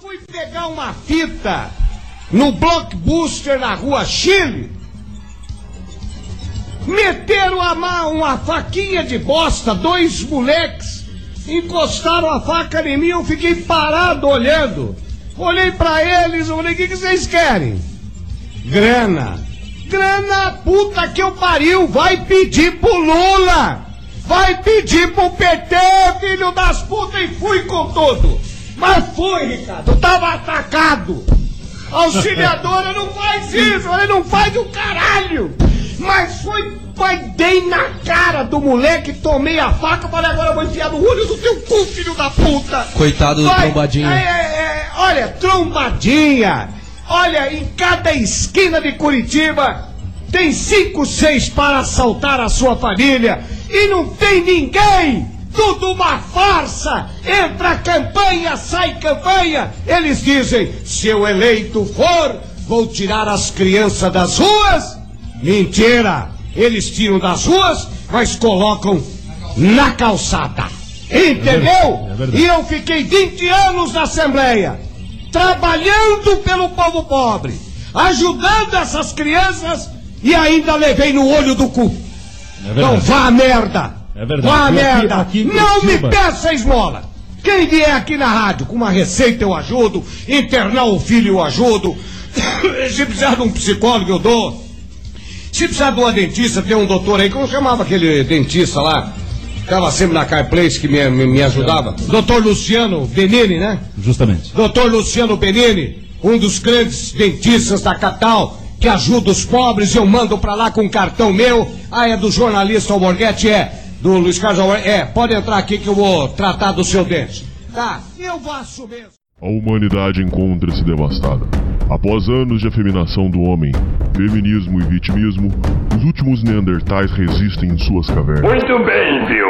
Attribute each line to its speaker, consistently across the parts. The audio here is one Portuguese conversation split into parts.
Speaker 1: fui pegar uma fita no Blockbuster na rua Chile. Meteram a mão, uma faquinha de bosta, dois moleques encostaram a faca em mim, eu fiquei parado olhando. Olhei pra eles, eu falei, o que, que vocês querem? Grana. Grana, puta que eu pariu, vai pedir pro Lula. Vai pedir pro PT, filho das putas, e fui com tudo. Mas foi, Ricardo, eu tava atacado. Auxiliadora, não faz isso, ele não faz o caralho. Mas foi, foi dei na cara do moleque, tomei a faca, falei, agora eu vou enfiar no olho do teu cu, filho da puta.
Speaker 2: Coitado do
Speaker 1: Vai,
Speaker 2: trombadinho.
Speaker 1: é, é, é, olha, trombadinha. Olha, em cada esquina de Curitiba tem cinco, seis para assaltar a sua família e não tem ninguém. Tudo uma farsa. Entra campanha, sai campanha. Eles dizem: se eu eleito for, vou tirar as crianças das ruas. Mentira. Eles tiram das ruas, mas colocam na calçada. Entendeu?
Speaker 3: É verdade.
Speaker 1: E eu fiquei 20 anos na Assembleia, trabalhando pelo povo pobre, ajudando essas crianças e ainda levei no olho do cu.
Speaker 3: É verdade.
Speaker 1: vá a merda!
Speaker 3: É verdade.
Speaker 1: Vá a
Speaker 3: Aqui-
Speaker 1: merda!
Speaker 3: aqui em
Speaker 1: Não me peça esmola! Quem vier aqui na rádio com uma receita eu ajudo, internar o filho eu ajudo, se precisar de um psicólogo eu dou, se precisar de uma dentista, tem um doutor aí, como chamava aquele dentista lá? Ficava sempre na CarPlace que me, me, me ajudava. Doutor Luciano Benini, né?
Speaker 3: Justamente.
Speaker 1: Doutor Luciano Benini, um dos grandes dentistas da capital, que ajuda os pobres, eu mando pra lá com um cartão meu. Ah, é do jornalista Alborguete? É. Do Luiz Carlos? É, pode entrar aqui que eu vou tratar do seu dente. Tá, eu faço mesmo.
Speaker 4: A humanidade encontra-se devastada. Após anos de afeminação do homem, feminismo e vitimismo, os últimos neandertais resistem em suas cavernas.
Speaker 5: Muito bem, Vilma.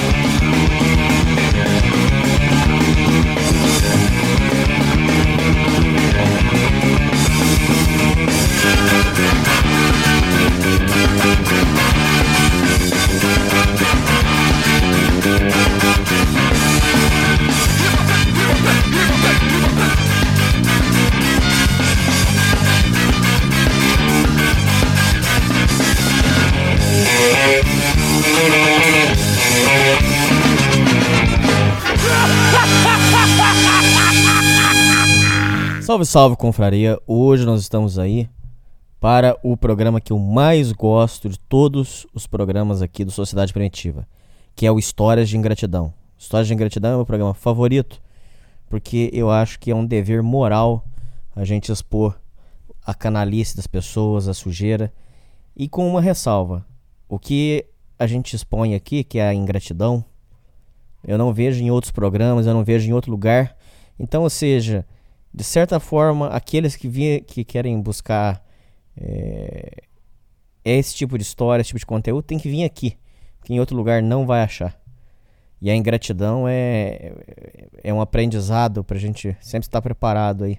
Speaker 2: Salve, salve, confraria. Hoje nós estamos aí para o programa que eu mais gosto de todos os programas aqui do Sociedade Primitiva, que é o Histórias de Ingratidão. Histórias de Ingratidão é o meu programa favorito, porque eu acho que é um dever moral a gente expor a canalice das pessoas, a sujeira, e com uma ressalva. O que a gente expõe aqui, que é a ingratidão, eu não vejo em outros programas, eu não vejo em outro lugar. Então, ou seja, de certa forma, aqueles que, vi, que querem buscar é, esse tipo de história, esse tipo de conteúdo, tem que vir aqui, que em outro lugar não vai achar. E a ingratidão é, é um aprendizado para a gente sempre estar preparado aí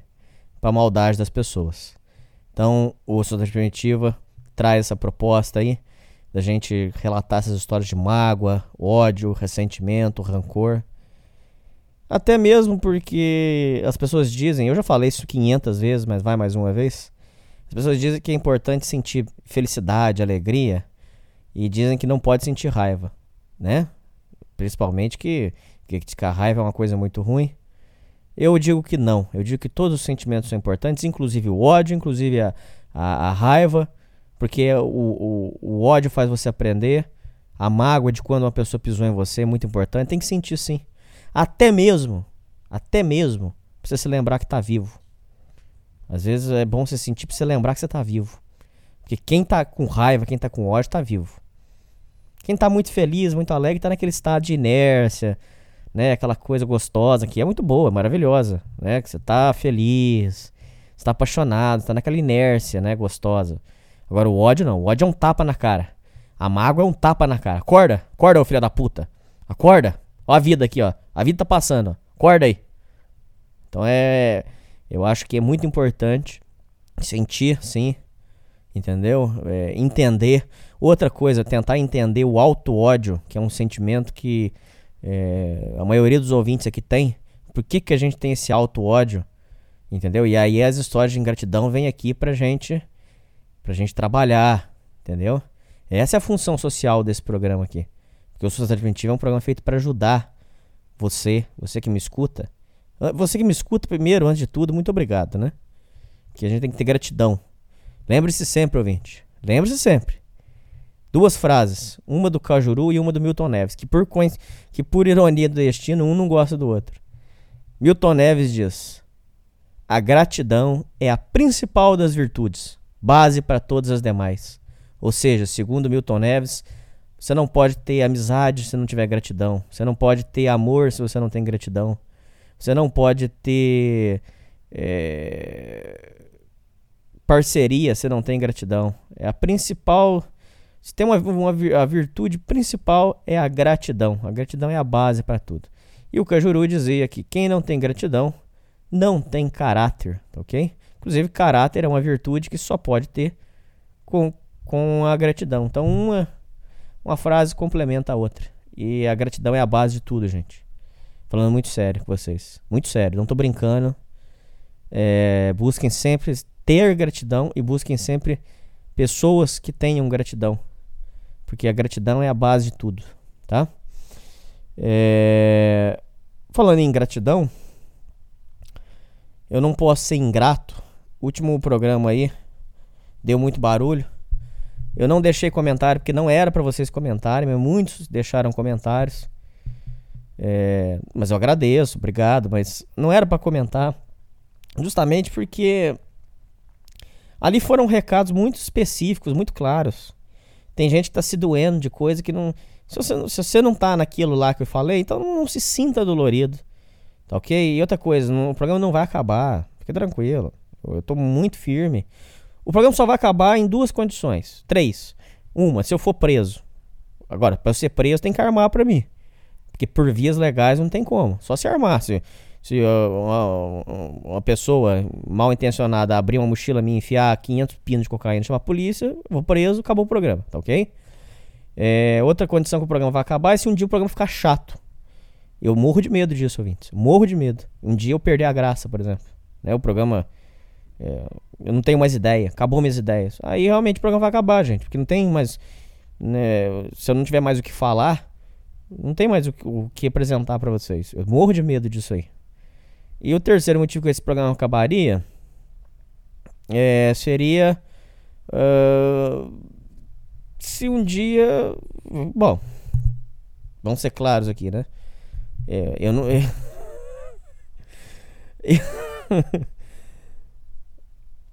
Speaker 2: para a maldade das pessoas. Então, o Sociedade Primitiva traz essa proposta aí da gente relatar essas histórias de mágoa, ódio, ressentimento, rancor. Até mesmo porque as pessoas dizem, eu já falei isso 500 vezes, mas vai mais uma vez. As pessoas dizem que é importante sentir felicidade, alegria, e dizem que não pode sentir raiva, né? Principalmente que, que, que a raiva é uma coisa muito ruim. Eu digo que não. Eu digo que todos os sentimentos são importantes, inclusive o ódio, inclusive a, a, a raiva, porque o, o, o ódio faz você aprender. A mágoa de quando uma pessoa pisou em você é muito importante. Tem que sentir sim. Até mesmo, até mesmo, pra você se lembrar que tá vivo. Às vezes é bom você sentir pra você lembrar que você tá vivo. Porque quem tá com raiva, quem tá com ódio, tá vivo. Quem tá muito feliz, muito alegre, tá naquele estado de inércia, né? Aquela coisa gostosa que é muito boa, maravilhosa, né? Que você tá feliz, você tá apaixonado, tá naquela inércia, né? Gostosa. Agora o ódio não, o ódio é um tapa na cara. A mágoa é um tapa na cara. Acorda, acorda, ô filho da puta. Acorda. Ó a vida aqui, ó. A vida tá passando, ó. Acorda aí. Então é. Eu acho que é muito importante sentir, sim, entendeu? É, entender. Outra coisa, tentar entender o auto-ódio, que é um sentimento que é, a maioria dos ouvintes aqui tem. Por que, que a gente tem esse auto-ódio? Entendeu? E aí as histórias de ingratidão vêm aqui pra gente, pra gente trabalhar, entendeu? Essa é a função social desse programa aqui. Porque o Sociedade Preventiva é um programa feito para ajudar você, você que me escuta. Ah, você que me escuta primeiro, antes de tudo, muito obrigado, né? Que a gente tem que ter gratidão. Lembre-se sempre, ouvinte. Lembre-se sempre. Duas frases, uma do Cajuru e uma do Milton Neves, que por, que por ironia do destino, um não gosta do outro. Milton Neves diz: A gratidão é a principal das virtudes, base para todas as demais. Ou seja, segundo Milton Neves, você não pode ter amizade se não tiver gratidão. Você não pode ter amor se você não tem gratidão. Você não pode ter é, parceria se não tem gratidão. É a principal se tem uma, uma a virtude principal é a gratidão. A gratidão é a base para tudo. E o Cajuru dizia que quem não tem gratidão não tem caráter, ok? Inclusive, caráter é uma virtude que só pode ter com, com a gratidão. Então, uma, uma frase complementa a outra. E a gratidão é a base de tudo, gente. Falando muito sério com vocês. Muito sério, não tô brincando. É, busquem sempre ter gratidão e busquem sempre pessoas que tenham gratidão porque a gratidão é a base de tudo, tá? É... Falando em gratidão, eu não posso ser ingrato. Último programa aí deu muito barulho. Eu não deixei comentário porque não era para vocês comentarem, mas muitos deixaram comentários. É... mas eu agradeço, obrigado, mas não era para comentar, justamente porque ali foram recados muito específicos, muito claros. Tem gente que tá se doendo de coisa que não. Se você, se você não tá naquilo lá que eu falei, então não se sinta dolorido. Tá ok? E outra coisa, o programa não vai acabar. Fique tranquilo. Eu, tô muito firme. O programa só vai acabar em duas condições. Três. Uma, se eu for preso. Agora, para ser preso tem que armar para mim. Porque por vias legais não tem como. Só se armar. Se, se uma, uma, pessoa mal intencionada abrir uma mochila minha, enfiar 500 pinos de cocaína, chamar a polícia, vou preso, acabou o programa, tá ok? É, outra condição que o programa vai acabar é se um dia o programa ficar chato. Eu morro de medo disso, ouvintes. Morro de medo. Um dia eu perder a graça, por exemplo. Né, o programa. É, eu não tenho mais ideia. Acabou minhas ideias. Aí realmente o programa vai acabar, gente. Porque não tem mais. Né, se eu não tiver mais o que falar, não tem mais o, o que apresentar para vocês. Eu morro de medo disso aí. E o terceiro motivo que esse programa acabaria é, seria uh, se um dia. Bom, vamos ser claros aqui, né? É, eu não. Eu,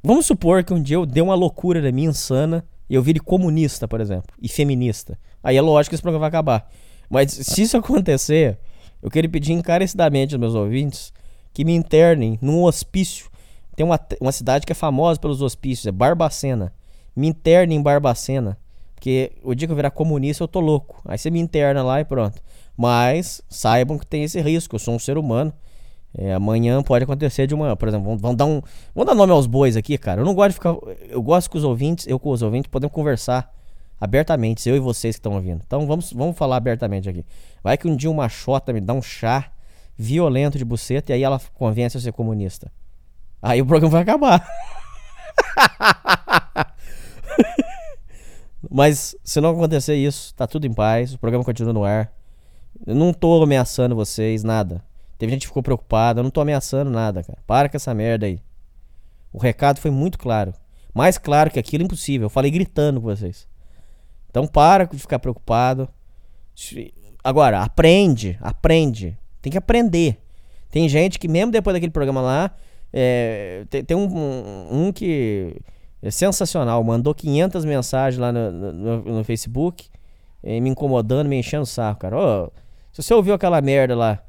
Speaker 2: vamos supor que um dia eu dê uma loucura da minha insana e eu vire comunista, por exemplo, e feminista. Aí é lógico que esse programa vai acabar. Mas se isso acontecer, eu queria pedir encarecidamente aos meus ouvintes que me internem num hospício. Tem uma, uma cidade que é famosa pelos hospícios, é Barbacena. Me internem em Barbacena. Porque o dia que eu virar comunista eu tô louco. Aí você me interna lá e pronto. Mas saibam que tem esse risco. Eu sou um ser humano. É, amanhã pode acontecer de uma. Por exemplo, vamos, vamos, dar um. Vamos dar nome aos bois aqui, cara. Eu não gosto de ficar. Eu gosto que os ouvintes, eu com os ouvintes, podemos conversar abertamente, eu e vocês que estão ouvindo. Então vamos, vamos falar abertamente aqui. Vai que um dia uma chota me dá um chá violento de buceta e aí ela convence a ser comunista. Aí o programa vai acabar. Mas se não acontecer isso, tá tudo em paz, o programa continua no ar. Eu não tô ameaçando vocês, nada. Teve gente que ficou preocupada, eu não tô ameaçando nada, cara. Para com essa merda aí. O recado foi muito claro. Mais claro que aquilo, impossível. Eu falei gritando com vocês. Então para de ficar preocupado. Agora, aprende, aprende. Tem que aprender. Tem gente que, mesmo depois daquele programa lá, é, tem, tem um, um, que é sensacional. Mandou 500 mensagens lá no, no, no Facebook, é, me incomodando, me enchendo o saco, cara. Se você ouviu aquela merda lá,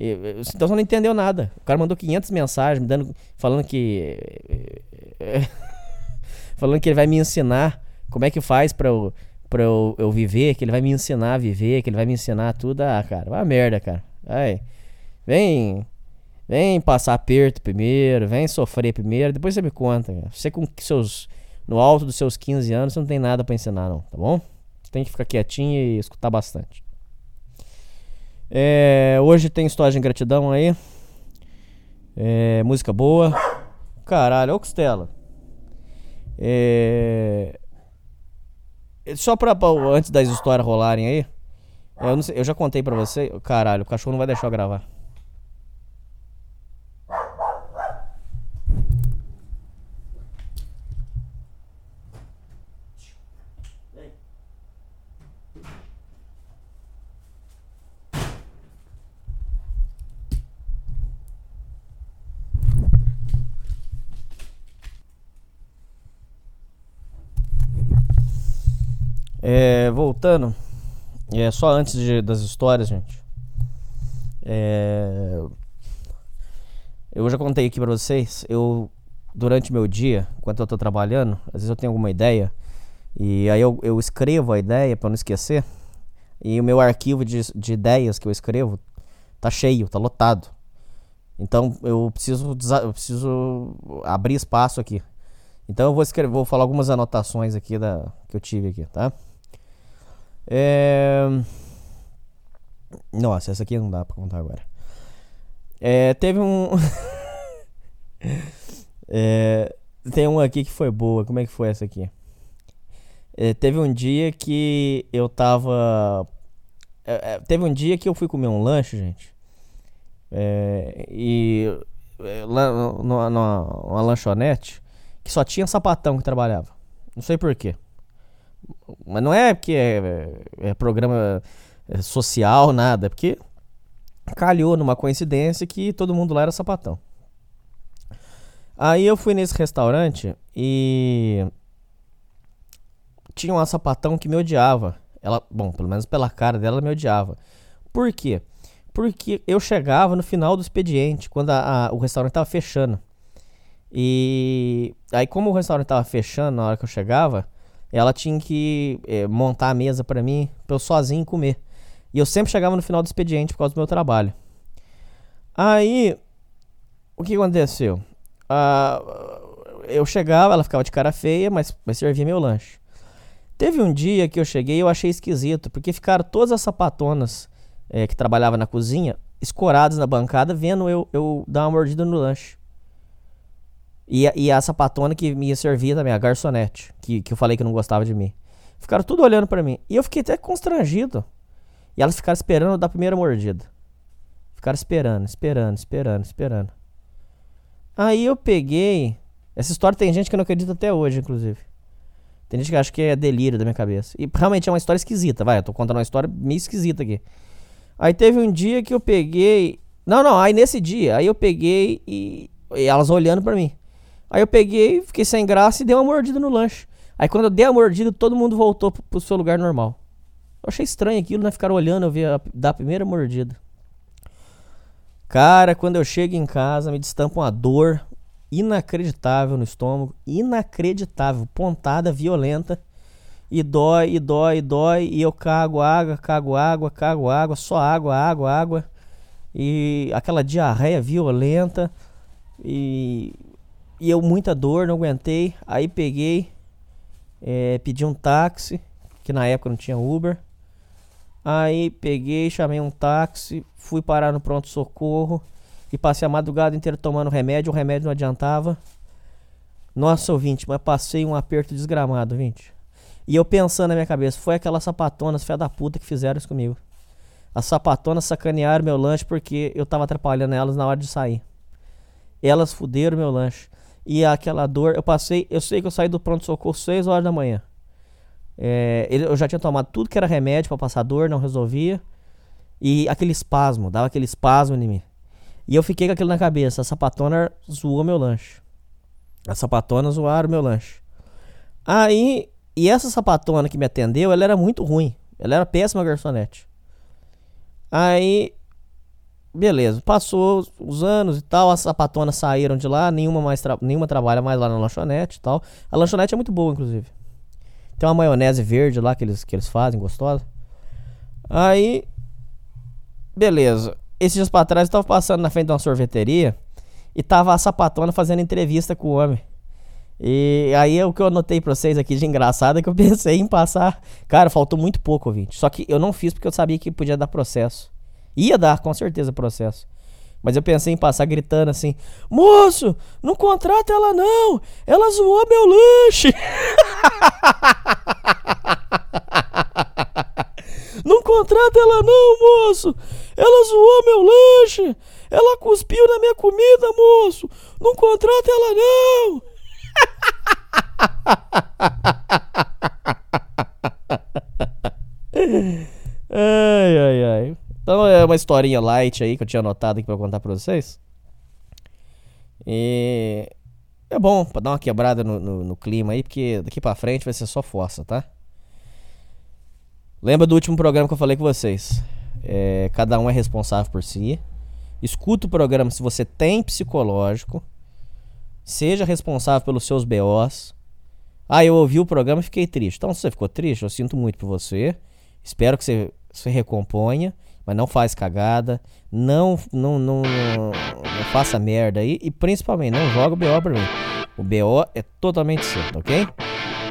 Speaker 2: então você não entendeu nada. O cara mandou 500 mensagens, me dando, falando que. falando que ele vai me ensinar como é que faz pra eu, pra eu, eu viver, que ele vai me ensinar a viver, que ele vai me ensinar tudo. Ah, cara, vai merda, cara. Ai. Vem. Vem passar aperto primeiro, vem sofrer primeiro, depois você me conta. Cara. Você com seus. No alto dos seus 15 anos, você não tem nada pra ensinar, não, tá bom? Você tem que ficar quietinho e escutar bastante. É, hoje tem história de ingratidão aí. É, música boa. Caralho, ô Costela. É, só pra, pra- antes das histórias rolarem aí. Eu, sei- eu já contei pra você. Caralho, o cachorro não vai deixar eu gravar. É, voltando. É, só antes de- das histórias, gente. É, eu já contei aqui pra vocês. Eu, durante meu dia, enquanto eu tô trabalhando, às vezes eu tenho alguma ideia. E aí eu, eu escrevo a ideia pra não esquecer. E o meu arquivo de, de ideias que eu escrevo tá cheio, tá lotado. Então eu preciso, eu preciso abrir espaço aqui. Então eu vou escrever, vou falar algumas anotações aqui da, que eu tive aqui, tá? É... Nossa, essa aqui não dá pra contar agora. É, teve um. É, tem uma aqui que foi boa. Como é que foi essa aqui? É, teve um dia que eu tava. é, é, teve um dia que eu fui comer um lanche, gente. É, e. lá numa- numa lanchonete que só tinha sapatão que trabalhava. Não sei porquê. Mas não é porque é, é- é programa é, social, nada. É porque calhou numa coincidência que todo mundo lá era sapatão. Aí eu fui nesse restaurante e tinha uma sapatão que me odiava. Ela, bom, pelo menos pela cara dela, ela me odiava. Por quê? Porque eu chegava no final do expediente, quando a- a- o restaurante tava fechando. E aí, como o restaurante tava fechando na hora que eu chegava, ela tinha que eh, montar a mesa pra mim, pra eu sozinho comer. E eu sempre chegava no final do expediente por causa do meu trabalho. Aí, o que aconteceu? Ah, eu chegava, ela ficava de cara feia, mas, mas servia meu lanche. Teve um dia que eu cheguei e eu achei esquisito, porque ficaram todas as sapatonas eh, que trabalhavam na cozinha escoradas na bancada, vendo eu, eu dar uma mordida no lanche. E, e a sapatona que me servia também, a garçonete, que, que eu falei que não gostava de mim. Ficaram tudo olhando pra mim. E eu fiquei até constrangido. E elas ficaram esperando eu dar a primeira mordida. Ficaram esperando, esperando, esperando, esperando. Aí eu peguei. Essa história tem gente que não acredita até hoje, inclusive. Tem gente que acha que é delírio da minha cabeça. E realmente é uma história esquisita, vai. Eu tô contando uma história meio esquisita aqui. Aí teve um dia que eu peguei. Não, não, aí nesse dia, aí eu peguei e, e elas olhando pra mim. Aí eu peguei, fiquei sem graça e dei uma mordida no lanche. Aí quando eu dei a mordida, todo mundo voltou pro, pro seu lugar normal. Eu achei estranho aquilo, né? Ficar olhando, eu vi a, dar a primeira mordida. Cara, quando eu chego em casa, me destampa uma dor inacreditável no estômago. Inacreditável. Pontada violenta. E dói, e dói, e dói. E eu cago água, cago água, cago água. Só água, água, água. E aquela diarreia violenta. E, e eu, muita dor, não aguentei. Aí peguei, eh, pedi um táxi, que na época não tinha Uber. Aí peguei, chamei um táxi, fui parar no pronto-socorro e passei a madrugada inteira tomando remédio. O remédio não adiantava. Nossa, ouvinte, mas passei um aperto desgramado, ouvinte. E eu pensando na minha cabeça, foi aquelas sapatonas, fé da puta, que fizeram isso comigo. As sapatonas sacanearam meu lanche porque eu tava atrapalhando elas na hora de sair. Elas fuderam meu lanche. E aquela dor, eu passei, eu sei que eu saí do pronto-socorro 6 horas da manhã. É, ele- eu já tinha tomado tudo que era remédio pra passar dor, não resolvia. E aquele espasmo, dava aquele espasmo em mim. E eu fiquei com aquilo na cabeça. A sapatona zoou meu lanche. A sapatona zoaram meu lanche. Aí, e essa sapatona que me atendeu, ela era muito ruim. Ela era péssima garçonete. Aí, beleza. Passou os anos e tal, as sapatonas saíram de lá, nenhuma mais tra- nenhuma trabalha mais lá na lanchonete e tal. A lanchonete é muito boa, inclusive. Tem uma maionese verde lá que eles, que eles fazem, gostosa. Aí, beleza. esses dias pra trás eu tava passando na frente de uma sorveteria e tava a sapatona fazendo entrevista com o homem. E aí o que eu anotei pra vocês aqui de engraçado é que eu pensei em passar. Cara, faltou muito pouco, ouvinte. Só que eu não fiz porque eu sabia que podia dar processo. Ia dar, com certeza, processo. Mas eu pensei em passar gritando assim: Moço, não contrata ela não! Ela zoou meu lanche! não contrata ela não, moço! Ela zoou meu lanche! Ela cuspiu na minha comida, moço! Não contrata ela não! ai, ai, ai. Então é uma historinha light aí que eu tinha anotado aqui pra contar pra vocês. E é bom pra dar uma quebrada no, no, no clima aí, porque daqui pra frente vai ser só força, tá? Lembra do último programa que eu falei com vocês? É, cada um é responsável por si. Escuta o programa se você tem psicológico. Seja responsável pelos seus BOs. Ah, eu ouvi o programa e fiquei triste. Então, se você ficou triste, eu sinto muito por você. Espero que você se recomponha, mas não faz cagada. Não, não, não, não, não faça merda aí. E principalmente, não joga o BO pra mim. O BO é totalmente certo, ok?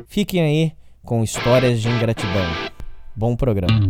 Speaker 2: Fiquem aí com histórias de ingratidão. Bom programa.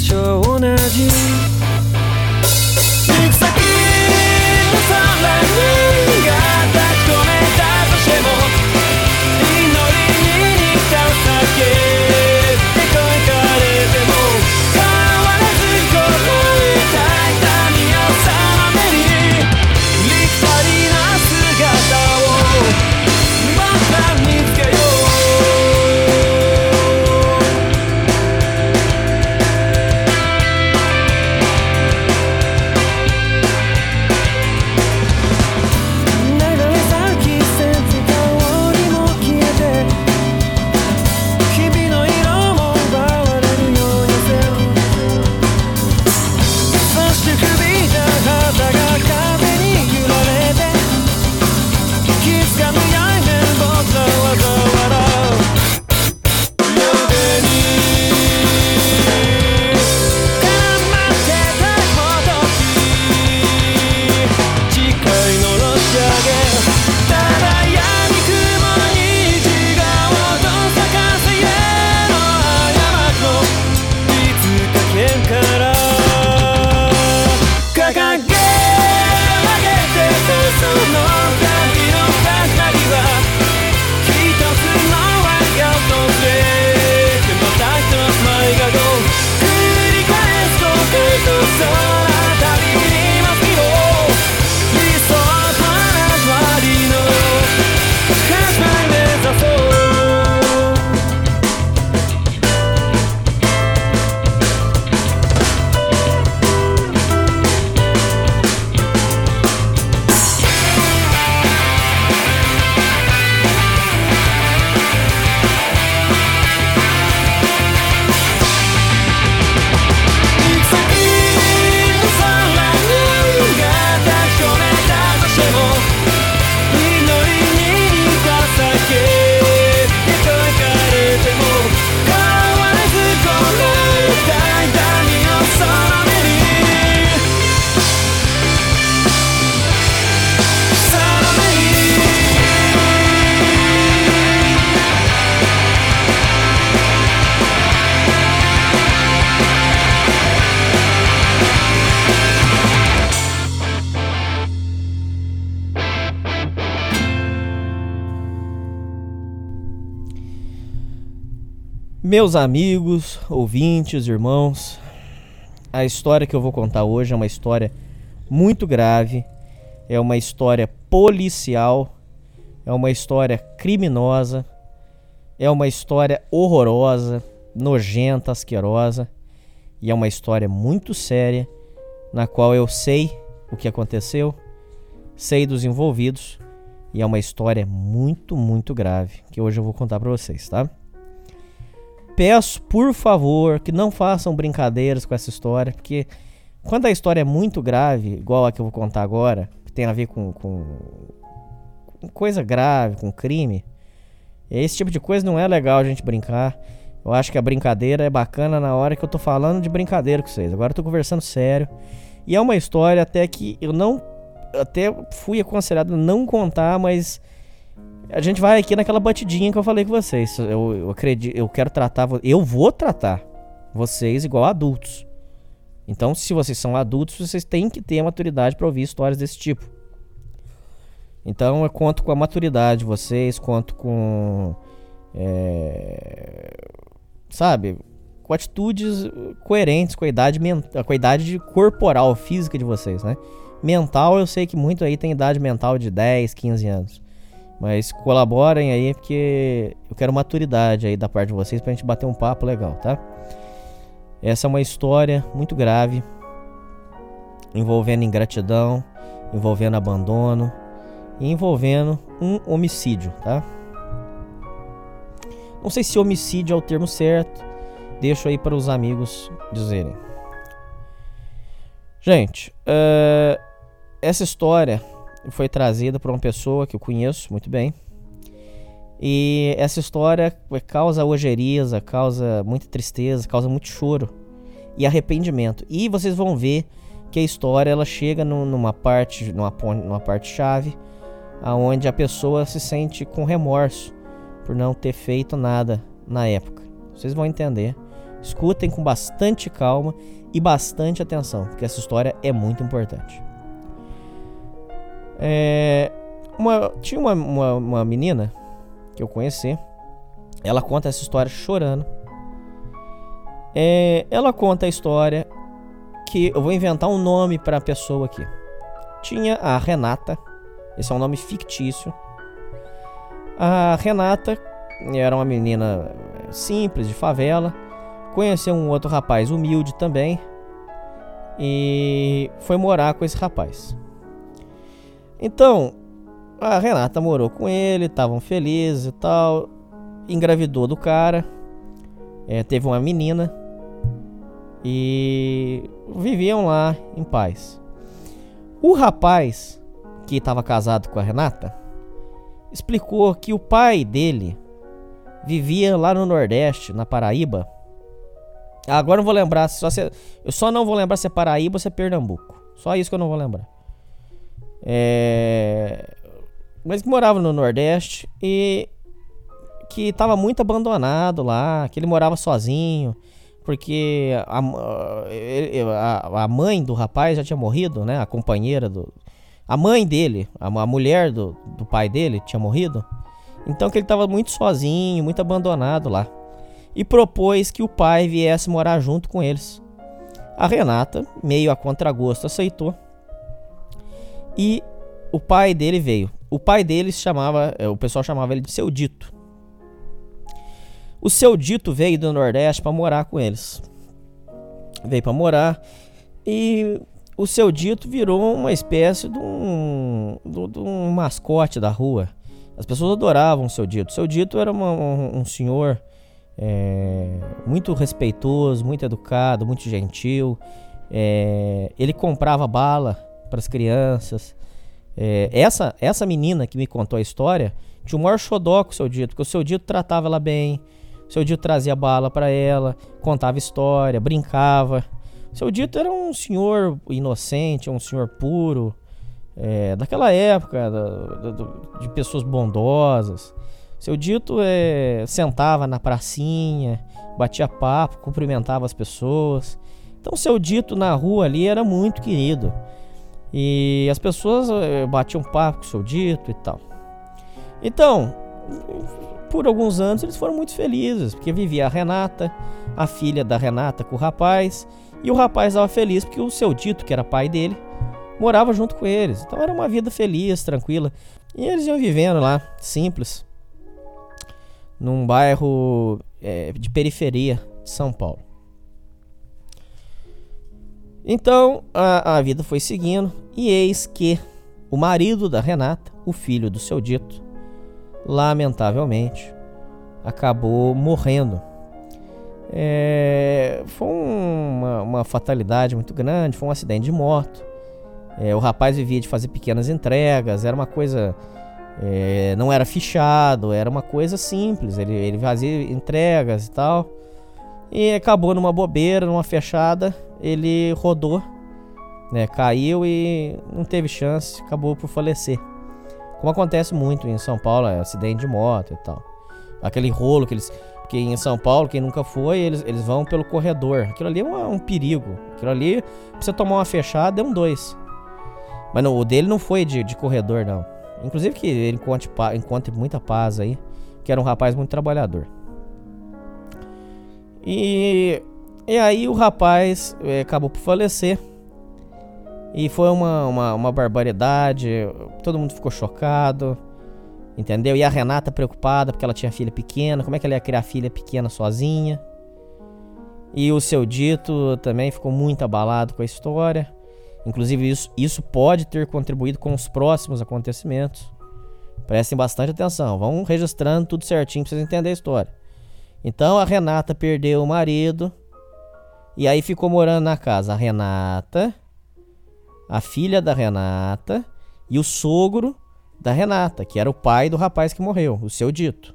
Speaker 2: 셔원하지? Meus amigos, ouvintes, irmãos, a história que eu vou contar hoje é uma história muito grave, é uma história policial, é uma história criminosa, é uma história horrorosa, nojenta, asquerosa e é uma história muito séria na qual eu sei o que aconteceu, sei dos envolvidos e é uma história muito, muito grave que hoje eu vou contar para vocês, tá? Peço, por favor, que não façam brincadeiras com essa história, porque quando a história é muito grave, igual a que eu vou contar agora, que tem a ver com, com, com coisa grave, com crime, esse tipo de coisa não é legal a gente brincar. Eu acho que a brincadeira é bacana na hora que eu tô falando de brincadeira com vocês. Agora eu tô conversando sério. E é uma história até que eu não. Até fui aconselhado a não contar, mas a gente vai aqui naquela batidinha que eu falei com vocês. Eu, eu acredito, eu quero tratar, eu vou tratar vocês igual adultos. Então, se vocês são adultos, vocês têm que ter a maturidade para ouvir histórias desse tipo. Então, eu conto com a maturidade de vocês, conto com. É, sabe? Com atitudes coerentes com a, idade com a idade corporal, física de vocês, né? Mental, eu sei que muito aí tem idade mental de 10, 15 anos. Mas colaborem aí, porque eu quero maturidade aí da parte de vocês pra gente bater um papo legal, tá? Essa é uma história muito grave, envolvendo ingratidão, envolvendo abandono e envolvendo um homicídio, tá? Não sei se homicídio é o termo certo, deixo aí para os amigos dizerem. Gente, uh, essa história foi trazida por uma pessoa que eu conheço muito bem. E essa história causa ojeriza, causa muita tristeza, causa muito choro e arrependimento. E vocês vão ver que a história ela chega numa parte, numa, numa parte chave, aonde a pessoa se sente com remorso por não ter feito nada na época. Vocês vão entender. Escutem com bastante calma e bastante atenção, porque essa história é muito importante. É, uma, tinha uma, uma, uma menina que eu conheci. Ela conta essa história chorando. É, ela conta a história que eu vou inventar um nome para a pessoa aqui. Tinha a Renata. Esse é um nome fictício. A Renata era uma menina simples de favela. Conheceu um outro rapaz humilde também. E foi morar com esse rapaz. Então, a Renata morou com ele, estavam felizes e tal. Engravidou do cara. É, teve uma menina. E viviam lá em paz. O rapaz que estava casado com a Renata explicou que o pai dele vivia lá no Nordeste, na Paraíba. Agora não vou lembrar, só se, eu só não vou lembrar se é Paraíba ou se é Pernambuco. Só isso que eu não vou lembrar. É... Mas que morava no Nordeste e que estava muito abandonado lá, que ele morava sozinho, porque a, a, a, mãe do rapaz já tinha morrido, né? A companheira do. A mãe dele, a, a mulher do, do pai dele tinha morrido. Então que ele estava muito sozinho, muito abandonado lá. E propôs que o pai viesse morar junto com eles. A Renata, meio a contragosto, aceitou. E o pai dele veio. O pai dele se chamava, é, o pessoal chamava ele de seu dito. O seu dito veio do Nordeste para morar com eles. Veio para morar e o seu dito virou uma espécie de um, de um mascote da rua. As pessoas adoravam o seu dito. O seu dito era uma, um, um, senhor é, muito respeitoso, muito educado, muito gentil. É, ele comprava bala para as crianças. É, essa, essa menina que me contou a história tinha o maior xodó com o seu dito, porque o seu dito tratava ela bem, o seu dito trazia bala para ela, contava história, brincava. O seu dito era um senhor inocente, um senhor puro, é, daquela época, da, da, de pessoas bondosas. Seu dito é, sentava na pracinha, batia papo, cumprimentava as pessoas. Então, seu dito na rua ali era muito querido. E as pessoas eh, batiam papo com o seu dito e tal. Então, por alguns anos eles foram muito felizes, porque vivia a Renata, a filha da Renata com o rapaz, e o rapaz estava feliz porque o seu dito, que era pai dele, morava junto com eles. Então era uma vida feliz, tranquila. E eles iam vivendo lá, simples, num bairro é, de periferia de São Paulo. Então a, a vida foi seguindo, e eis que o marido da Renata, o filho do seu dito, lamentavelmente, acabou morrendo. É, foi uma, uma, fatalidade muito grande, foi um acidente de moto. É, o rapaz vivia de fazer pequenas entregas, era uma coisa. É, não era fichado, era uma coisa simples. Ele, ele fazia entregas e tal. E acabou numa bobeira, numa fechada. Ele rodou, né, caiu e não teve chance, acabou por falecer. Como acontece muito em São Paulo, é acidente de moto e tal. Aquele rolo que eles. Porque em São Paulo, quem nunca foi, eles, eles vão pelo corredor. Aquilo ali é um, um perigo. Aquilo ali, pra você tomar uma fechada, é um dois. Mas não, o dele não foi de, de corredor, não. Inclusive que ele encontre, encontre muita paz aí. Que era um rapaz muito trabalhador. E, e aí o rapaz é, acabou por falecer. E foi uma, uma, uma barbaridade. Todo mundo ficou chocado. Entendeu? E a Renata preocupada porque ela tinha filha pequena. Como é que ela ia criar filha pequena sozinha? E o seu dito também ficou muito abalado com a história. Inclusive, isso, isso pode ter contribuído com os próximos acontecimentos. Prestem bastante atenção. Vão registrando tudo certinho pra vocês entenderem a história. Então a Renata perdeu o marido. E aí ficou morando na casa a Renata, a filha da Renata e o sogro da Renata, que era o pai do rapaz que morreu, o seu dito.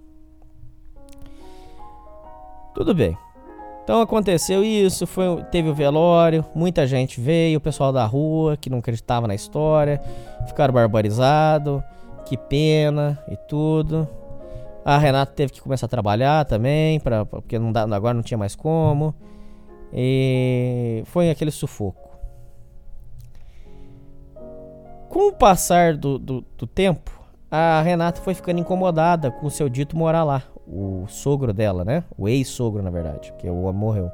Speaker 2: Tudo bem. Então aconteceu isso, foi, teve o velório, muita gente veio, o pessoal da rua que não acreditava na história, ficaram barbarizados, que pena e tudo. A Renata teve que começar a trabalhar também, pra, porque não dá, agora não tinha mais como. E foi aquele sufoco. Com o passar do, do, do tempo, a Renata foi ficando incomodada com o seu dito morar lá. O sogro dela, né? O ex-sogro, na verdade, que o homem morreu.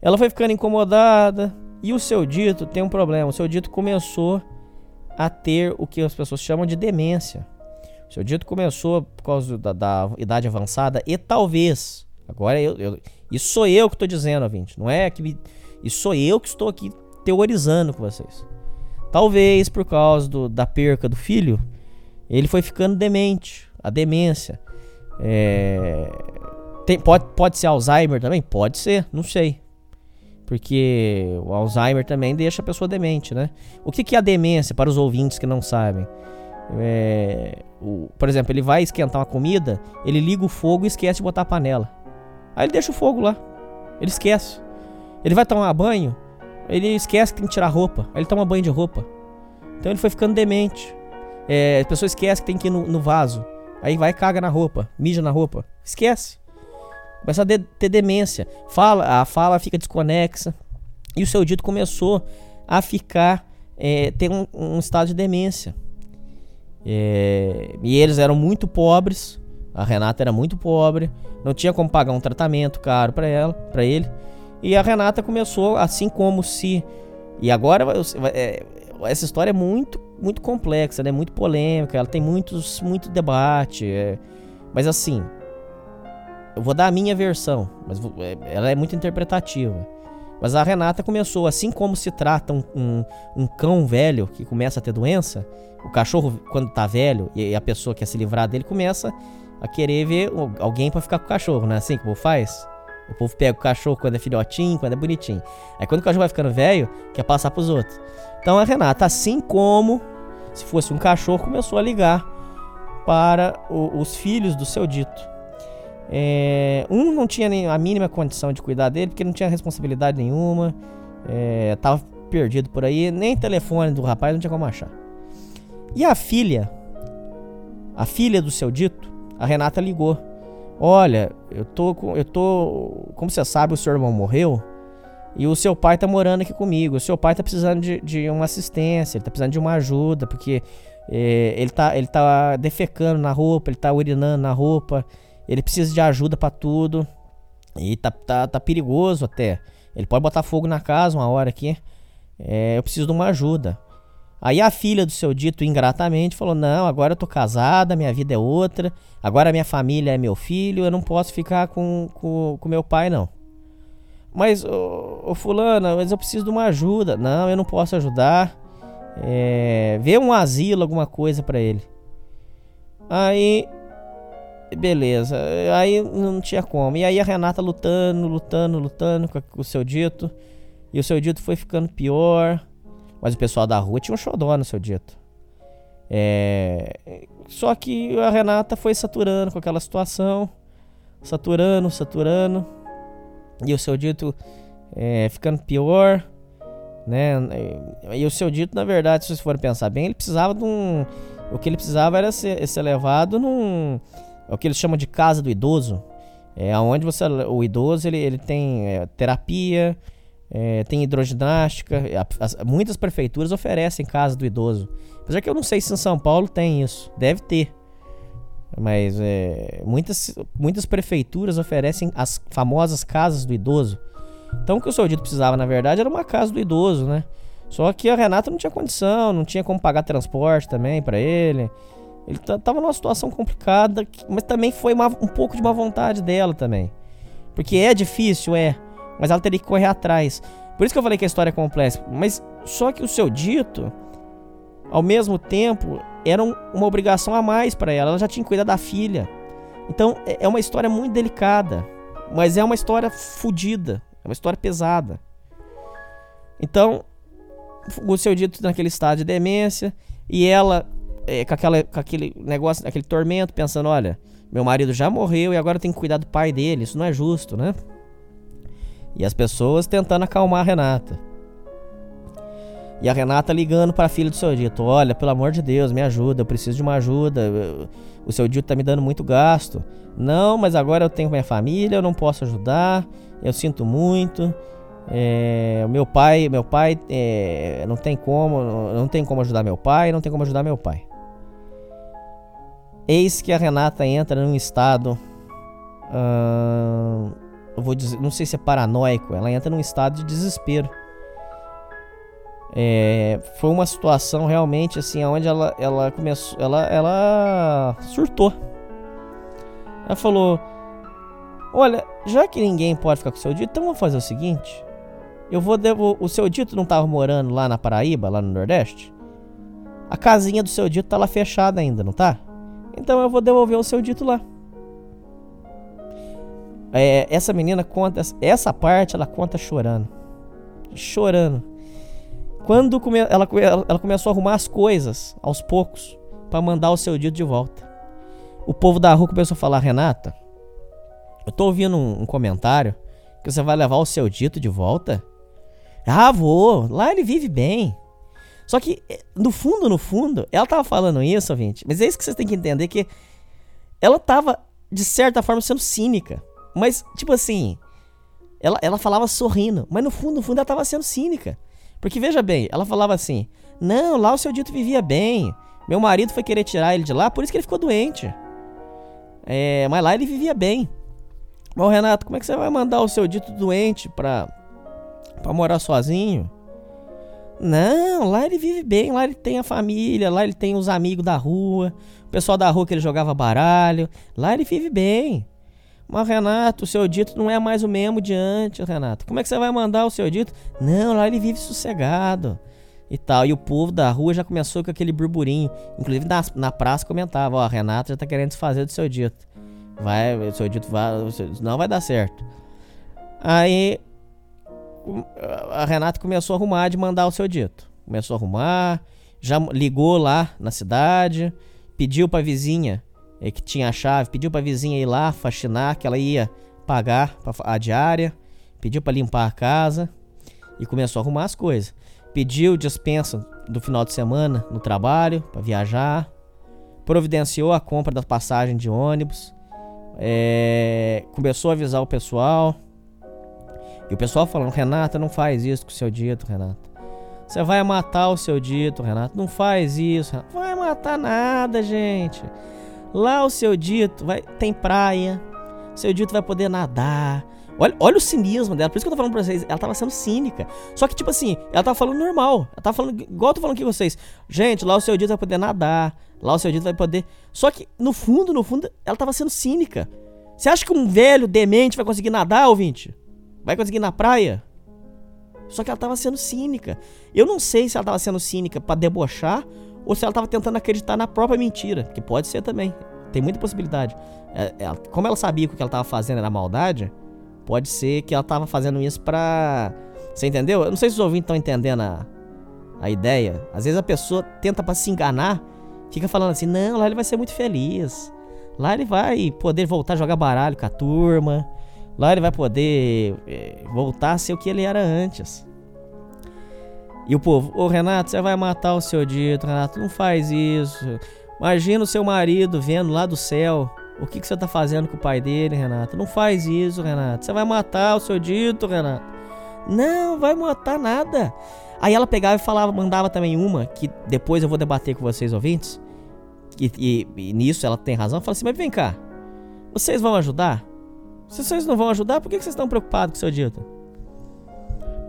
Speaker 2: Ela foi ficando incomodada e o seu dito tem um problema. O seu dito começou a ter o que as pessoas chamam de demência. O seu dito começou por causa da, da idade avançada e talvez, agora eu, eu, isso sou eu que estou dizendo, ouvinte, não é que isso sou eu que estou aqui teorizando com vocês. Talvez por causa do, da perca do filho, ele foi ficando demente. A demência. É... Tem, pode, pode ser Alzheimer também? Pode ser, não sei. Porque o Alzheimer também deixa a pessoa demente, né? O que, que é a demência para os ouvintes que não sabem? É, o, por exemplo, ele vai esquentar uma comida, ele liga o fogo e esquece de botar a panela. Aí ele deixa o fogo lá. Ele esquece. Ele vai tomar banho, ele esquece que tem que tirar roupa. Aí ele toma banho de roupa. Então ele foi ficando demente. É, a pessoa esquece que tem que ir no, no, vaso. Aí vai caga na roupa, mija na roupa. Esquece. Começa a de, ter demência. Fala, a fala fica desconexa. E o seu dito começou a ficar. É, ter um, um, estado de demência. É, e eles eram muito pobres. A Renata era muito pobre. Não tinha como pagar um tratamento caro para ela, para ele. E a Renata começou assim como se. E agora é, essa história é muito, muito complexa, né? Muito polêmica. Ela tem muitos, muito debate. É... Mas assim, eu vou dar a minha versão, mas é, ela é muito interpretativa. Mas a Renata começou, assim como se trata um, um, um, cão velho que começa a ter doença, o cachorro, quando tá velho e a pessoa quer se livrar dele, começa a querer ver alguém para ficar com o cachorro, né? Assim que o povo faz. O povo pega o cachorro quando é filhotinho, quando é bonitinho. Aí quando o cachorro vai ficando velho, quer passar pros outros. Então a Renata, assim como se fosse um cachorro, começou a ligar para o, os filhos do seu dito. É, um não tinha nem a mínima condição de cuidar dele, porque não tinha responsabilidade nenhuma. É, tava perdido por aí, nem telefone do rapaz não tinha como achar. E a filha, a filha do seu dito, a Renata ligou Olha, eu tô com. Eu tô. Como você sabe, o seu irmão morreu. E o seu pai tá morando aqui comigo. O seu pai tá precisando de, de uma assistência, ele tá precisando de uma ajuda, porque É, ele, tá, ele tá defecando na roupa, ele tá urinando na roupa, ele precisa de ajuda para tudo. E tá, tá, tá perigoso até. Ele pode botar fogo na casa uma hora aqui. É, eu preciso de uma ajuda. Aí a filha do seu dito ingratamente falou: Não, agora eu tô casada, minha vida é outra. Agora minha família é meu filho, eu não posso ficar com, com, com meu pai, não. Mas, ô, ô fulana, mas eu preciso de uma ajuda. Não, eu não posso ajudar. É, vê um asilo, alguma coisa para ele. Aí, beleza. Aí não tinha como. E aí a Renata lutando, lutando, lutando com o seu dito. E o seu dito foi ficando pior. Mas o pessoal da rua tinha um xodó no seu dito. É... Só que a Renata foi saturando com aquela situação. Saturando, saturando. E o seu dito é, ficando pior. Né? E o seu dito, na verdade, se vocês forem pensar bem, ele precisava de um. O que ele precisava era ser, ser levado num. É o que eles chamam de casa do idoso. É onde você. O idoso ele, ele tem é, terapia é, tem hidroginástica. As, muitas prefeituras oferecem casa do idoso. Apesar que eu não sei se em São Paulo tem isso. Deve ter. Mas é, muitas, muitas prefeituras oferecem as famosas casas do idoso. Então o que o seu dito precisava, na verdade, era uma casa do idoso, né? Só que a Renata não tinha condição, não tinha como pagar transporte também para ele. Ele tava numa situação complicada, mas também foi uma, um pouco de uma vontade dela também. Porque é difícil, é. Mas ela teria que correr atrás. Por isso que eu falei que a história é complexa. Mas só que o seu dito, ao mesmo tempo, era um, uma obrigação a mais para ela. Ela já tinha que cuidar da filha. Então é, é uma história muito delicada. Mas é uma história fodida. É uma história pesada. Então, o seu dito naquele estado de demência. E ela é, com, aquela, com aquele negócio, aquele tormento, pensando: olha, meu marido já morreu e agora eu tenho que cuidar do pai dele. Isso não é justo, né? E as pessoas tentando acalmar a Renata. E a Renata ligando para a filha do seu dito: Olha, pelo amor de Deus, me ajuda, eu preciso de uma ajuda. O seu dito tá me dando muito gasto. Não, mas agora eu tenho minha família, eu não posso ajudar. Eu sinto muito. É, meu pai, meu pai é, não tem como, não tem como ajudar meu pai, não tem como ajudar meu pai. Eis que a Renata entra num estado hum, eu vou dizer, não sei se é paranoico, ela entra num estado de desespero. É, foi uma situação realmente assim, onde ela, ela começou, ela, ela surtou. Ela falou: Olha, já que ninguém pode ficar com o seu dito, então vamos fazer o seguinte. Eu vou devolver. O seu dito não estava morando lá na Paraíba, lá no Nordeste? A casinha do seu dito tá lá fechada ainda, não tá? Então eu vou devolver o seu dito lá. É, essa menina conta, essa parte ela conta chorando. Chorando. Quando come, ela, ela começou a arrumar as coisas, aos poucos, para mandar o seu dito de volta. O povo da rua começou a falar: Renata, eu tô ouvindo um, um comentário que você vai levar o seu dito de volta. Ah, vou. Lá ele vive bem. Só que, eh, no fundo, no fundo, ela tava falando isso, ouvinte. Mas é isso que vocês têm que entender: que ela tava, de certa forma, sendo cínica. Mas, tipo assim, ela, ela falava sorrindo, mas no fundo, no fundo ela tava sendo cínica. Porque veja bem, ela falava assim: Não, lá o seu dito vivia bem. Meu marido foi querer tirar ele de lá, por isso que ele ficou doente. É, mas lá ele vivia bem. Bom, Renato, como é que você vai mandar o seu dito doente pra, pra morar sozinho? Não, lá ele vive bem, lá ele tem a família, lá ele tem os amigos da rua, o pessoal da rua que ele jogava baralho, lá ele vive bem. Mas, Renato, o seu dito não é mais o mesmo de antes, Renato. Como é que você vai mandar o seu dito? Não, lá ele vive sossegado. E tal. E o povo da rua já começou com aquele burburinho. Inclusive na, na praça comentava: Ó, a Renata já tá querendo desfazer do seu dito. Vai, o seu dito vai, não vai dar certo. Aí a Renata começou a arrumar de mandar o seu dito. Começou a arrumar, já ligou lá na cidade, pediu pra vizinha é, que tinha a chave, pediu pra vizinha ir lá faxinar, que ela ia pagar a diária, pediu para limpar a casa e começou a arrumar as coisas. Pediu dispensa do final de semana no trabalho para viajar, providenciou a compra da passagem de ônibus, é, começou a avisar o pessoal. E o pessoal falando: Renata, não faz isso com o seu dito, Renata. Você vai matar o seu dito, Renato. Não faz isso. Renato. Vai matar nada, gente. Lá o seu dito vai tem praia. Seu dito vai poder nadar. Olha, olha o cinismo dela. Por isso que eu tô falando pra vocês. Ela tava sendo cínica. Só que, tipo assim, ela tava falando normal. Ela tava falando igual eu tô falando aqui com vocês. Gente, lá o seu dito vai poder nadar. Lá o seu dito vai poder. Só que, no fundo, no fundo, ela tava sendo cínica. Você acha que um velho demente vai conseguir nadar, ouvinte? Vai conseguir ir na praia? Só que ela tava sendo cínica. Eu não sei se ela tava sendo cínica para debochar ou se ela tava tentando acreditar na própria mentira, que pode ser também. Tem muita possibilidade. É, ela, como ela sabia que o que ela tava fazendo era maldade, pode ser que ela tava fazendo isso pra. Você entendeu? Eu não sei se os ouvintes estão entendendo a, a ideia. Às vezes a pessoa tenta para se enganar, fica falando assim: não, lá ele vai ser muito feliz. Lá ele vai poder voltar a jogar baralho com a turma. Lá ele vai poder é, voltar a ser o que ele era antes. E o povo, ô Renato, você vai matar o seu dito, Renato, não faz isso. Imagina o seu marido vendo lá do céu o que, que você tá fazendo com o pai dele, Renato. Não faz isso, Renato. Você vai matar o seu dito, Renato. Não, vai matar nada. Aí ela pegava e falava, mandava também uma, que depois eu vou debater com vocês ouvintes. E, e, e nisso ela tem razão. Fala assim, mas vem cá. Vocês vão ajudar? Se vocês não vão ajudar, por que, que vocês estão preocupados com o seu dito?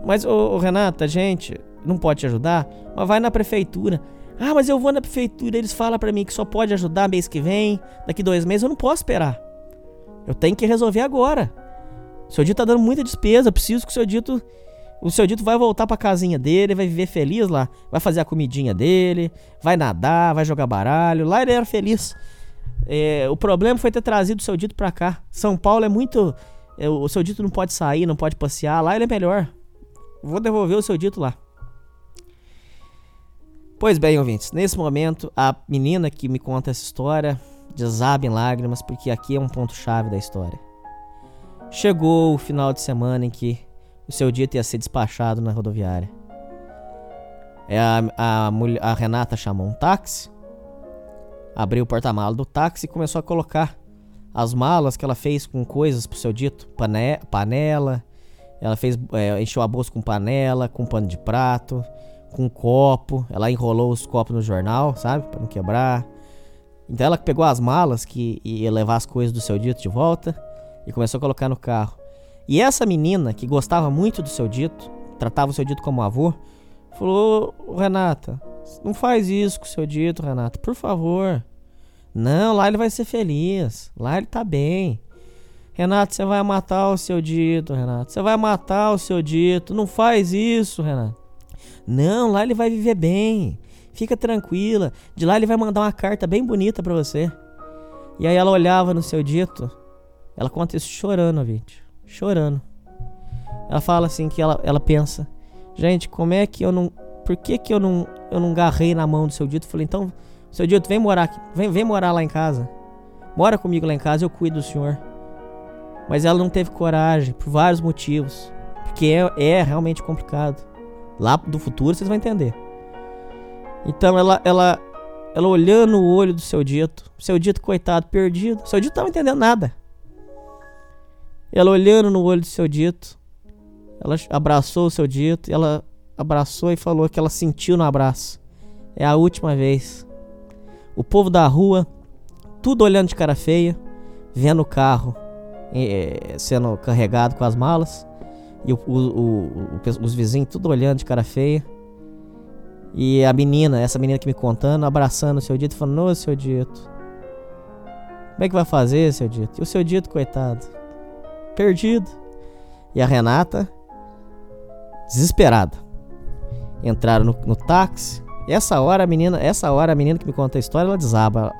Speaker 2: Mas, ô, ô Renata, gente, não pode te ajudar, mas vai na prefeitura. Ah, mas eu vou na prefeitura, eles falam para mim que só pode ajudar mês que vem, daqui dois meses, eu não posso esperar. Eu tenho que resolver agora. O seu dito tá dando muita despesa, preciso que o seu dito. O seu dito vai voltar pra casinha dele, vai viver feliz lá. Vai fazer a comidinha dele, vai nadar, vai jogar baralho. Lá ele era feliz. É, o problema foi ter trazido o seu dito pra cá. São Paulo é muito. É, o seu dito não pode sair, não pode passear. Lá ele é melhor. Vou devolver o seu dito lá. Pois bem, ouvintes, nesse momento a menina que me conta essa história desaba em lágrimas porque aqui é um ponto chave da história. Chegou o final de semana em que o seu dito ia ser despachado na rodoviária. É a, a, a Renata chamou um táxi, abriu o porta-malas do táxi e começou a colocar as malas que ela fez com coisas pro seu dito, pane, panela, ela fez é, encheu a bolsa com panela, com pano de prato, com copo. Ela enrolou os copos no jornal, sabe? Pra não quebrar. Então ela pegou as malas que ia levar as coisas do seu dito de volta e começou a colocar no carro. E essa menina, que gostava muito do seu dito, tratava o seu dito como avô, falou: Renata, não faz isso com o seu dito, Renata, por favor. Não, lá ele vai ser feliz. Lá ele tá bem. Renato, você vai matar o seu dito, Renato. Você vai matar o seu dito. Não faz isso, Renato. Não, lá ele vai viver bem. Fica tranquila. De lá ele vai mandar uma carta bem bonita para você. E aí ela olhava no seu dito. Ela conta isso chorando, gente. Chorando. Ela fala assim que ela, ela pensa: Gente, como é que eu não. Por que que eu não, eu não garrei na mão do seu dito? Falei: Então, seu dito, vem morar aqui. Vem, vem morar lá em casa. Mora comigo lá em casa, eu cuido do senhor. Mas ela não teve coragem por vários motivos. Porque é, é realmente complicado. Lá do futuro vocês vão entender. Então ela, ela, ela olhando o olho do seu dito, seu dito coitado, perdido, seu dito não estava entendendo nada. Ela olhando no olho do seu dito, ela abraçou o seu dito, ela abraçou e falou que ela sentiu no abraço. É a última vez. O povo da rua, tudo olhando de cara feia, vendo o carro é, sendo carregado com as malas. E o, o, os vizinhos tudo olhando de cara feia. E a menina, essa menina que me contando, abraçando o seu dito, falando: Ô seu dito, como é que vai fazer, seu dito? E o seu dito, coitado, perdido. E a Renata, desesperada. Entraram no, no táxi. Essa hora a menina, essa hora a menina que me conta a história, ela desaba.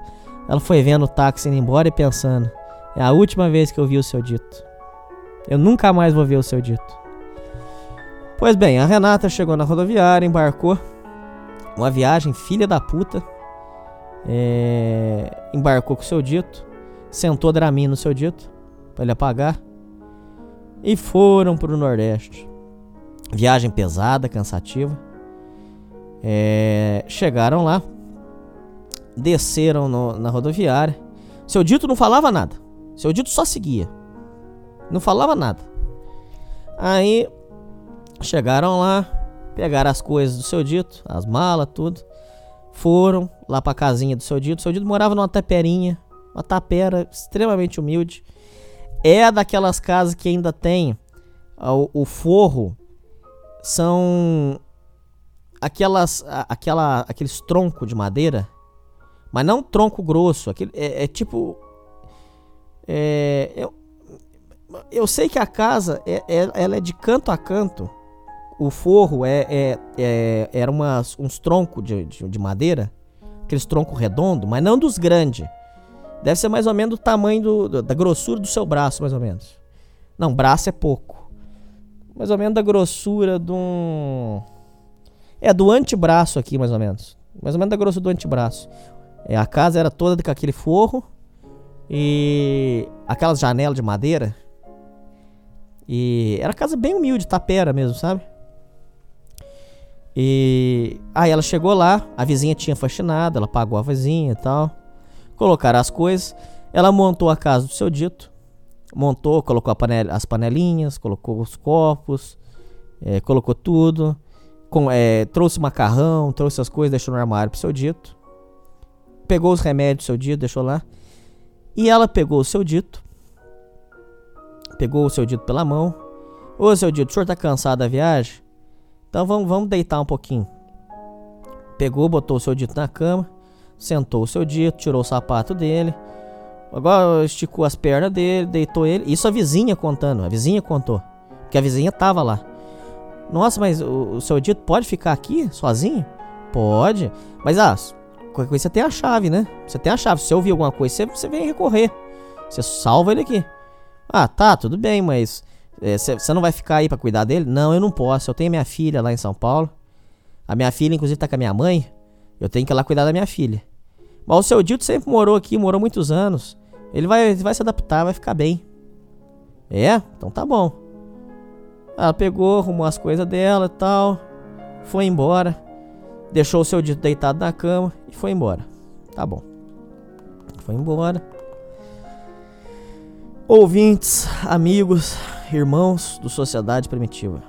Speaker 2: Ela foi vendo o táxi indo embora e pensando: é a última vez que eu vi o seu dito. Eu nunca mais vou ver o seu dito. Pois bem, a Renata chegou na rodoviária, embarcou. Uma viagem filha da puta. É... Embarcou com o seu dito. Sentou Dramin no seu dito. Pra ele apagar. E foram pro Nordeste. Viagem pesada, cansativa. É... Chegaram lá. Desceram no, na rodoviária. Seu dito não falava nada. Seu dito só seguia. Não falava nada. Aí chegaram lá, pegaram as coisas do seu dito, as malas, tudo. Foram lá pra casinha do seu dito. O seu dito morava numa taperinha, uma tapera extremamente humilde. É daquelas casas que ainda tem o, o forro. São aquelas, aquela, aqueles troncos de madeira, mas não tronco grosso. Aquele, é, é tipo. É, eu, eu sei que a casa é, é, ela é de canto a canto o forro é, é, é era umas, uns troncos de, de, de, madeira, aqueles troncos redondos, mas não dos grandes. Deve ser mais ou menos do tamanho do, do, da grossura do seu braço, mais ou menos. Não, braço é pouco. Mais ou menos da grossura de um. É, do antebraço aqui, mais ou menos. Mais ou menos da grossura do antebraço. É, a casa era toda com aquele forro. E aquelas janelas de madeira. E era casa bem humilde, tapera mesmo, sabe? E aí ela chegou lá, a vizinha tinha faxinado, ela pagou a vizinha e tal. Colocaram as coisas. Ela montou a casa do seu dito. Montou, colocou as panelinhas, colocou os copos, é, colocou tudo. Com, é, trouxe macarrão, trouxe as coisas, deixou no armário pro seu dito. Pegou os remédios do seu dito, deixou lá. E ela pegou o seu dito. Pegou o seu dito pela mão. Ô seu dito, o senhor tá cansado da viagem? Então vamos, vamos deitar um pouquinho. Pegou, botou o seu dito na cama, sentou o seu dito, tirou o sapato dele. Agora esticou as pernas dele, deitou ele. Isso a vizinha contando, a vizinha contou. Porque a vizinha tava lá. Nossa, mas o, o seu dito pode ficar aqui sozinho? Pode. Mas ah, qualquer coisa você tem a chave, né? Você tem a chave. Se você ouvir alguma coisa, você, você vem recorrer. Você salva ele aqui. Ah, tá, tudo bem, mas você é, não vai ficar aí para cuidar dele? Não, eu não posso. Eu tenho minha filha lá em São Paulo. A minha filha, inclusive, tá com a minha mãe. Eu tenho que ir lá cuidar da minha filha. Mas o seu Dito sempre morou aqui, morou muitos anos. Ele vai, vai se adaptar, vai ficar bem. É? Então tá bom. Ela pegou, arrumou as coisas dela e tal. Foi embora. Deixou o seu Dito deitado na cama e foi embora. Tá bom. Foi embora. Ouvintes, amigos, irmãos do Sociedade Primitiva.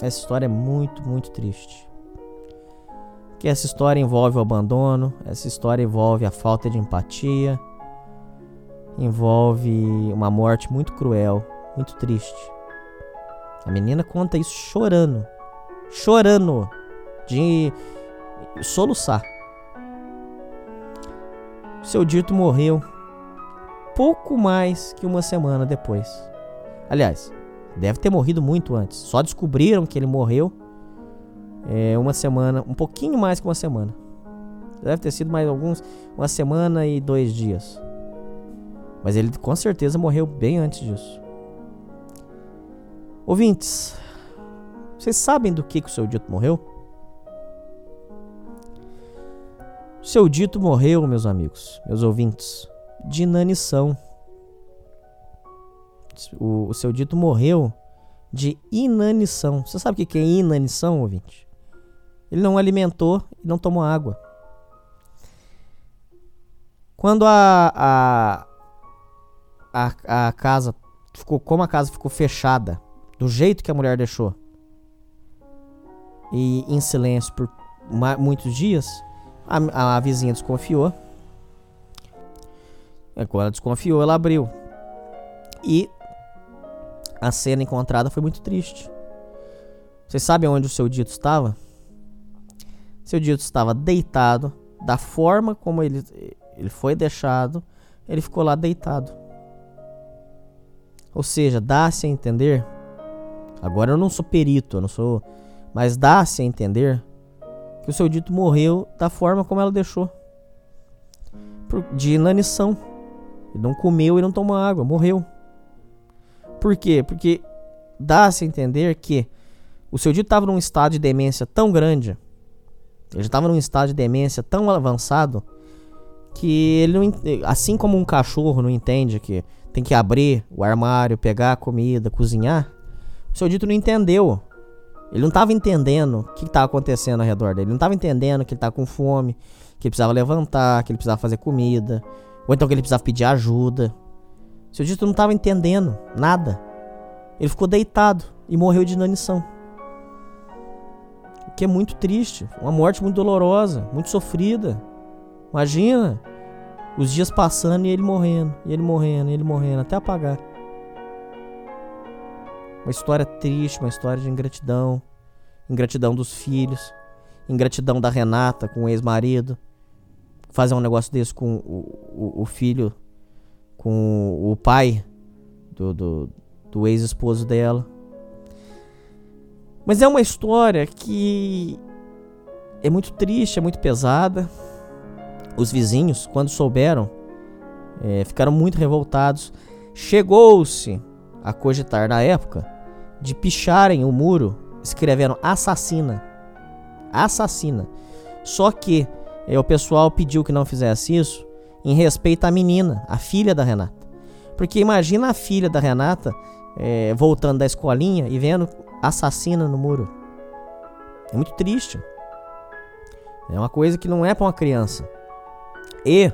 Speaker 2: Essa história é muito, muito triste. Que essa história envolve o abandono, essa história envolve a falta de empatia, envolve uma morte muito cruel, muito triste. A menina conta isso chorando, chorando de soluçar. Seu dito morreu pouco mais que uma semana depois. Aliás, deve ter morrido muito antes. Só descobriram que ele morreu é, uma semana, um pouquinho mais que uma semana. Deve ter sido mais alguns, uma semana e dois dias. Mas ele com certeza morreu bem antes disso. Ouvintes, vocês sabem do que, que o seu dito morreu? O seu dito morreu, meus amigos, meus ouvintes, de inanição o, o seu dito morreu de inanição. Você sabe o que é inanição, ouvinte? Ele não alimentou e não tomou água. Quando a, a, a, a casa ficou, como a casa ficou fechada, do jeito que a mulher deixou, e em silêncio por muitos dias, a, a vizinha desconfiou. Quando ela desconfiou, ela abriu. E a cena encontrada foi muito triste. Vocês sabem onde o seu dito estava? Seu dito estava deitado, da forma como ele, ele foi deixado, ele ficou lá deitado. Ou seja, dá-se a entender. Agora eu não sou perito, eu não sou. Mas dá-se a entender que o seu dito morreu da forma como ela deixou de inanição. Ele não comeu e não tomou água, morreu. Por quê? Porque dá-se a entender que o seu dito estava num estado de demência tão grande, ele estava num estado de demência tão avançado, que ele não, assim como um cachorro não entende que tem que abrir o armário, pegar a comida, cozinhar, o seu dito não entendeu. Ele não estava entendendo o que estava acontecendo ao redor dele. Ele não estava entendendo que ele estava com fome, que ele precisava levantar, que ele precisava fazer comida, ou então que ele precisava pedir ajuda. Seu dito não estava entendendo nada. Ele ficou deitado e morreu de inanição. que é muito triste, uma morte muito dolorosa, muito sofrida. Imagina os dias passando e ele morrendo, e ele morrendo, e ele morrendo, até apagar. Uma história triste, uma história de ingratidão, ingratidão dos filhos, ingratidão da Renata com o ex-marido, fazer um negócio desse com o, o, o filho, com o pai do, do, do ex-esposo dela. Mas é uma história que é muito triste, é muito pesada. Os vizinhos, quando souberam, é, ficaram muito revoltados. Chegou-se a cogitar na época de picharem o muro escrevendo assassina. Assassina. Só que é, o pessoal pediu que não fizesse isso em respeito à menina, a filha da Renata. Porque imagina a filha da Renata é, voltando da escolinha e vendo assassina no muro. É muito triste. É uma coisa que não é para uma criança. E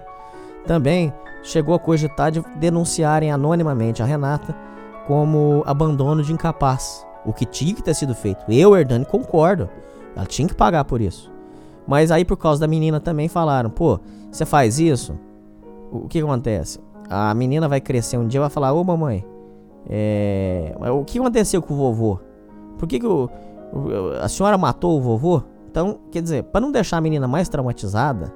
Speaker 2: também chegou a cogitar de denunciarem anonimamente a Renata como abandono de incapaz. O que tinha que ter sido feito. Eu, Hernani, concordo. Ela tinha que pagar por isso. Mas aí, por causa da menina, também falaram: pô, você faz isso? O que acontece? A menina vai crescer um dia vai falar: Ô mamãe, é... o que aconteceu com o vovô? Por que, que o... a senhora matou o vovô? Então, quer dizer, para não deixar a menina mais traumatizada,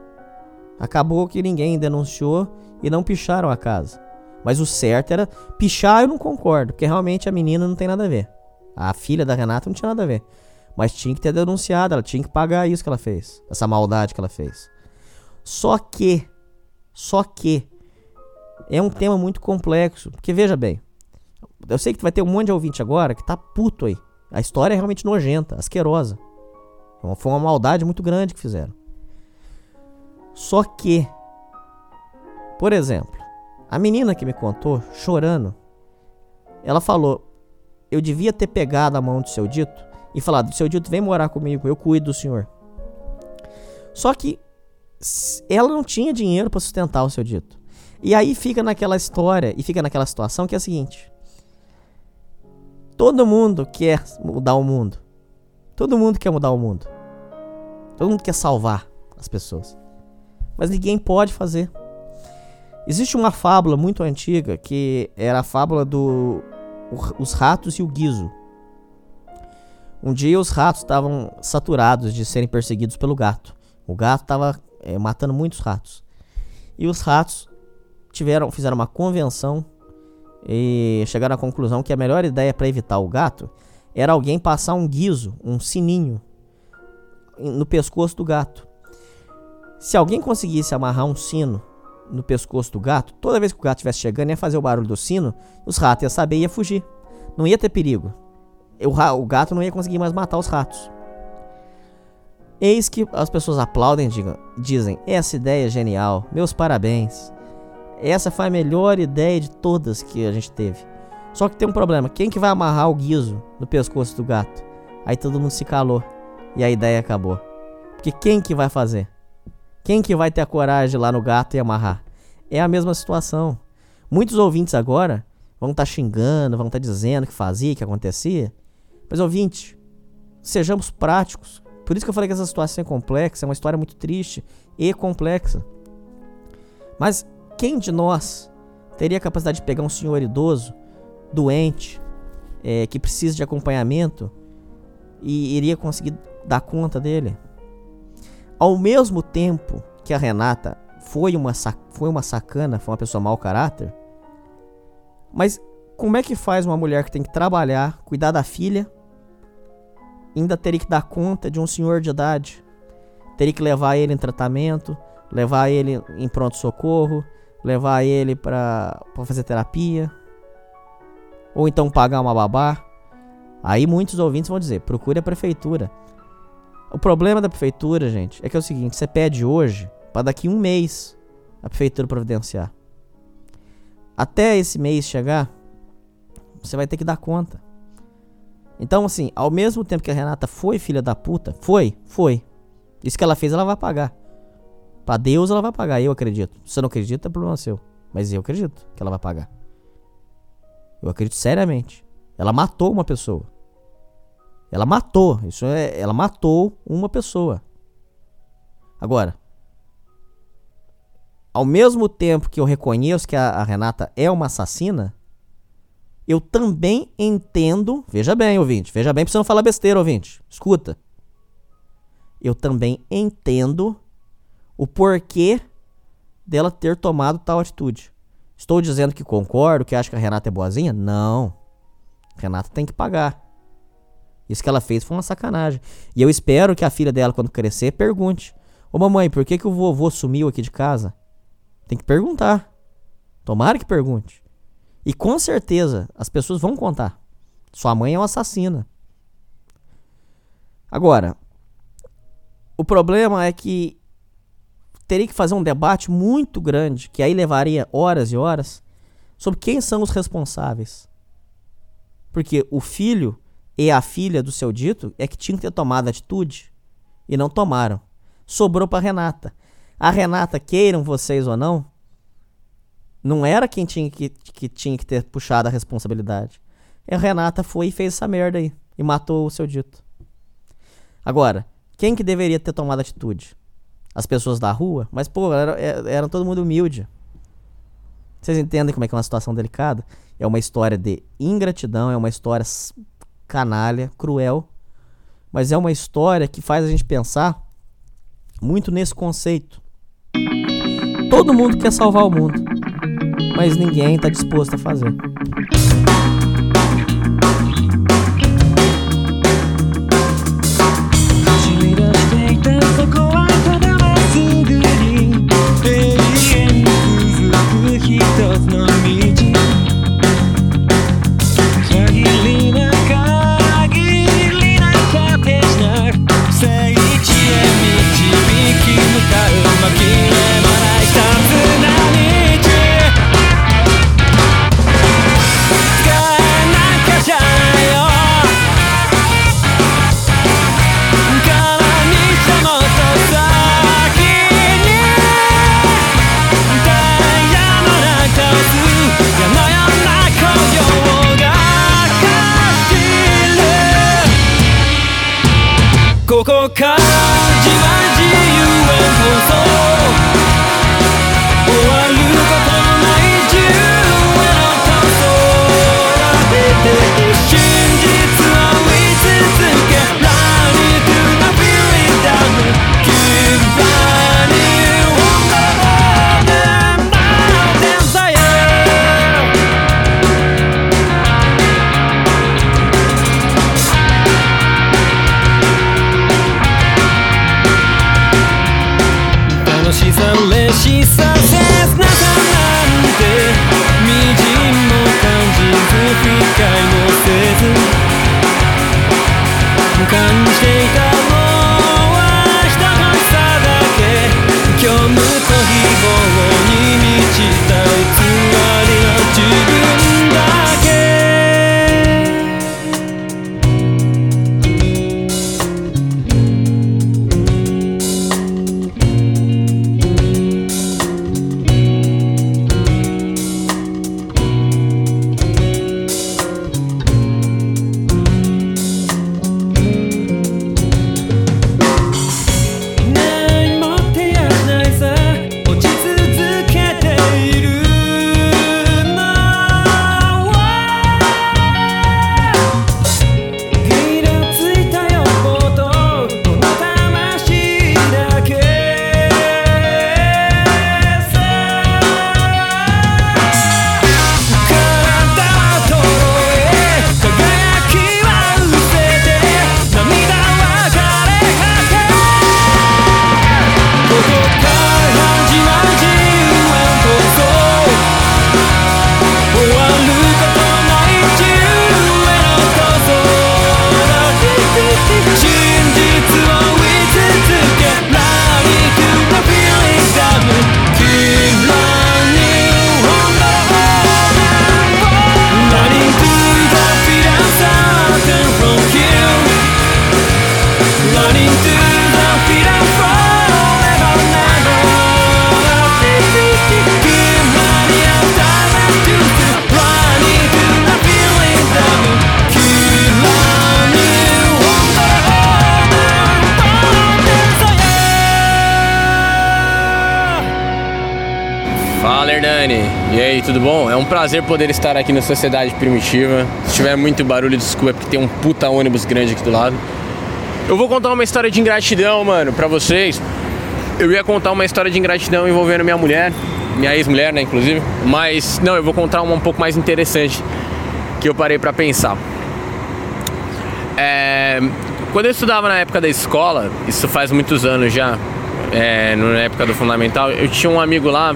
Speaker 2: acabou que ninguém denunciou e não picharam a casa. Mas o certo era pichar, eu não concordo, porque realmente a menina não tem nada a ver. A filha da Renata não tinha nada a ver. Mas tinha que ter denunciado, ela tinha que pagar isso que ela fez, essa maldade que ela fez. Só que, só que, é um tema muito complexo, porque veja bem, eu sei que vai ter um monte de ouvinte agora que tá puto aí. A história é realmente nojenta, asquerosa. Foi uma maldade muito grande que fizeram. Só que, por exemplo, a menina que me contou, chorando, ela falou: Eu devia ter pegado a mão do seu dito e falado: Seu dito, vem morar comigo, eu cuido do senhor. Só que ela não tinha dinheiro para sustentar o seu dito. E aí fica naquela história e fica naquela situação que é a seguinte: Todo mundo quer mudar o mundo. Todo mundo quer mudar o mundo. Todo mundo quer salvar as pessoas. Mas ninguém pode fazer. Existe uma fábula muito antiga que era a fábula do os ratos e o guiso. Um dia os ratos estavam saturados de serem perseguidos pelo gato. O gato estava é, matando muitos ratos. E os ratos tiveram, fizeram uma convenção e chegaram à conclusão que a melhor ideia para evitar o gato era alguém passar um guiso, um sininho, no pescoço do gato. Se alguém conseguisse amarrar um sino no pescoço do gato, toda vez que o gato estivesse chegando, ia fazer o barulho do sino, os ratos iam saber e ia fugir. Não ia ter perigo o, o gato não ia conseguir mais matar os ratos. Eis que as pessoas aplaudem e dizem: Essa ideia é genial, meus parabéns. Essa foi a melhor ideia de todas que a gente teve. Só que tem um problema: quem que vai amarrar o guiso no pescoço do gato? Aí todo mundo se calou e a ideia acabou. Porque quem que vai fazer? Quem que vai ter a coragem de ir lá no gato e amarrar? É a mesma situação. Muitos ouvintes agora vão estar tá xingando, vão estar tá dizendo que fazia, que acontecia. Mas ouvinte, sejamos práticos. Por isso que eu falei que essa situação é complexa, é uma história muito triste e complexa. Mas quem de nós teria a capacidade de pegar um senhor idoso, doente, é, que precisa de acompanhamento e iria conseguir dar conta dele? Ao mesmo tempo que a Renata foi uma, foi uma sacana, foi uma pessoa mau caráter, mas como é que faz uma mulher que tem que trabalhar, cuidar da filha, ainda teria que dar conta de um senhor de idade? Teria que levar ele em tratamento, levar ele em pronto-socorro, levar ele para fazer terapia, ou então pagar uma babá. Aí muitos ouvintes vão dizer: procure a prefeitura. O problema da prefeitura, gente, é que é o seguinte: você pede hoje para daqui um mês a prefeitura providenciar. Até esse mês chegar, você vai ter que dar conta. Então, assim, ao mesmo tempo que a Renata foi filha da puta, foi, foi. Isso que ela fez, ela vai pagar. Pra Deus, ela vai pagar, eu acredito. Se você não acredita, é problema seu. Mas eu acredito que ela vai pagar. Eu acredito seriamente. Ela matou uma pessoa. Ela matou. Isso é, ela matou uma pessoa. Agora, ao mesmo tempo que eu reconheço que a, a Renata é uma assassina, eu também entendo. Veja bem, ouvinte. Veja bem pra você não falar besteira, ouvinte. Escuta. Eu também entendo o porquê dela ter tomado tal atitude. Estou dizendo que concordo, que acho que a Renata é boazinha? Não. Renata tem que pagar. Isso que ela fez foi uma sacanagem. E eu espero que a filha dela, quando crescer, pergunte: Ô mamãe, por que, que o vovô sumiu aqui de casa? Tem que perguntar. Tomara que pergunte. E com certeza as pessoas vão contar. Sua mãe é uma assassina. Agora, o problema é que teria que fazer um debate muito grande, que aí levaria horas e horas, sobre quem são os responsáveis. Porque o filho e a filha do seu dito é que tinham que ter tomado atitude e não tomaram. Sobrou para Renata. A Renata, queiram vocês ou não, não era quem tinha que, que tinha que ter puxado a responsabilidade. E a Renata foi e fez essa merda aí. E matou o seu dito. Agora, quem que deveria ter tomado atitude? As pessoas da rua? Mas, pô, era, era, era todo mundo humilde. Vocês entendem como é que é uma situação delicada? É uma história de ingratidão, é uma história canalha, cruel. Mas é uma história que faz a gente pensar muito nesse conceito. Todo mundo quer salvar o mundo mas ninguém está disposto a fazer.
Speaker 3: Aqui na Sociedade Primitiva. Se tiver muito barulho, desculpa, é porque tem um puta ônibus grande aqui do lado. Eu vou contar uma história de ingratidão, mano, pra vocês. Eu ia contar uma história de ingratidão envolvendo minha mulher, minha ex-mulher, né, inclusive. Mas, não, eu vou contar uma um pouco mais interessante que eu parei pra pensar. É, quando eu estudava na época da escola, isso faz muitos anos já, é, na época do fundamental, eu tinha um amigo lá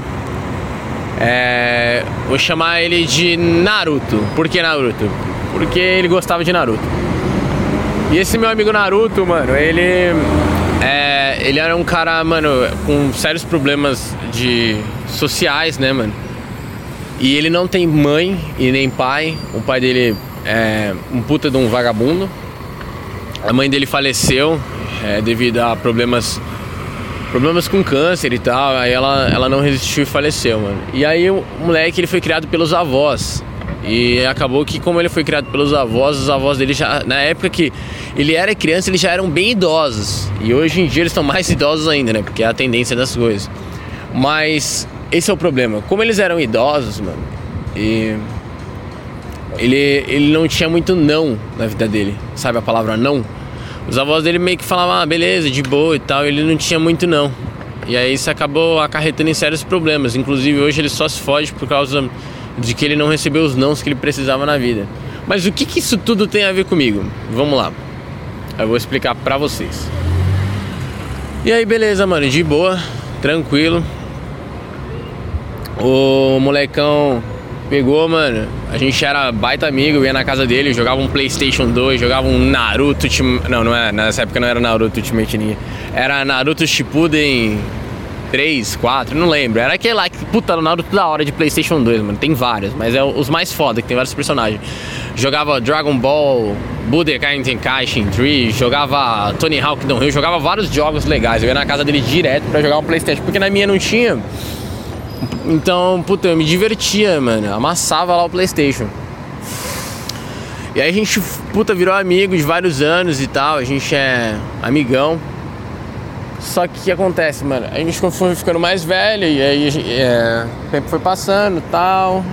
Speaker 3: é, vou chamar ele de Naruto. Por que Naruto? Porque ele gostava de Naruto. E esse meu amigo Naruto, mano, ele. É, ele era um cara, mano, com sérios problemas de sociais, né, mano? E ele não tem mãe e nem pai. O pai dele é um puta de um vagabundo. A mãe dele faleceu é, devido a problemas problemas com câncer e tal. Aí ela, ela não resistiu e faleceu, mano. E aí o moleque ele foi criado pelos avós. E acabou que como ele foi criado pelos avós, os avós dele já na época que ele era criança, eles já eram bem idosos. E hoje em dia eles estão mais idosos ainda, né? Porque é a tendência das coisas. Mas esse é o problema. Como eles eram idosos, mano, e ele, ele não tinha muito não na vida dele. Sabe a palavra não? Os avós dele meio que falavam, ah, beleza, de boa e tal, ele não tinha muito não. E aí isso acabou acarretando em sérios problemas. Inclusive hoje ele só se foge por causa de que ele não recebeu os nãos que ele precisava na vida. Mas o que, que isso tudo tem a ver comigo? Vamos lá. Eu vou explicar pra vocês. E aí, beleza, mano, de boa, tranquilo. O molecão Pegou, mano. A gente era baita amigo, ia na casa dele, jogava um PlayStation 2, jogava um Naruto. Não, não é. Nessa época não era Naruto Ultimate Ninja. Era Naruto Shippuden 3, 4, não lembro. Era aquele lá que, puta, Naruto da hora de PlayStation 2, mano. Tem vários, mas é os mais foda, que tem vários personagens. Jogava Dragon Ball, Budokai Tenkaichi 3, jogava Tony Hawk Downhill, jogava vários jogos legais. Eu ia na casa dele direto para jogar um PlayStation, porque na minha não tinha. Então, puta, eu me divertia, mano. Amassava lá o PlayStation. E aí a gente, puta, virou amigo de vários anos e tal. A gente é amigão. Só que o que acontece, mano? A gente foi ficando mais velho e aí é, o tempo foi passando e tal.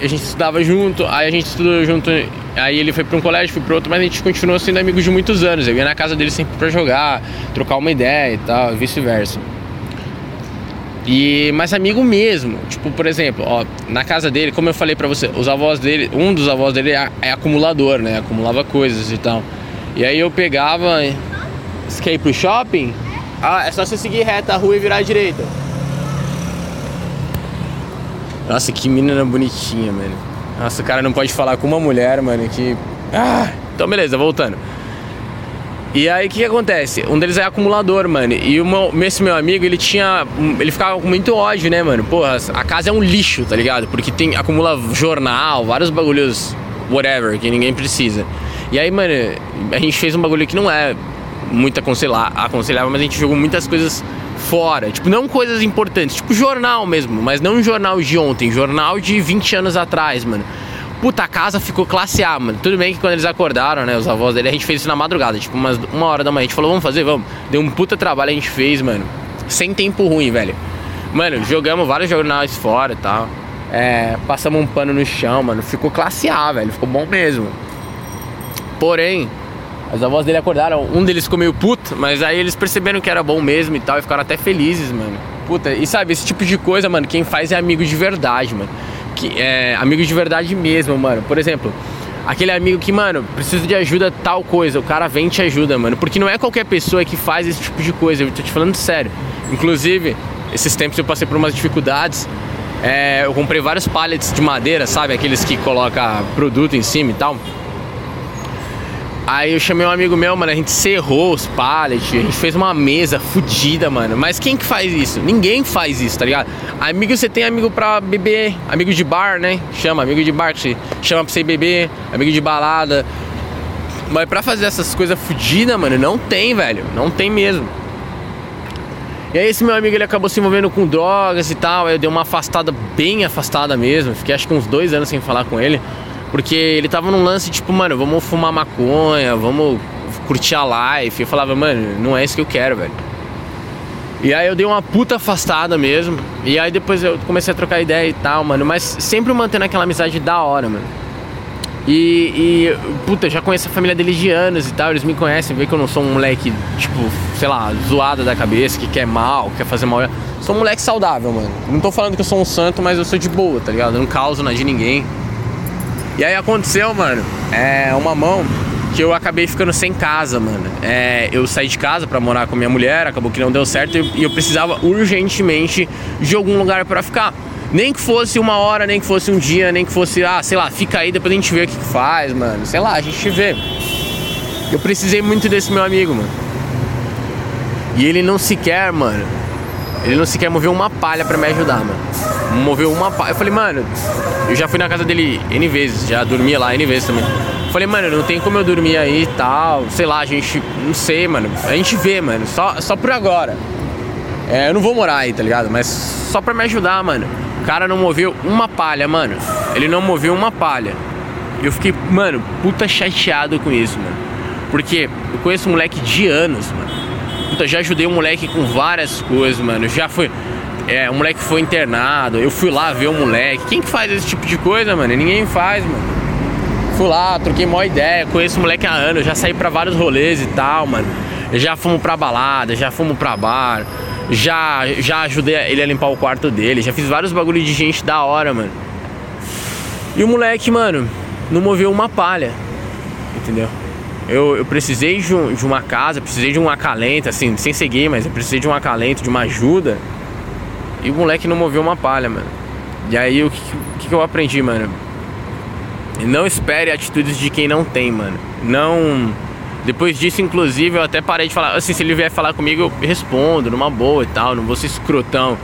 Speaker 3: A gente estudava junto, aí a gente estudou junto. Aí ele foi pra um colégio, fui pro outro, mas a gente continuou sendo amigos de muitos anos. Eu ia na casa dele sempre pra jogar, trocar uma ideia e tal, vice-versa. E mais amigo mesmo. Tipo, por exemplo, ó, na casa dele, como eu falei para você, os avós dele, um dos avós dele é, é, acumulador, né? Acumulava coisas e tal. E aí eu pegava, você quer ir pro shopping? Ah, é só você seguir reta a rua e virar à direita. Nossa, que menina bonitinha, mano. Nossa, o cara não pode falar com uma mulher, mano, que. Ah! Então beleza, voltando. E aí o que, que, acontece? Um deles é acumulador, mano. E meu, esse meu amigo, ele tinha. Ele ficava com muito ódio, né, mano? Porra, a casa é um lixo, tá ligado? Porque tem, acumula jornal, vários bagulhos, whatever, que ninguém precisa. E aí, mano, a gente fez um bagulho que não é muito aconselhável, mas a gente jogou muitas coisas fora. Tipo, não coisas importantes, tipo jornal mesmo, mas não jornal de ontem, jornal de 20 anos atrás, mano. Puta, a casa ficou classe A, mano. Tudo bem que quando eles acordaram, né, os avós dele, a gente fez isso na madrugada, tipo, umas, uma hora da manhã. A gente falou, vamos fazer, vamos. Deu um puta trabalho, a gente fez, mano. Sem tempo ruim, velho. Mano, jogamos vários jornais fora e tal. É, passamos um pano no chão, mano. Ficou classe A, velho. Ficou bom mesmo. Porém, as avós dele acordaram. Um deles ficou meio puto, mas aí eles perceberam que era bom mesmo e tal. E ficaram até felizes, mano. Puta, e sabe, esse tipo de coisa, mano, quem faz é amigo de verdade, mano que é amigo de verdade mesmo, mano. Por exemplo, aquele amigo que, mano, precisa de ajuda tal coisa, o cara vem e te ajuda, mano. Porque não é qualquer pessoa que faz esse tipo de coisa, eu tô te falando sério. Inclusive, esses tempos eu passei por umas dificuldades. É, eu comprei vários pallets de madeira, sabe? Aqueles que coloca produto em cima e tal. Aí eu chamei um amigo meu, mano, a gente serrou os pallets, a gente fez uma mesa fodida, mano. Mas quem que faz isso? Ninguém faz isso, tá ligado? Amigo, você tem amigo pra beber, amigo de bar, né? Chama, amigo de bar, que chama pra você beber, amigo de balada. Mas pra fazer essas coisas fodidas, mano, não tem, velho. Não tem mesmo. E aí esse meu amigo ele acabou se envolvendo com drogas e tal. Aí eu dei uma afastada, bem afastada mesmo. Fiquei acho que uns dois anos sem falar com ele. Porque ele tava num lance tipo, mano, vamos fumar maconha, vamos curtir a life. Eu falava, mano, não é isso que eu quero, velho. E aí eu dei uma puta afastada mesmo. E aí depois eu comecei a trocar ideia e tal, mano. Mas sempre mantendo aquela amizade da hora, mano. E, e puta, já conheço a família deles de anos e tal. Eles me conhecem, vê que eu não sou um moleque, tipo, sei lá, zoado da cabeça, que quer mal, quer fazer mal. Sou um moleque saudável, mano. Não tô falando que eu sou um santo, mas eu sou de boa, tá ligado? Eu não causo na de ninguém. E aí aconteceu, mano, é uma mão que eu acabei ficando sem casa, mano. É, eu saí de casa para morar com minha mulher, acabou que não deu certo e eu precisava urgentemente de algum lugar para ficar. Nem que fosse uma hora, nem que fosse um dia, nem que fosse, ah, sei lá, fica aí, depois a gente vê o que faz, mano. Sei lá, a gente vê. Eu precisei muito desse meu amigo, mano. E ele não sequer, mano. Ele não sequer moveu uma palha para me ajudar, mano. Moveu uma palha. Eu falei, mano, eu já fui na casa dele N vezes, já dormia lá N vezes também. Falei, mano, não tem como eu dormir aí e tal. Sei lá, a gente. Não sei, mano. A gente vê, mano. Só, só por agora. É, eu não vou morar aí, tá ligado? Mas só pra me ajudar, mano. O cara não moveu uma palha, mano. Ele não moveu uma palha. Eu fiquei, mano, puta chateado com isso, mano. Porque eu conheço um moleque de anos, mano. Puta, já ajudei um moleque com várias coisas, mano. Já foi. É, um moleque foi internado. Eu fui lá ver o um moleque. Quem que faz esse tipo de coisa, mano? Ninguém faz, mano. Fui lá, troquei uma ideia, conheço o moleque há anos, já saí pra vários rolês e tal, mano. Já fomos pra balada, já fomos pra bar, já, já ajudei ele a limpar o quarto dele, já fiz vários bagulhos de gente da hora, mano. E o moleque, mano, não moveu uma palha, entendeu? Eu, eu precisei de, um, de uma casa, precisei de um acalento, assim, sem seguir, mas eu precisei de um acalento, de uma ajuda. E o moleque não moveu uma palha, mano. E aí o que, que, que eu aprendi, mano? Não espere atitudes de quem não tem, mano. Não. Depois disso, inclusive, eu até parei de falar. Assim, se ele vier falar comigo, eu respondo numa boa e tal. Não vou ser escrotão.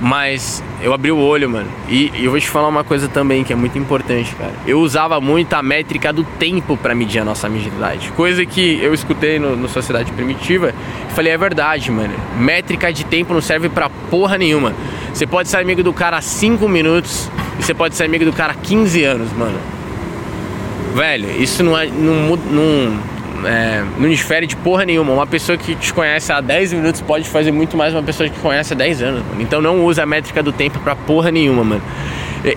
Speaker 3: Mas eu abri o olho, mano. E, e eu vou te falar uma coisa também que é muito importante, cara. Eu usava muito a métrica do tempo para medir a nossa amizade. Coisa que eu escutei no, no Sociedade Primitiva e falei, é verdade, mano. Métrica de tempo não serve pra porra nenhuma. Você pode ser amigo do cara há 5 minutos e você pode ser amigo do cara há 15 anos, mano. Velho, isso não, é, não, não, é, não difere de porra nenhuma. Uma pessoa que te conhece há 10 minutos pode fazer muito mais uma pessoa que conhece há 10 anos, mano. Então não usa a métrica do tempo pra porra nenhuma, mano.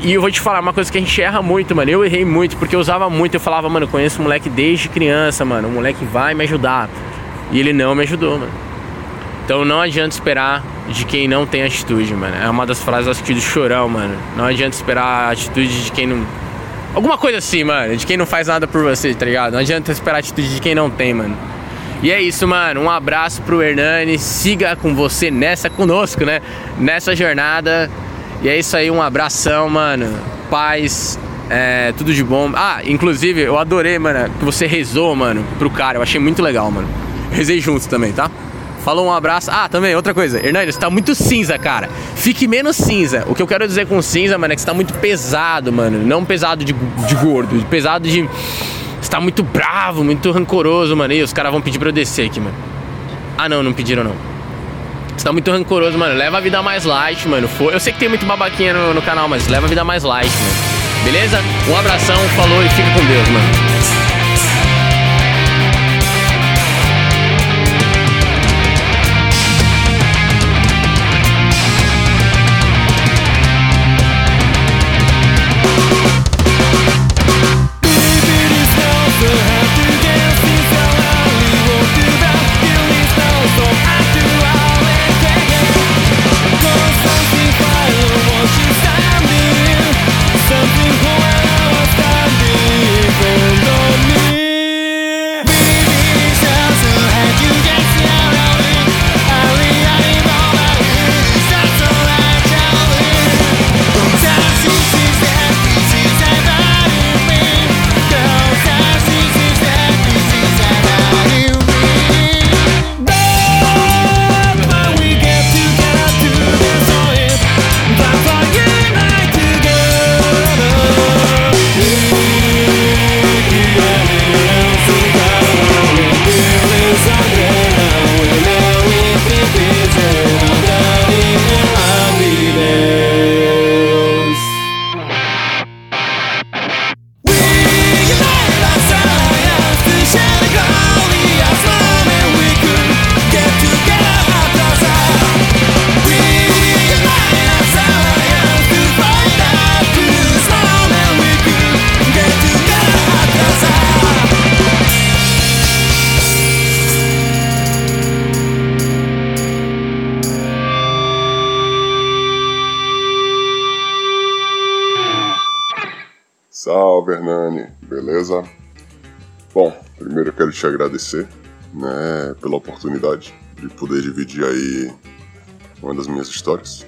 Speaker 3: E eu vou te falar uma coisa que a gente erra muito, mano. Eu errei muito, porque eu usava muito. Eu falava, mano, conheço um moleque desde criança, mano. O moleque vai me ajudar. E ele não me ajudou, mano. Então não adianta esperar de quem não tem atitude, mano. É uma das frases acho que do chorão, mano. Não adianta esperar a atitude de quem não. Alguma coisa assim, mano. De quem não faz nada por você, tá ligado? Não adianta esperar a atitude de quem não tem, mano. E é isso, mano. Um abraço pro Hernani. Siga com você nessa, conosco, né? Nessa jornada. E é isso aí, um abração, mano. Paz. É, tudo de bom. Ah, inclusive, eu adorei, mano, que você rezou, mano, pro cara. Eu achei muito legal, mano. Rezei juntos também, tá? Falou um abraço. Ah, também, outra coisa. Hernani, você tá muito cinza, cara. Fique menos cinza. O que eu quero dizer com cinza, mano, é que você tá muito pesado, mano. Não pesado de, de gordo, pesado de. Você tá muito bravo, muito rancoroso, mano. E os caras vão pedir pra eu descer aqui, mano. Ah, não, não pediram, não. Você tá muito rancoroso, mano. Leva a vida mais light, mano. Eu sei que tem muito babaquinha no, no canal, mas leva a vida mais light, mano. Beleza? Um abração, falou e fica com Deus, mano.
Speaker 6: Quero te agradecer, né, pela oportunidade de poder dividir aí uma das minhas histórias.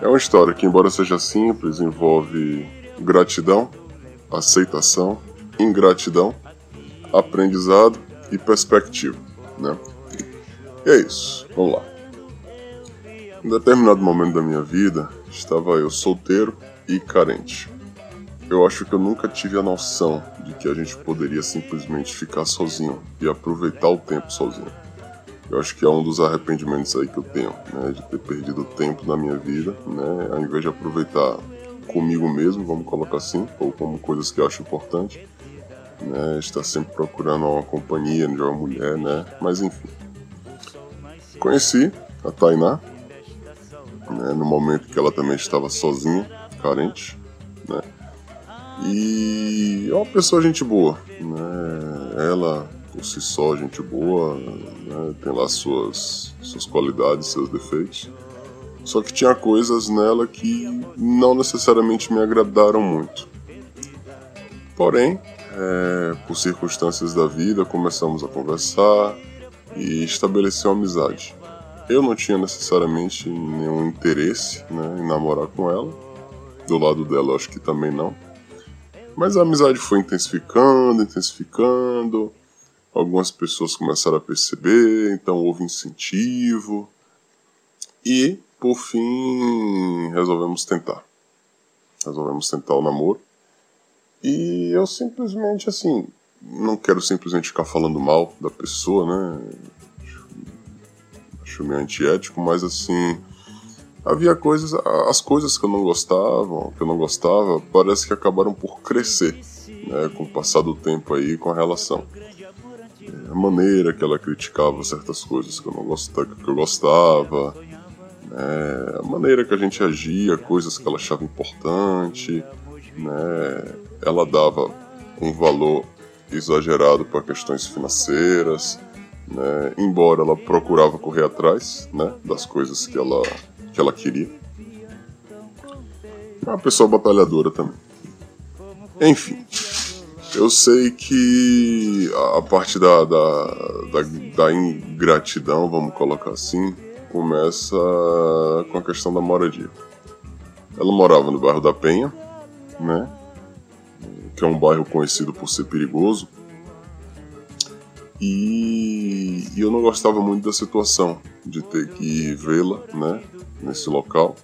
Speaker 6: É uma história que, embora seja simples, envolve gratidão, aceitação, ingratidão, aprendizado e perspectiva, né? E é isso, vamos lá. Em determinado momento da minha vida, estava eu solteiro e carente. Eu acho que eu nunca tive a noção de que a gente poderia simplesmente ficar sozinho e aproveitar o tempo sozinho. Eu acho que é um dos arrependimentos aí que eu tenho, né, de ter perdido tempo na minha vida, né, ao invés de aproveitar comigo mesmo, vamos colocar assim, ou como coisas que eu acho importante, né, estar sempre procurando uma companhia de uma mulher, né, mas enfim. Conheci a Tainá, né, no momento que ela também estava sozinha, carente, né, e é uma pessoa gente boa, né? Ela por si só gente boa, né? tem lá suas suas qualidades, seus defeitos. Só que tinha coisas nela que não necessariamente me agradaram muito. Porém, é, por circunstâncias da vida, começamos a conversar e estabelecer uma amizade. Eu não tinha necessariamente nenhum interesse né, em namorar com ela. Do lado dela, acho que também não. Mas a amizade foi intensificando, intensificando. Algumas pessoas começaram a perceber, então houve incentivo. E, por fim, resolvemos tentar. Resolvemos tentar o namoro. E eu simplesmente, assim, não quero simplesmente ficar falando mal da pessoa, né? Acho, meio antiético, mas assim havia coisas, as coisas que eu não gostava, que eu não gostava, parece que acabaram por crescer, né, com o passar do tempo aí com a relação. A maneira que ela criticava certas coisas que eu não gostava, que eu gostava, né, a maneira que a gente agia, coisas que ela achava importante, né, ela dava um valor exagerado para questões financeiras, né, embora ela procurava correr atrás né, das coisas que ela que ela queria. É uma pessoa batalhadora também. Enfim, eu sei que a parte da, da, da, da ingratidão, vamos colocar assim, começa com a questão da moradia. Ela morava no bairro da Penha, né? Que é um bairro conhecido por ser perigoso. E, e eu não gostava muito da situação de ter que vê-la, né? nesse local.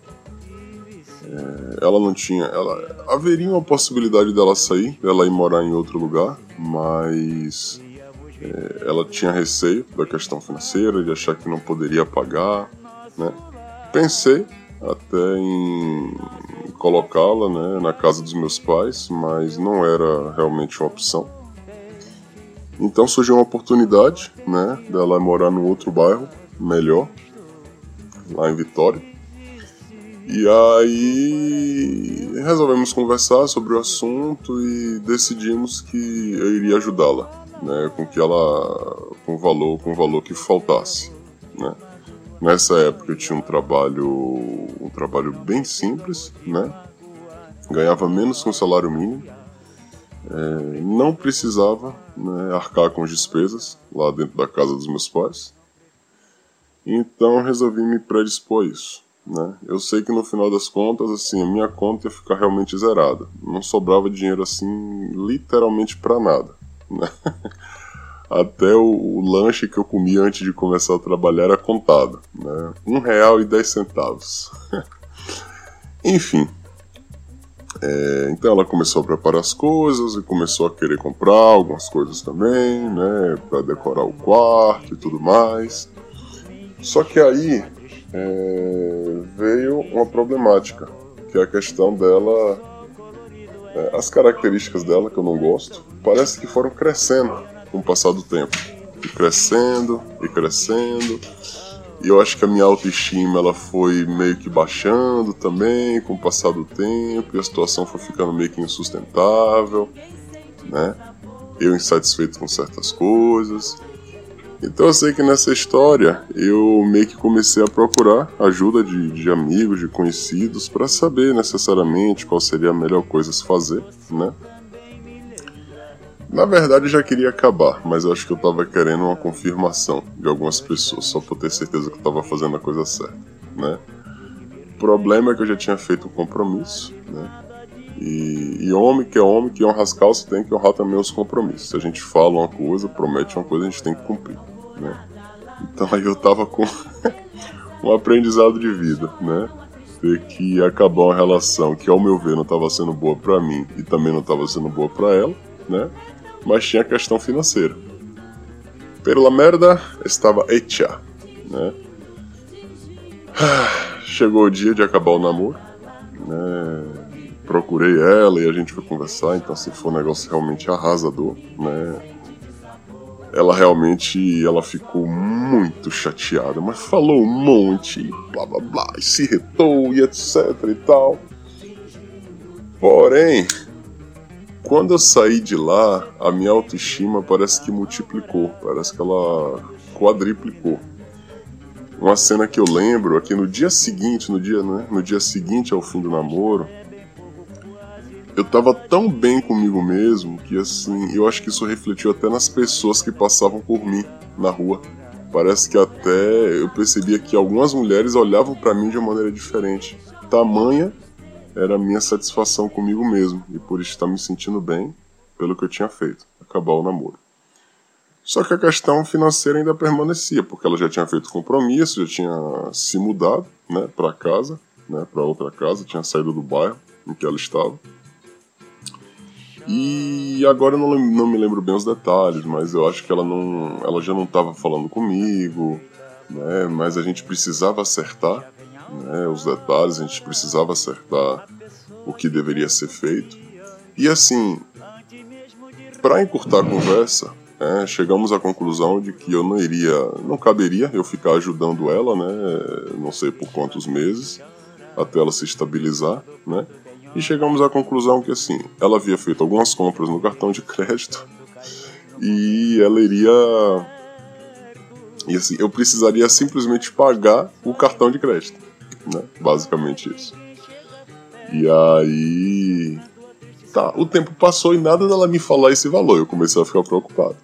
Speaker 6: É, ela não tinha. Ela, haveria uma possibilidade dela sair, dela ir morar em outro lugar, mas é, ela tinha receio da questão financeira, de achar que não poderia pagar. Né? Pensei até em colocá-la né, na casa dos meus pais, mas não era realmente uma opção. Então surgiu uma oportunidade né, dela morar num outro bairro melhor, lá em Vitória. E aí resolvemos conversar sobre o assunto e decidimos que eu iria ajudá-la, né, com que ela com valor, com valor que faltasse, né? Nessa época eu tinha um trabalho, um trabalho bem simples, né? Ganhava menos que um salário mínimo. É, não precisava né, arcar com as despesas lá dentro da casa dos meus pais. Então resolvi me predispor a isso. Né? Eu sei que no final das contas, assim, a minha conta ia ficar realmente zerada. Não sobrava dinheiro assim, literalmente para nada. Né? Até o, o, lanche que eu comia antes de começar a trabalhar era contado. Né? Um real e dez centavos. Enfim. É, então ela começou a preparar as coisas e começou a querer comprar algumas coisas também, né, para decorar o quarto e tudo mais. Só que aí é, veio uma problemática, que é a questão dela, é, as características dela que eu não gosto, parece que foram crescendo com o passar do tempo, e crescendo e crescendo. Eu acho que a minha autoestima ela foi meio que baixando também com o passar do tempo, e a situação foi ficando meio que insustentável, né? Eu insatisfeito com certas coisas. Então eu sei que nessa história eu meio que comecei a procurar ajuda de, de amigos, de conhecidos, para saber necessariamente qual seria a melhor coisa a se fazer, né? Na verdade, eu já queria acabar, mas acho que eu tava querendo uma confirmação de algumas pessoas, só pra ter certeza que eu tava fazendo a coisa certa, né? O problema é que eu já tinha feito um compromisso, né? E, e, homem que é homem, que honra as calças, tem que honrar também os compromissos. Se a gente fala uma coisa, promete uma coisa, a gente tem que cumprir, né? Então aí eu tava com um aprendizado de vida, né? Ter que acabar uma relação que, ao meu ver, não estava sendo boa para mim e também não estava sendo boa para ela, né? Mas tinha a questão financeira. Pela merda, estava hecha, né? Chegou o dia de acabar o namoro, né? Procurei ela e a gente foi conversar, então assim, foi um negócio realmente arrasador, né? Ela realmente, ela ficou muito chateada, mas falou um monte, blá blá blá, e se retou e etc e tal. Porém, quando eu saí de lá, a minha autoestima parece que multiplicou, parece que ela quadriplicou. Uma cena que eu lembro é que no dia seguinte, no dia, né, no dia seguinte ao fim do namoro, eu tava tão bem comigo mesmo que assim, eu acho que isso refletiu até nas pessoas que passavam por mim na rua. Parece que até eu percebia que algumas mulheres olhavam para mim de uma maneira diferente. Tamanha era a minha satisfação comigo mesmo e por estar me sentindo bem pelo que eu tinha feito, acabar o namoro. Só que a questão financeira ainda permanecia, porque ela já tinha feito compromisso, já tinha se mudado, né, para casa, né, para outra casa, tinha saído do bairro em que ela estava. E agora eu não, não me lembro bem os detalhes, mas eu acho que ela não, ela já não estava falando comigo, né, mas a gente precisava acertar né, os detalhes, a gente precisava acertar o que deveria ser feito. E assim, para encurtar a conversa, é, chegamos à conclusão de que eu não iria, não caberia eu ficar ajudando ela, né, não sei por quantos meses, até ela se estabilizar, né, e chegamos à conclusão que assim, ela havia feito algumas compras no cartão de crédito e ela iria e assim, eu precisaria simplesmente pagar o cartão de crédito né? Basicamente isso. E aí. Tá, o tempo passou e nada dela me falar esse valor. Eu comecei a ficar preocupado.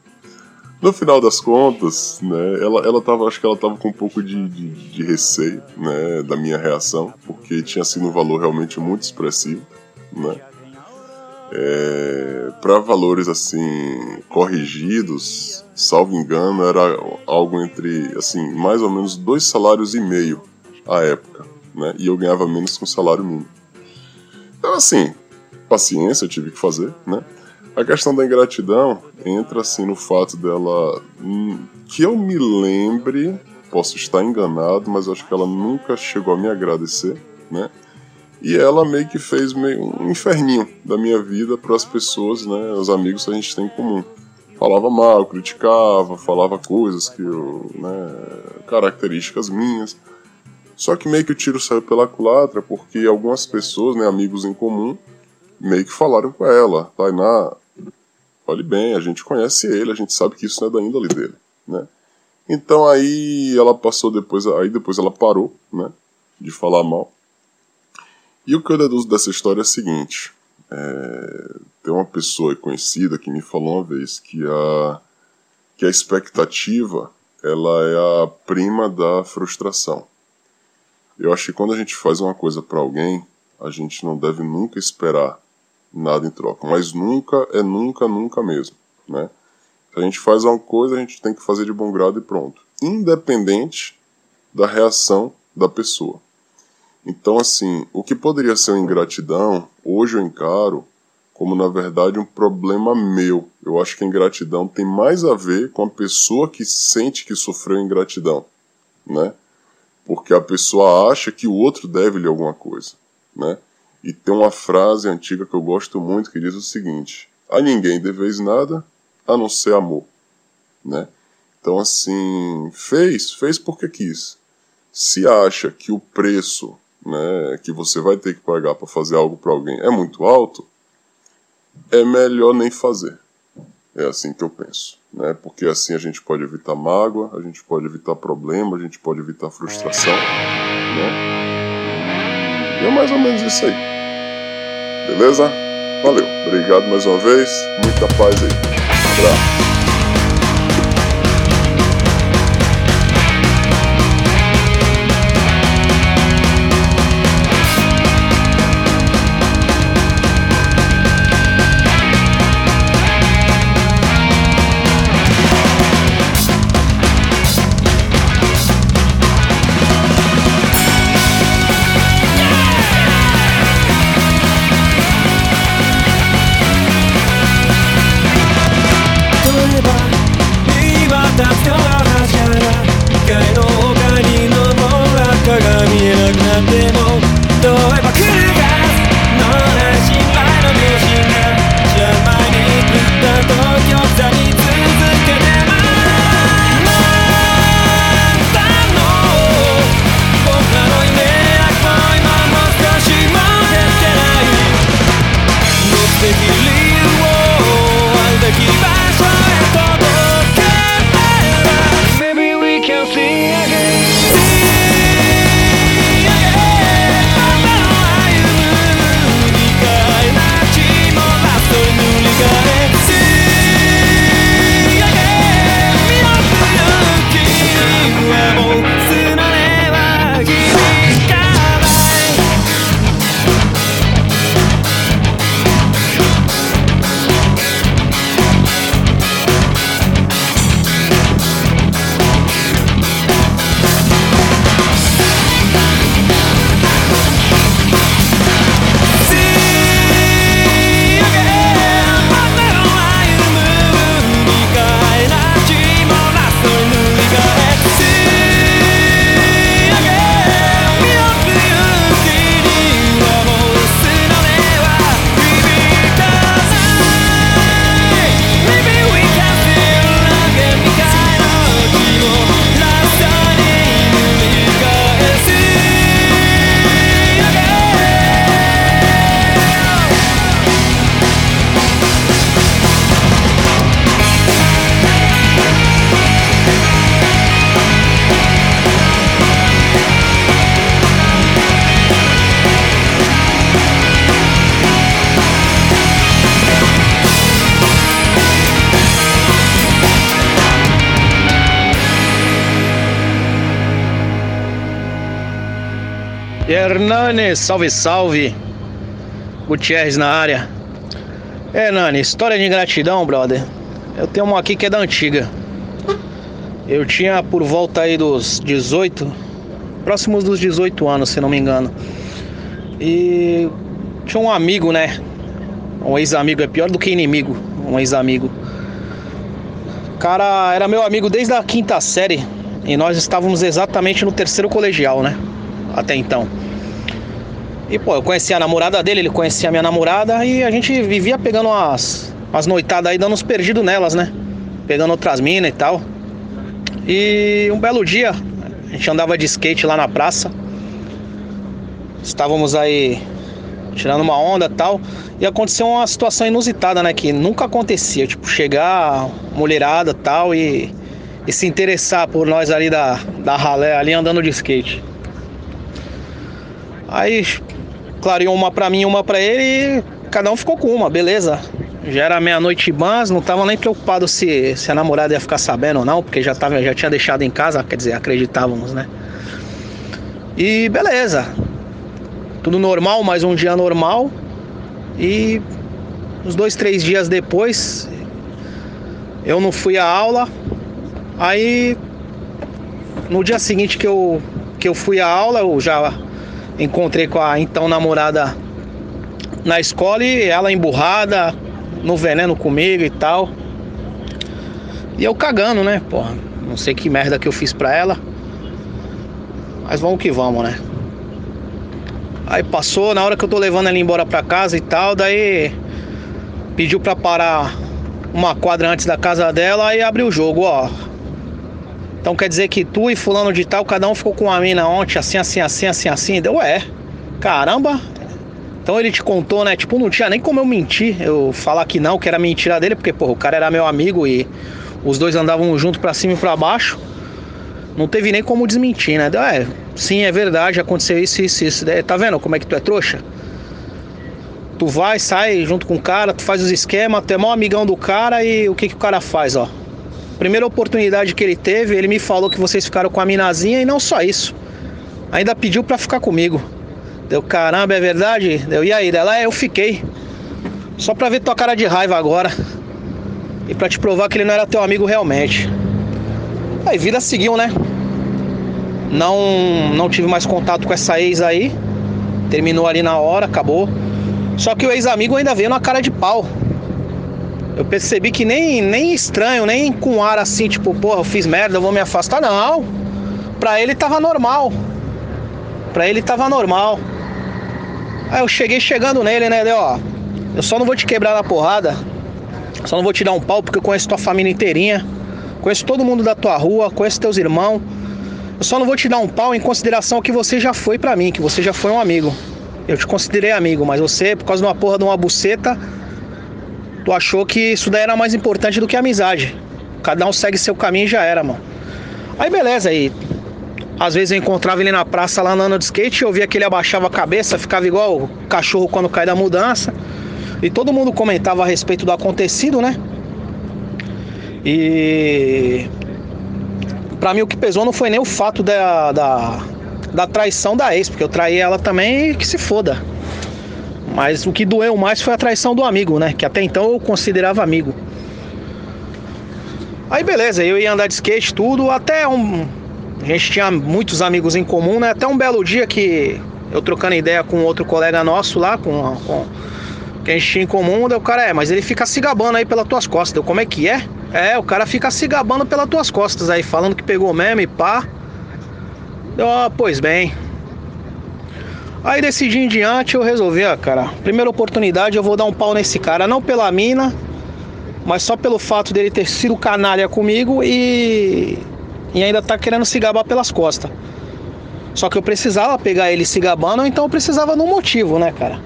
Speaker 6: No final das contas, né, ela, ela tava, acho que ela tava com um pouco de, de, de receio, né, da minha reação, porque tinha sido um valor realmente muito expressivo, né. É, para valores assim corrigidos, salvo engano, era algo entre assim mais ou menos dois salários e meio à época, né? E eu ganhava menos com salário mínimo. Então, assim, paciência eu tive que fazer, né? A questão da ingratidão entra, assim, no fato dela. Hum, que eu me lembre, posso estar enganado, mas acho que ela nunca chegou a me agradecer, né? E ela meio que fez meio um inferninho da minha vida para as pessoas, né? Os amigos que a gente tem em comum. Falava mal, criticava, falava coisas que eu, né? Características minhas. Só que meio que o tiro saiu pela culatra porque algumas pessoas, né, amigos em comum, meio que falaram com ela, Tainá, olhe bem, a gente conhece ele, a gente sabe que isso não é da índole dele, né? Então aí ela passou depois, aí depois ela parou, né, de falar mal. E o que eu deduzo dessa história é o seguinte, é, tem uma pessoa conhecida que me falou uma vez que a, que a expectativa ela é a prima da frustração. Eu acho que quando a gente faz uma coisa para alguém, a gente não deve nunca esperar nada em troca. Mas nunca é nunca, nunca mesmo, né? Se a gente faz uma coisa, a gente tem que fazer de bom grado e pronto. Independente da reação da pessoa. Então, assim, o que poderia ser uma ingratidão, hoje eu encaro como, na verdade, um problema meu. Eu acho que a ingratidão tem mais a ver com a pessoa que sente que sofreu ingratidão, né? Porque a pessoa acha que o outro deve-lhe alguma coisa, né? E tem uma frase antiga que eu gosto muito que diz o seguinte: a ninguém deveis nada a não ser amor, né? Então assim, fez, fez porque quis. Se acha que o preço, né, que você vai ter que pagar para fazer algo para alguém é muito alto, é melhor nem fazer.
Speaker 7: É assim que eu penso, né? Porque assim a gente pode evitar mágoa, a gente pode evitar problema, a gente pode evitar frustração, né? E é mais ou menos isso aí. Beleza? Valeu. Obrigado mais uma vez. Muita paz aí. Abraço.
Speaker 8: Hernani, salve, salve. Gutierrez na área. É, Nani, história de ingratidão, brother. Eu tenho uma aqui que é da antiga. Eu tinha por volta aí dos 18, próximos dos 18 anos, se não me engano. E tinha um amigo, né? Um ex-amigo, é pior do que inimigo, um ex-amigo. Cara era meu amigo desde a quinta série e nós estávamos exatamente no terceiro colegial, né? Até então. E pô, eu conhecia a namorada dele, ele conhecia a minha namorada e a gente vivia pegando umas, umas noitadas aí, dando uns perdidos nelas, né? Pegando outras minas e tal. E um belo dia, a gente andava de skate lá na praça. Estávamos aí tirando uma onda tal. E aconteceu uma situação inusitada, né? Que nunca acontecia. Tipo, chegar mulherada tal e, e se interessar por nós ali da, da ralé, ali andando de skate. Aí clareou uma pra mim, uma pra ele e cada um ficou com uma, beleza. Já era meia-noite mas não tava nem preocupado se, se a namorada ia ficar sabendo ou não, porque já, tava, já tinha deixado em casa, quer dizer, acreditávamos, né? E beleza. Tudo normal, mais um dia normal. E uns dois, três dias depois, eu não fui à aula. Aí no dia seguinte que eu, que eu fui à aula, eu já encontrei com a então namorada na escola e ela emburrada, no veneno comigo e tal. E eu cagando, né? Porra, não sei que merda que eu fiz pra ela. Mas vamos que vamos, né? Aí passou, na hora que eu tô levando ela embora pra casa e tal, daí pediu pra parar uma quadra antes da casa dela e abriu o jogo, ó. Então quer dizer que tu e fulano de tal, cada um ficou com uma mina ontem, assim, assim, assim, assim, assim. Deu, é. Caramba. Então ele te contou, né? Tipo, não tinha nem como eu mentir, eu falar que não, que era mentira dele, porque, porra, o cara era meu amigo e os dois andavam junto pra cima e pra baixo. Não teve nem como desmentir, né? É, sim, é verdade, aconteceu isso, isso, isso. Tá vendo como é que tu é trouxa? Tu vai, sai junto com o cara, tu faz os esquemas, tu é maior amigão do cara e o que, que o cara faz, ó? Primeira oportunidade que ele teve, ele me falou que vocês ficaram com a minazinha e não só isso. Ainda pediu pra ficar comigo. Deu caramba, é verdade? Deu, e aí? Dela, é, eu fiquei. Só pra ver tua cara de raiva agora. E pra te provar que ele não era teu amigo realmente. Aí vida seguiu, né? Não, não tive mais contato com essa ex aí. Terminou ali na hora, acabou. Só que o ex-amigo ainda veio na cara de pau. Eu percebi que nem, nem estranho, nem com ar assim, tipo, porra, eu fiz merda, eu vou me afastar. Não. Pra ele tava normal. Pra ele tava normal. Aí eu cheguei chegando nele, né? Deu, ó. Eu só não vou te quebrar na porrada. Só não vou te dar um pau porque eu conheço tua família inteirinha. Conheço todo mundo da tua rua, conheço teus irmãos. Eu só não vou te dar um pau em consideração que você já foi para mim, que você já foi um amigo. Eu te considerei amigo, mas você, por causa de uma porra de uma buceta, tu achou que isso daí era mais importante do que a amizade. Cada um segue seu caminho e já era, mano. Aí beleza, aí. Às vezes eu encontrava ele na praça lá andando de skate, eu via que ele abaixava a cabeça, ficava igual o cachorro quando cai da mudança. E todo mundo comentava a respeito do acontecido, né? E para mim o que pesou não foi nem o fato da, da, da traição da ex, porque eu traí ela também e que se foda. Mas o que doeu mais foi a traição do amigo, né? Que até então eu considerava amigo. Aí beleza, eu ia andar de skate, tudo, até um. A gente tinha muitos amigos em comum, né? Até um belo dia que eu trocando ideia com outro colega nosso lá, com, com que a gente tinha em comum, daí o cara é, mas ele fica se gabando aí pelas tuas costas. Deu, como é que é? É, o cara fica se gabando pelas tuas costas aí, falando que pegou mesmo e pá. Deu, ah, pois bem. Aí desse dia em diante eu resolvi, ah, cara, primeira oportunidade eu vou dar um pau nesse cara, não pela mina, mas só pelo fato dele ter sido canalha comigo e, e ainda tá querendo se gabar pelas costas. Só que eu precisava pegar ele se gabando, então eu precisava de um motivo, né, cara?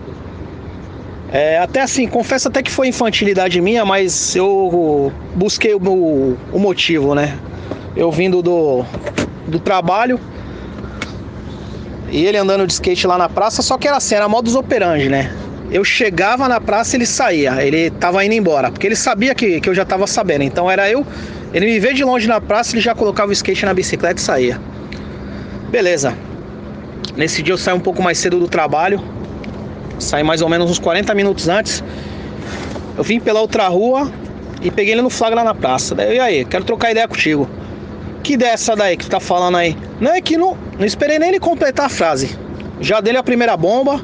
Speaker 8: É, até assim, confesso até que foi infantilidade minha, mas eu busquei o, o motivo, né? Eu vindo do, do trabalho e ele andando de skate lá na praça, só que era assim, era modus operandi, né? Eu chegava na praça ele saía, ele tava indo embora, porque ele sabia que, que eu já tava sabendo. Então era eu, ele me vê de longe na praça, ele já colocava o skate na bicicleta e saía. Beleza. Nesse dia eu saí um pouco mais cedo do trabalho, Saí mais ou menos uns 40 minutos antes. Eu vim pela outra rua e peguei ele no flagra lá na praça. Daí, e aí, quero trocar ideia contigo. Que ideia é essa daí que tá falando aí? Não é que não, não esperei nem ele completar a frase. Já dele a primeira bomba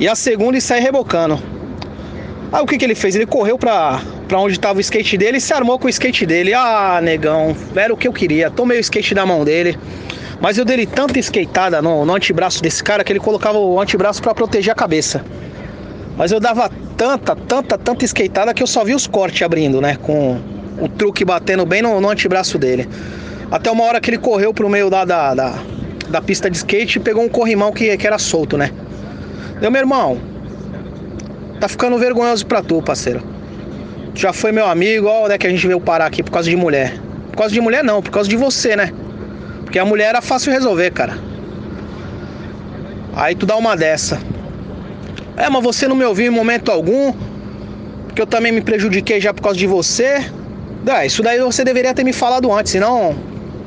Speaker 8: e a segunda e saí rebocando. Aí o que, que ele fez? Ele correu pra, pra onde tava o skate dele e se armou com o skate dele. Ah, negão, era o que eu queria. Tomei o skate da mão dele. Mas eu dei tanta skateada no, no antebraço desse cara que ele colocava o antebraço para proteger a cabeça. Mas eu dava tanta, tanta, tanta skateada que eu só vi os cortes abrindo, né? Com o truque batendo bem no, no antebraço dele. Até uma hora que ele correu pro meio da, da, da, da pista de skate e pegou um corrimão que, que era solto, né? Deu, meu irmão, tá ficando vergonhoso pra tu, parceiro. Já foi meu amigo, ó, onde é que a gente veio parar aqui por causa de mulher. Por causa de mulher não, por causa de você, né? Porque a mulher era fácil resolver, cara. Aí tu dá uma dessa. É, mas você não me ouviu em momento algum. Porque eu também me prejudiquei já por causa de você. Ah, isso daí você deveria ter me falado antes, senão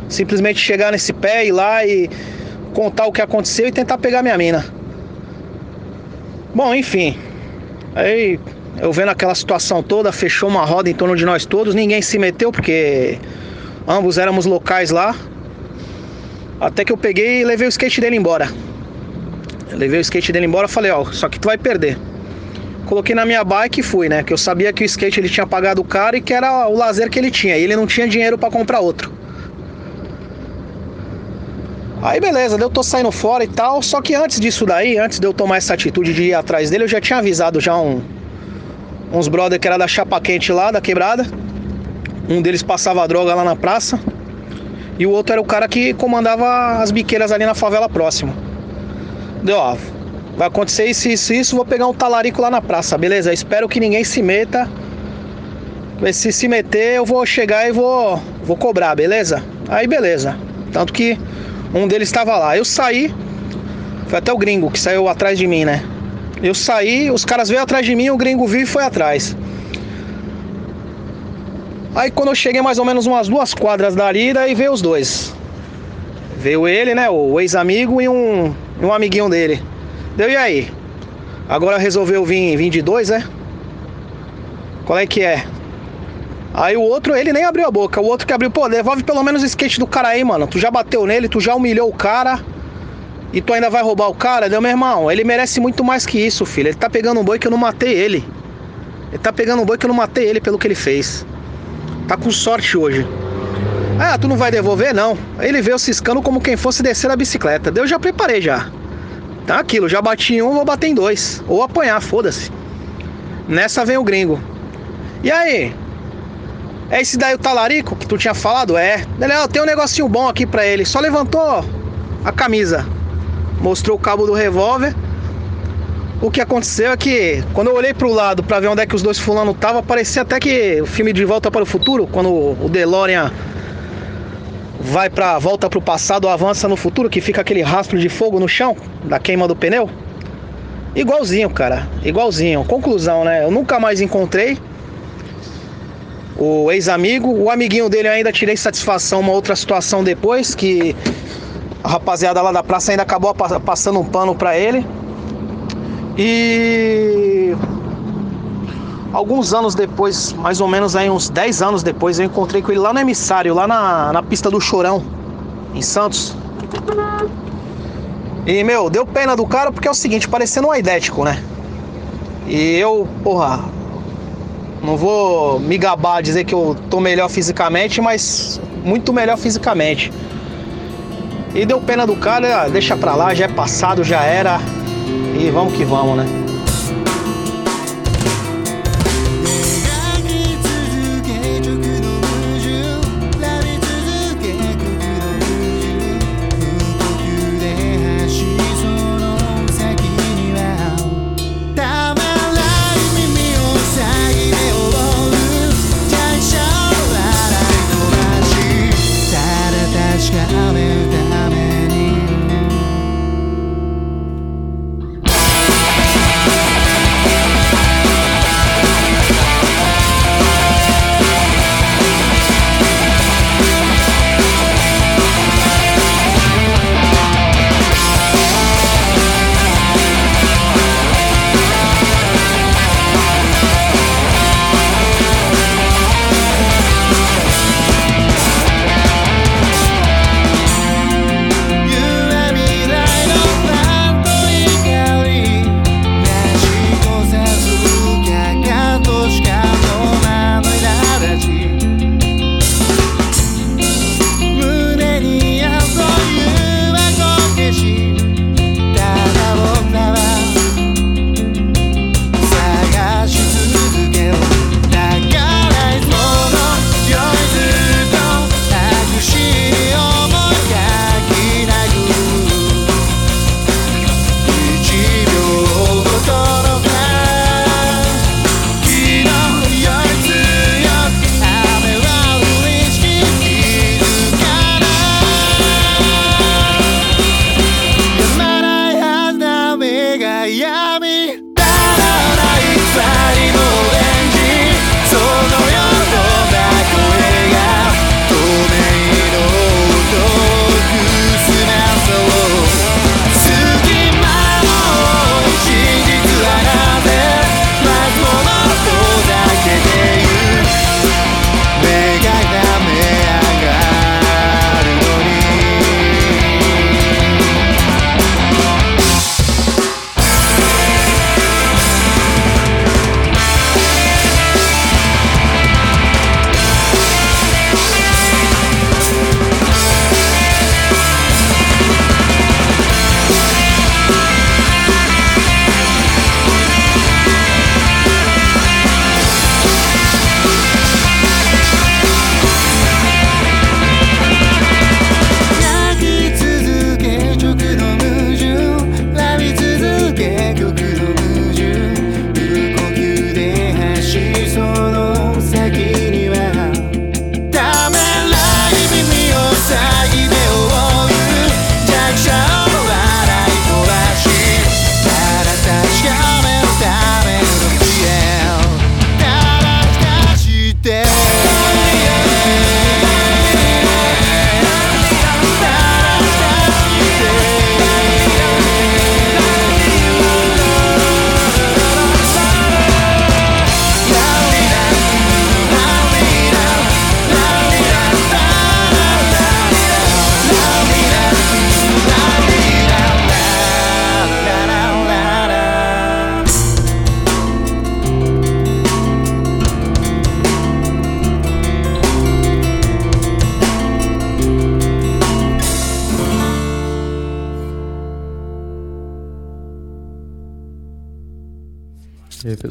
Speaker 8: simplesmente chegar nesse pé, ir lá e contar o que aconteceu e tentar pegar minha mina. Bom, enfim. Aí eu vendo aquela situação toda, fechou uma roda em torno de nós todos, ninguém se meteu porque ambos éramos locais lá. Até que eu peguei e levei o skate dele embora. Eu levei o skate dele embora e falei, ó, só que tu vai perder. Coloquei na minha bike e fui, né? Que eu sabia que o skate ele tinha pagado caro e que era o lazer que ele tinha. E ele não tinha dinheiro para comprar outro. Aí beleza, eu tô saindo fora e tal. Só que antes disso daí, antes de eu tomar essa atitude de ir atrás dele, eu já tinha avisado já um, uns brother que era da chapa quente lá, da quebrada. Um deles passava droga lá na praça. E o outro era o cara que comandava as biqueiras ali na favela próxima. Deu, ó, vai acontecer isso, isso, isso, vou pegar um talarico lá na praça, beleza? Espero que ninguém se meta. Se se meter, eu vou chegar e vou, vou cobrar, beleza? Aí beleza. Tanto que um deles estava lá. Eu saí, foi até o gringo que saiu atrás de mim, né? Eu saí, os caras veio atrás de mim, o gringo viu e foi atrás. Aí quando eu cheguei mais ou menos umas duas quadras dali, daí veio os dois. Veio ele, né? O ex-amigo e um, um amiguinho dele. Deu e aí? Agora resolveu vir, vir de dois, né? Qual é que é? Aí o outro, ele nem abriu a boca. O outro que abriu, pô, devolve pelo menos o skate do cara aí, mano. Tu já bateu nele, tu já humilhou o cara. E tu ainda vai roubar o cara? Deu, meu irmão, ele merece muito mais que isso, filho. Ele tá pegando um boi que eu não matei ele. Ele tá pegando um boi que eu não matei ele pelo que ele fez. Tá com sorte hoje. Ah, tu não vai devolver? Não. Ele veio ciscando como quem fosse descer a bicicleta. Eu já preparei já. Tá aquilo, já bati em um, vou bater em dois. Ou apanhar, foda-se. Nessa vem o gringo. E aí? É esse daí o talarico que tu tinha falado? É. Ele, ó, tem um negocinho bom aqui pra ele. Só levantou a camisa. Mostrou o cabo do revólver. O que aconteceu é que quando eu olhei pro lado para ver onde é que os dois fulano estavam, parecia até que o filme De Volta para o Futuro, quando o DeLorean vai para volta pro passado, avança no futuro, que fica aquele rastro de fogo no chão da queima do pneu. Igualzinho, cara, igualzinho. Conclusão, né? Eu nunca mais encontrei o ex-amigo, o amiguinho dele eu ainda tirei satisfação uma outra situação depois que a rapaziada lá da praça ainda acabou passando um pano para ele. E alguns anos depois, mais ou menos aí uns 10 anos depois, eu encontrei com ele lá no emissário, lá na, na pista do Chorão, em Santos. E, meu, deu pena do cara porque é o seguinte, parecendo um idético, né? E eu, porra, não vou me gabar dizer que eu tô melhor fisicamente, mas muito melhor fisicamente. E deu pena do cara, ah, deixa pra lá, já é passado, já era. E vamos que vamos, né?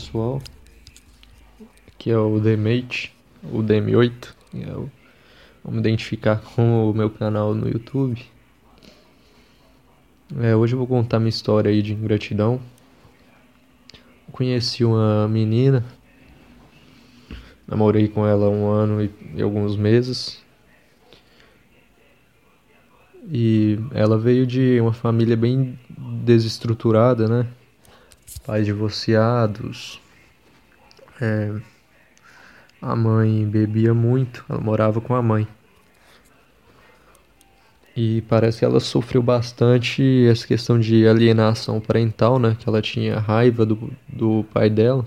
Speaker 9: Pessoal, aqui é o Demate, o DM8, eu vou me identificar com o meu canal no YouTube. É, hoje eu vou contar minha história aí de ingratidão. Conheci uma menina, namorei com ela um ano e, e alguns meses. E ela veio de uma família bem desestruturada, né? Pais divorciados. É, a mãe bebia muito, ela morava com a mãe. E parece que ela sofreu bastante essa questão de alienação parental, né? Que ela tinha raiva do, do pai dela.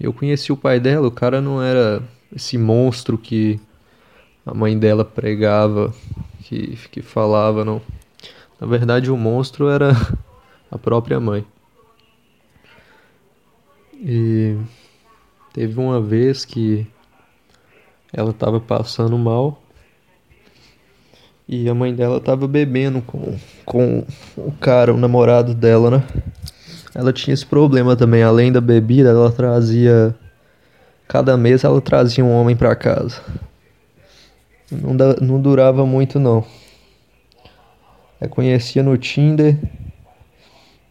Speaker 9: Eu conheci o pai dela, o cara não era esse monstro que a mãe dela pregava que, que falava, não. Na verdade, o monstro era a própria mãe. E teve uma vez que ela estava passando mal e a mãe dela estava bebendo com, com o cara, o namorado dela, né? Ela tinha esse problema também, além da bebida, ela trazia. Cada mês ela trazia um homem para casa. Não, da, não durava muito não. Eu conhecia no Tinder.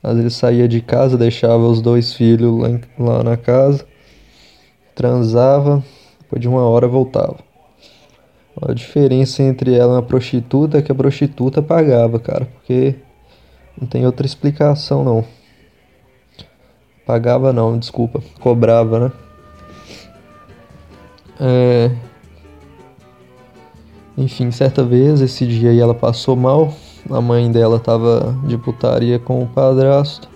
Speaker 9: Às vezes saía de casa, deixava os dois filhos lá, em, lá na casa. Transava. Depois de uma hora voltava. A diferença entre ela e uma prostituta é que a prostituta pagava, cara. Porque não tem outra explicação não. Pagava não, desculpa. Cobrava, né? É... Enfim, certa vez, esse dia aí ela passou mal. A mãe dela tava de putaria com o padrasto.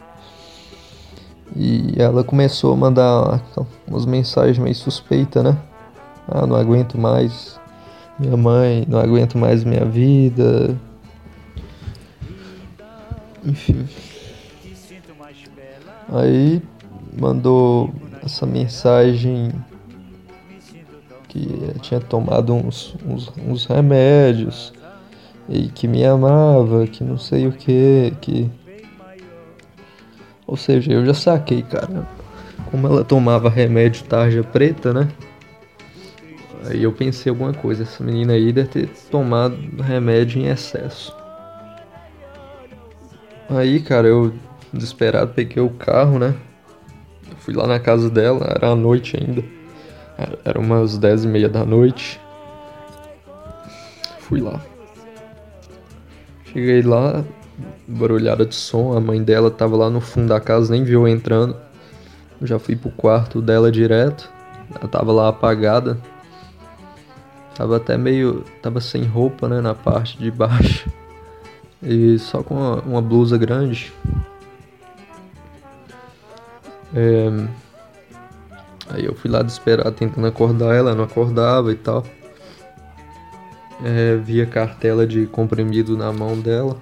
Speaker 9: E ela começou a mandar umas mensagens meio suspeitas, né? Ah, não aguento mais minha mãe, não aguento mais minha vida. Enfim. Aí mandou essa mensagem que tinha tomado uns, uns, uns remédios e que me amava, que não sei o que, que. Ou seja, eu já saquei, cara. Como ela tomava remédio tarja preta, né? Aí eu pensei alguma coisa, essa menina aí deve ter tomado remédio em excesso. Aí, cara, eu desesperado peguei o carro, né? fui lá na casa dela, era à noite ainda. Era umas 10 e meia da noite. Fui lá. Cheguei lá, barulhada de som, a mãe dela tava lá no fundo da casa, nem viu entrando. Eu já fui pro quarto dela direto. Ela tava lá apagada. Tava até meio. Tava sem roupa, né? Na parte de baixo. E só com uma, uma blusa grande. É, Aí eu fui lá desesperado tentando acordar ela, não acordava e tal. É, vi a cartela de comprimido na mão dela.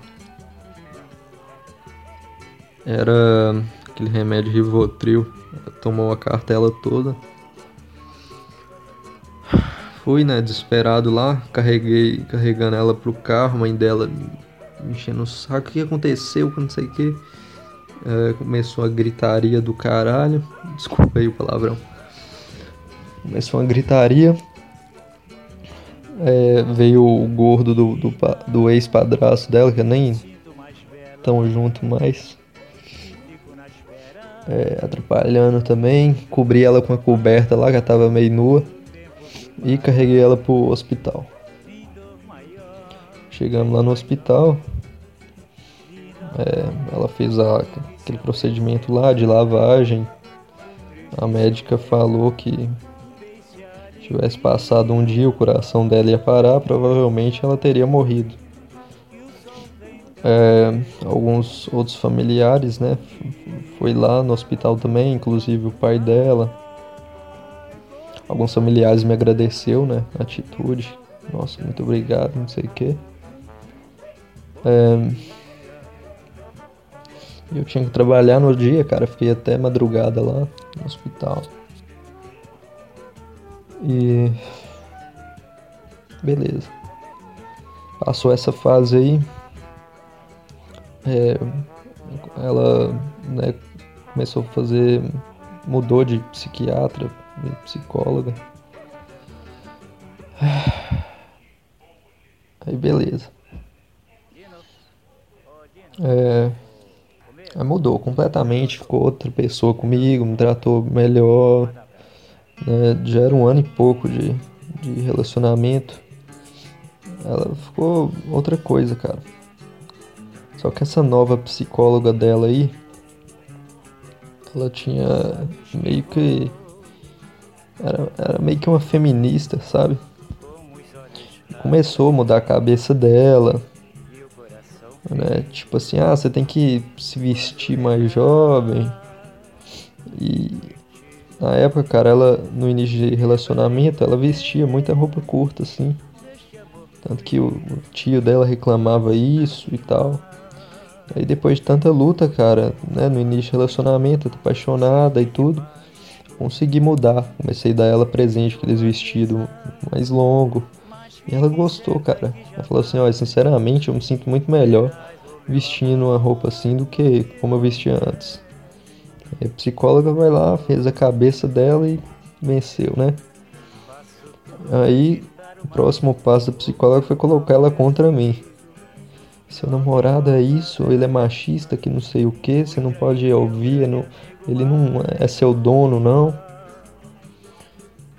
Speaker 9: Era aquele remédio Rivotril. Ela tomou a cartela toda. Fui, né, desesperado lá, carreguei, carregando ela pro carro, mãe dela enchendo o saco. O que aconteceu? Não sei o que. É, começou a gritaria do caralho. Desculpa aí o palavrão. Começou uma gritaria. É, veio o gordo do, do, do ex-padrasto dela, que nem tão junto mais. É, atrapalhando também. Cobri ela com a coberta lá, que ela tava meio nua. E carreguei ela pro hospital. Chegamos lá no hospital. É, ela fez a, aquele procedimento lá de lavagem. A médica falou que tivesse passado um dia, o coração dela ia parar, provavelmente ela teria morrido. É, alguns outros familiares, né? Foi lá no hospital também, inclusive o pai dela. Alguns familiares me agradeceu, né? A atitude. Nossa, muito obrigado, não sei o que. É, eu tinha que trabalhar no dia, cara. Fiquei até madrugada lá no hospital. E. Beleza. Passou essa fase aí. É, ela né, começou a fazer. mudou de psiquiatra psicóloga. Aí beleza. É, mudou completamente, ficou outra pessoa comigo, me tratou melhor. Né? Já era um ano e pouco de, de relacionamento. Ela ficou outra coisa, cara. Só que essa nova psicóloga dela aí, ela tinha meio que. Era, era meio que uma feminista, sabe? Começou a mudar a cabeça dela. Né? Tipo assim, ah, você tem que se vestir mais jovem. E na época, cara, ela no início de relacionamento, ela vestia muita roupa curta, assim. Tanto que o, o tio dela reclamava isso e tal. Aí depois de tanta luta, cara, né, no início do relacionamento, apaixonada e tudo, consegui mudar. Comecei a dar ela presente, aqueles vestidos mais longo. E ela gostou, cara. Ela falou assim, olha, sinceramente eu me sinto muito melhor vestindo uma roupa assim do que como eu vestia antes. A psicóloga vai lá, fez a cabeça dela e venceu, né? Aí o próximo passo da psicóloga foi colocar ela contra mim. Seu namorado é isso, ele é machista, que não sei o que, você não pode ouvir, não, ele não é seu dono, não.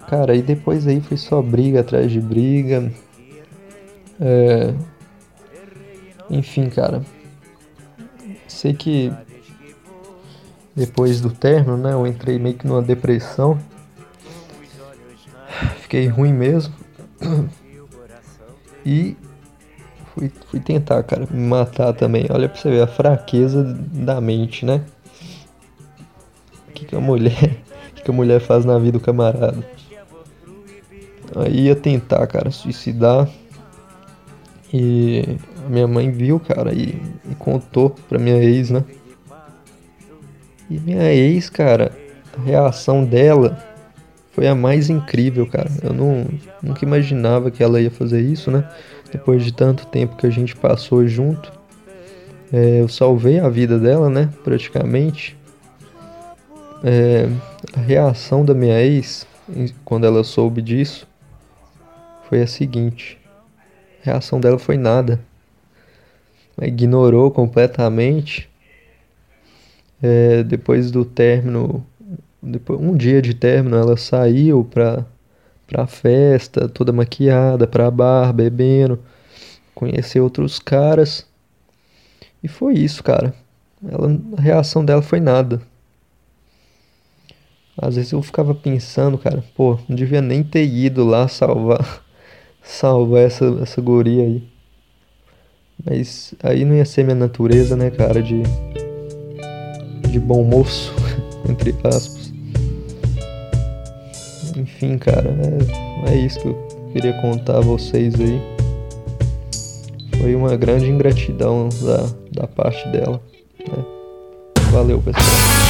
Speaker 9: Cara, e depois aí foi só briga atrás de briga. É... Enfim, cara. Sei que depois do término, né, eu entrei meio que numa depressão. Fiquei ruim mesmo. E fui, fui tentar, cara, me matar também. Olha pra você ver a fraqueza da mente, né? O que, que a mulher. Que, que a mulher faz na vida do camarada? Aí ia tentar, cara, suicidar. E a minha mãe viu, cara, e, e contou pra minha ex, né? E minha ex, cara, a reação dela foi a mais incrível, cara. Eu não, nunca imaginava que ela ia fazer isso, né? Depois de tanto tempo que a gente passou junto. É, eu salvei a vida dela, né? Praticamente. É, a reação da minha ex, quando ela soube disso, foi a seguinte: a reação dela foi nada. Ignorou completamente. É, depois do término, depois, um dia de término, ela saiu pra, pra festa, toda maquiada, pra bar, bebendo, conhecer outros caras. E foi isso, cara. Ela, a reação dela foi nada. Às vezes eu ficava pensando, cara, pô, não devia nem ter ido lá salvar salvar essa, essa guria aí. Mas aí não ia ser minha natureza, né, cara, de. De bom moço, entre aspas. Enfim, cara, é, é isso que eu queria contar a vocês aí. Foi uma grande ingratidão da, da parte dela. Né? Valeu, pessoal.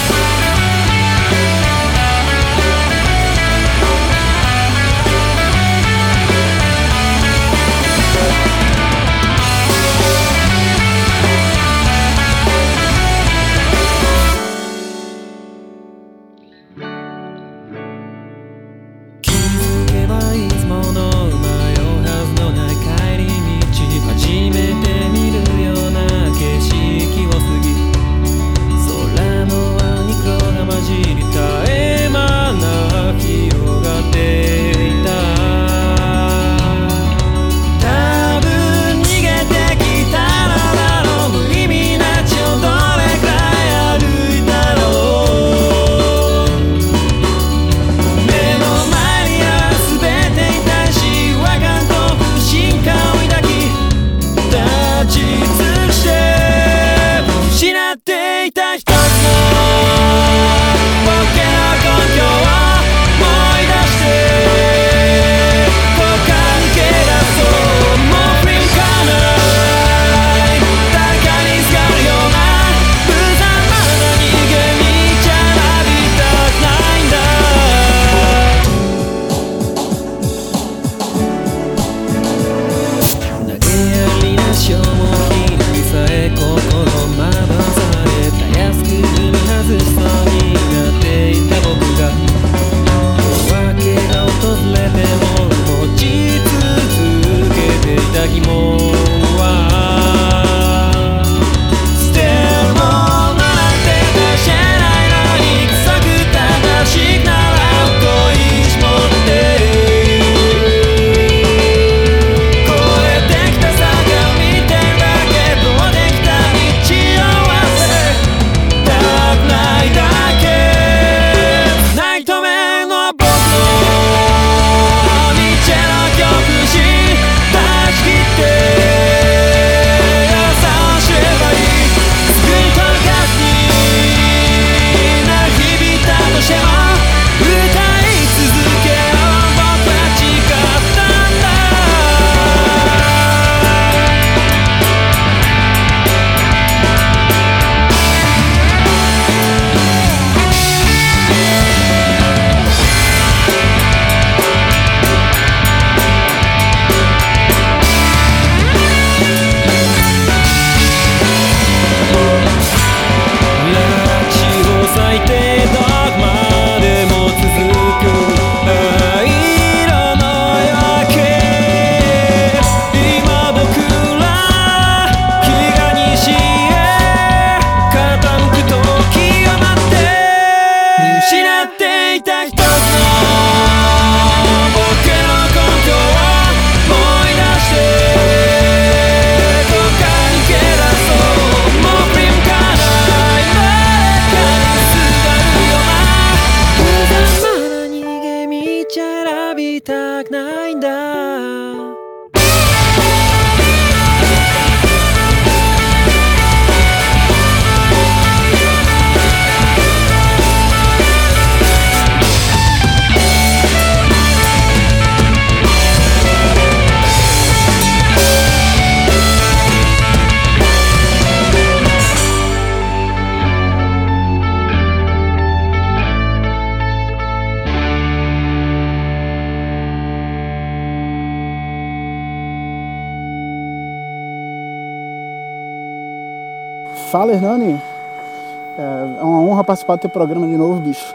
Speaker 10: É, é uma honra participar do teu programa de novo, bicho.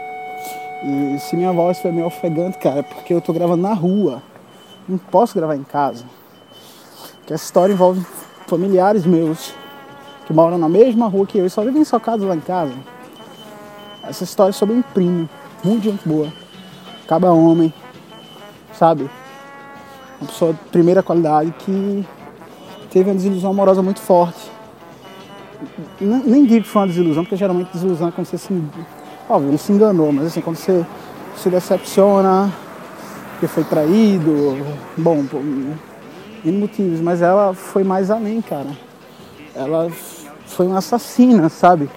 Speaker 10: E se minha voz foi meio ofegante, cara, é porque eu tô gravando na rua. Não posso gravar em casa. Porque essa história envolve familiares meus que moram na mesma rua que eu e só vivem socados lá em casa. Essa história é sobre um primo, muito gente boa. Acaba homem, sabe? Uma pessoa de primeira qualidade que teve uma desilusão amorosa muito forte. Nem digo que foi uma desilusão, porque geralmente desilusão é quando você se. Óbvio, se enganou, mas assim, quando você se decepciona, porque foi traído, bom, por N motivos, mas ela foi mais além, cara. Ela foi uma assassina, sabe?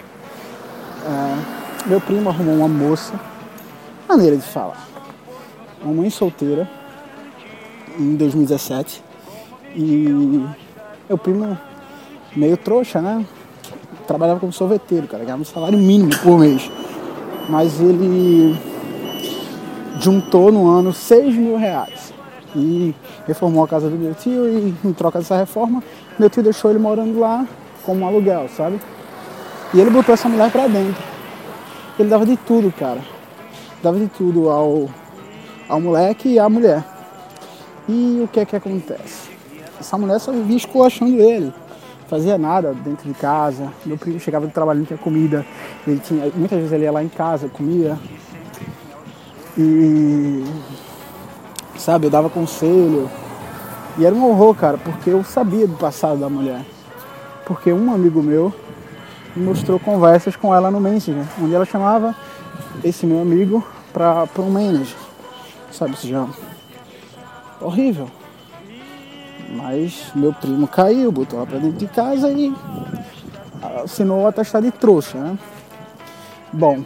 Speaker 10: É, meu primo arrumou uma moça, maneira de falar, uma mãe solteira, em 2017, e meu primo meio trouxa, né? Trabalhava como sorveteiro, cara, ganhava um salário mínimo por mês. Mas ele juntou no ano 6 mil reais e reformou a casa do meu tio e em troca dessa reforma, meu tio deixou ele morando lá como um aluguel, sabe? E ele botou essa mulher pra dentro. Ele dava de tudo, cara. Dava de tudo ao, ao moleque e à mulher. E o que é que acontece? Essa mulher só vivia esculachando ele. Fazia nada dentro de casa. Meu primo chegava do trabalho, não tinha comida. Ele tinha, muitas vezes ele ia lá em casa, comia. E sabe, eu dava conselho. E era um horror, cara, porque eu sabia do passado da mulher. Porque um amigo meu me mostrou conversas com ela no Messenger, onde ela chamava esse meu amigo para um manager. Sabe, isso já horrível. Mas meu primo caiu, botou ela pra dentro de casa e assinou o atestado de trouxa, né? Bom,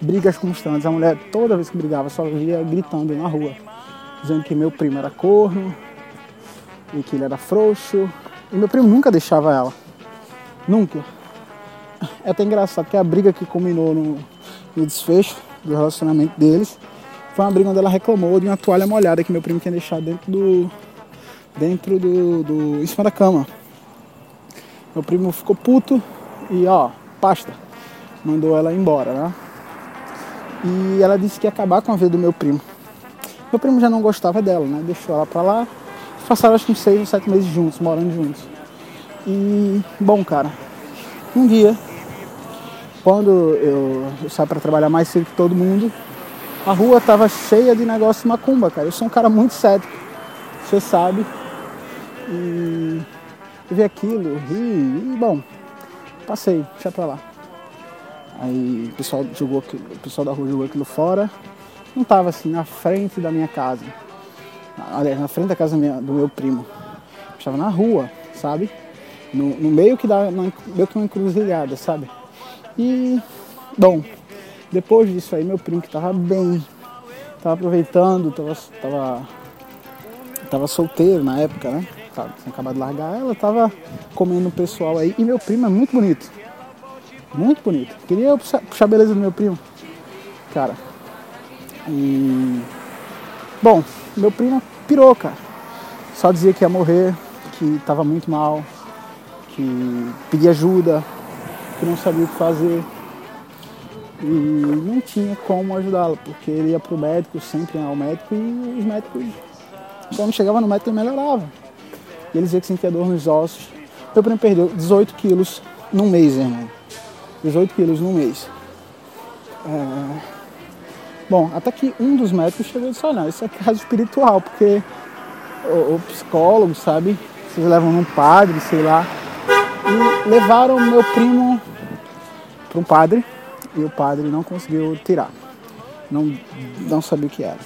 Speaker 10: brigas constantes. A mulher, toda vez que brigava, só via gritando na rua, dizendo que meu primo era corno e que ele era frouxo. E meu primo nunca deixava ela. Nunca. É até engraçado que a briga que culminou no, no desfecho do relacionamento deles foi uma briga onde ela reclamou de uma toalha molhada que meu primo tinha deixado dentro do. Dentro do. do em cima da cama. Meu primo ficou puto e ó, pasta. Mandou ela embora, né? E ela disse que ia acabar com a vida do meu primo. Meu primo já não gostava dela, né? Deixou ela pra lá. Passaram acho que uns seis ou sete meses juntos, morando juntos. E, bom, cara, um dia, quando eu, eu saio pra trabalhar mais cedo que todo mundo, a rua tava cheia de negócio de macumba, cara. Eu sou um cara muito cético, você sabe. E vi aquilo, ri, e, bom, passei, deixa pra lá. Aí o pessoal jogou aquilo, o pessoal da rua jogou aquilo fora. Não tava assim na frente da minha casa. Aliás, na frente da casa do meu primo. Estava na rua, sabe? No, no meio que dá meio que uma encruzilhada, sabe? E bom, depois disso aí meu primo que tava bem, tava aproveitando, tava, tava, tava solteiro na época, né? Tava, tinha acabado de largar ela, tava comendo o pessoal aí. E meu primo é muito bonito. Muito bonito. Queria puxar, puxar a beleza do meu primo. Cara. E. Bom, meu primo pirou, cara. Só dizia que ia morrer, que tava muito mal, que pedia ajuda, que não sabia o que fazer. E não tinha como ajudá-lo, porque ele ia pro médico, sempre ao médico, e os médicos, quando chegava no médico, ele melhorava. E ele dizia que sentia dor nos ossos. Meu primo perdeu 18 quilos num mês, irmão. 18 quilos no mês. É... Bom, até que um dos médicos chegou e disse, olha, isso é caso espiritual, porque o, o psicólogo, sabe, vocês levam num padre, sei lá, e levaram meu primo para um padre e o padre não conseguiu tirar, não, não sabia o que era.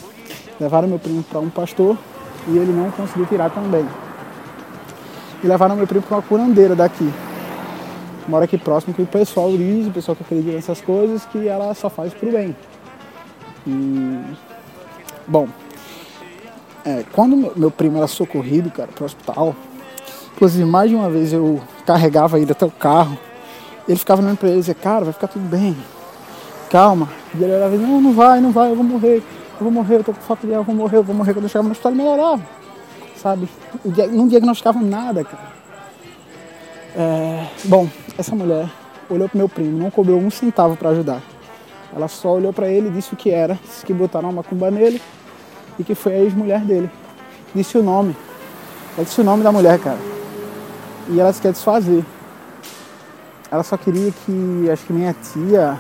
Speaker 10: Levaram meu primo para um pastor e ele não conseguiu tirar também. E levaram meu primo para uma curandeira daqui, mora aqui próximo, que o pessoal diz, o pessoal que acredita nessas coisas, que ela só faz pro bem. E, bom, é, quando meu primo era socorrido, cara, pro hospital, inclusive mais de uma vez eu carregava ele até o carro, ele ficava olhando pra ele e dizia, cara, vai ficar tudo bem, calma. E ele era não, não vai, não vai, eu vou morrer, eu vou morrer, eu tô com falta de eu vou morrer, eu vou morrer. Quando eu chegava no hospital ele melhorava, sabe? Não diagnosticava nada, cara. É, bom, essa mulher olhou pro meu primo, não cobrou um centavo para ajudar. Ela só olhou para ele e disse o que era, disse que botaram uma macumba nele e que foi a ex-mulher dele. Disse o nome. Ela disse o nome da mulher, cara. E ela se quer desfazer. Ela só queria que, acho que minha tia,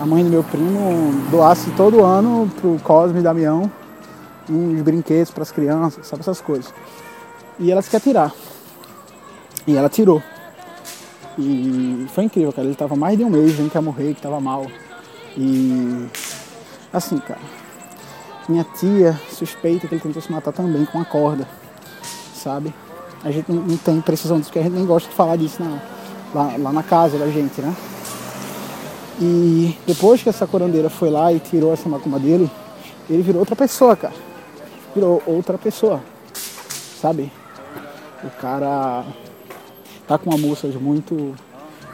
Speaker 10: a mãe do meu primo, doasse todo ano pro Cosme Damião uns brinquedos para as crianças, sabe essas coisas. E ela se quer tirar. E ela tirou. E foi incrível, cara. Ele tava mais de um mês vendo que ia morrer, que tava mal. E assim, cara. Minha tia suspeita que ele tentou se matar também com uma corda. Sabe? A gente não, não tem precisão disso, porque a gente nem gosta de falar disso não. Lá, lá na casa da gente, né? E depois que essa curandeira foi lá e tirou essa macumba dele, ele virou outra pessoa, cara. Outra pessoa. Sabe? O cara tá com uma moça muito,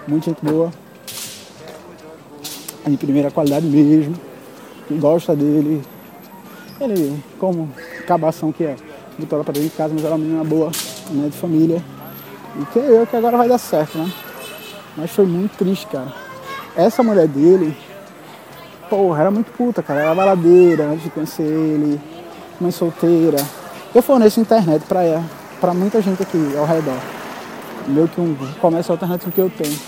Speaker 10: muito gente boa. De primeira qualidade mesmo. Gosta dele. Ele, como cabação que é, ela pra dentro de casa, mas ela é uma menina boa, né, de família. E que eu que agora vai dar certo, né? Mas foi muito triste, cara. Essa mulher dele, porra, era muito puta, cara. Era baladeira antes de conhecer ele, mãe solteira. Eu forneço internet pra muita gente aqui ao redor. Meio que um comércio alternativo que eu tenho.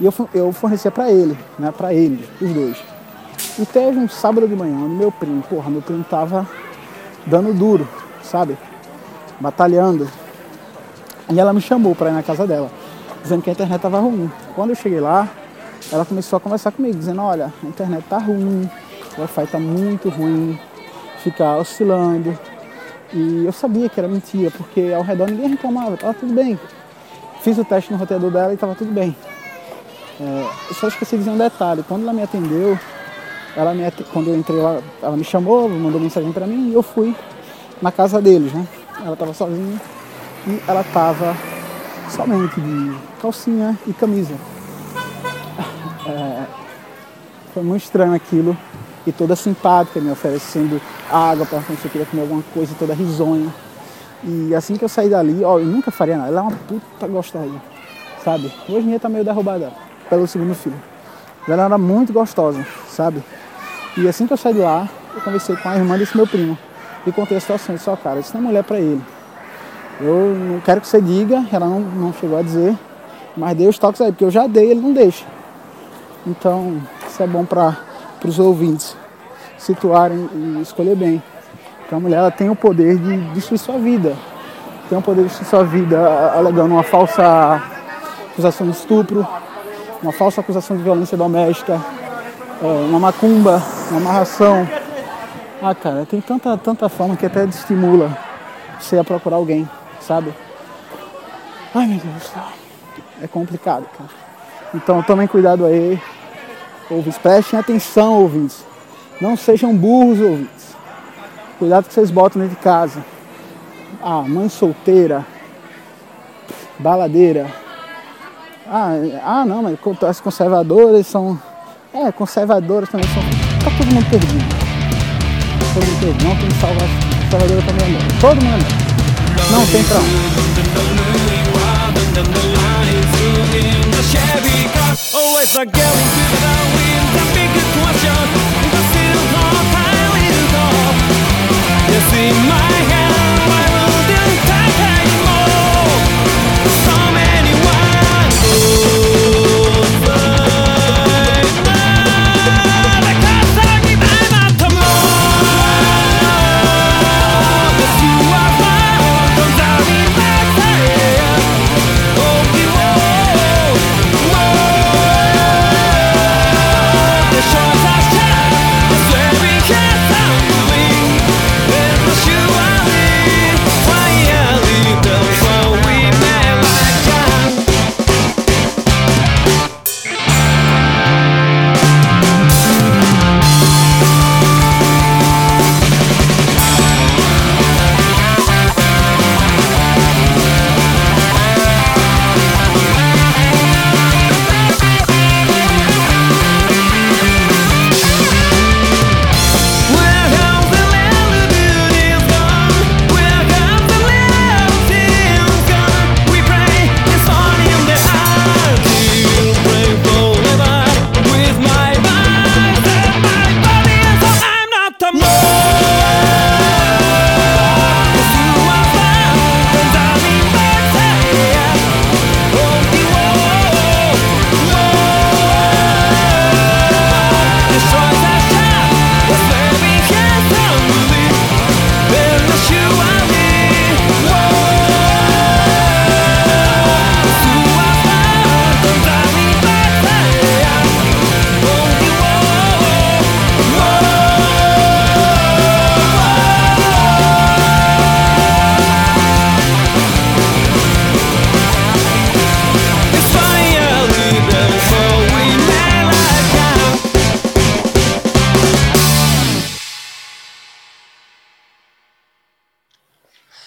Speaker 10: E eu, eu fornecia pra ele, né? Pra ele, os dois. E teve um sábado de manhã, meu primo, porra, meu primo tava dando duro, sabe? Batalhando. E ela me chamou pra ir na casa dela, dizendo que a internet tava ruim. Quando eu cheguei lá, ela começou a conversar comigo, dizendo, olha, a internet tá ruim, o Wi-Fi tá muito ruim, fica oscilando. E eu sabia que era mentira, porque ao redor ninguém reclamava, tava tudo bem. Fiz o teste no roteador dela e tava tudo bem. É, eu só esqueci de dizer um detalhe, quando ela me atendeu, ela me, quando eu entrei lá, ela me chamou, mandou mensagem para mim e eu fui na casa deles, né? Ela tava sozinha e ela tava somente de calcinha e camisa. É, foi muito estranho aquilo. E toda simpática, me oferecendo água para se eu queria comer alguma coisa, toda risonha. E assim que eu saí dali, ó, eu nunca faria nada. Ela é uma puta gostosa, sabe? Hoje em dia tá meio derrubada pelo segundo filho. Ela era muito gostosa, sabe? E assim que eu saí de lá, eu conversei com a irmã desse meu primo. E contei a situação. Disse, ó, cara, isso não é mulher pra ele. Eu não quero que você diga, ela não, não chegou a dizer, mas dê os toques aí, porque eu já dei, ele não deixa. Então, isso é bom para os ouvintes situarem e escolher bem. Porque a mulher ela tem o poder de destruir sua vida. Tem o poder de destruir sua vida alegando uma falsa acusação de estupro, uma falsa acusação de violência doméstica, é, uma macumba, uma amarração. Ah, cara, tem tanta, tanta forma que até estimula você a procurar alguém, sabe? Ai, meu Deus do céu. É complicado, cara. Então tomem cuidado aí. Ouvintes, prestem atenção, ouvintes. Não sejam burros, ouvintes. Cuidado que vocês botam dentro de casa. Ah, mãe solteira, baladeira. Ah, ah não, mas as conservadoras são. É, conservadoras também são. Tá todo mundo perdido. Todo mundo perdido. Não tem salvar. Conservadora também é Todo mundo é Não tem pra onde.
Speaker 11: see my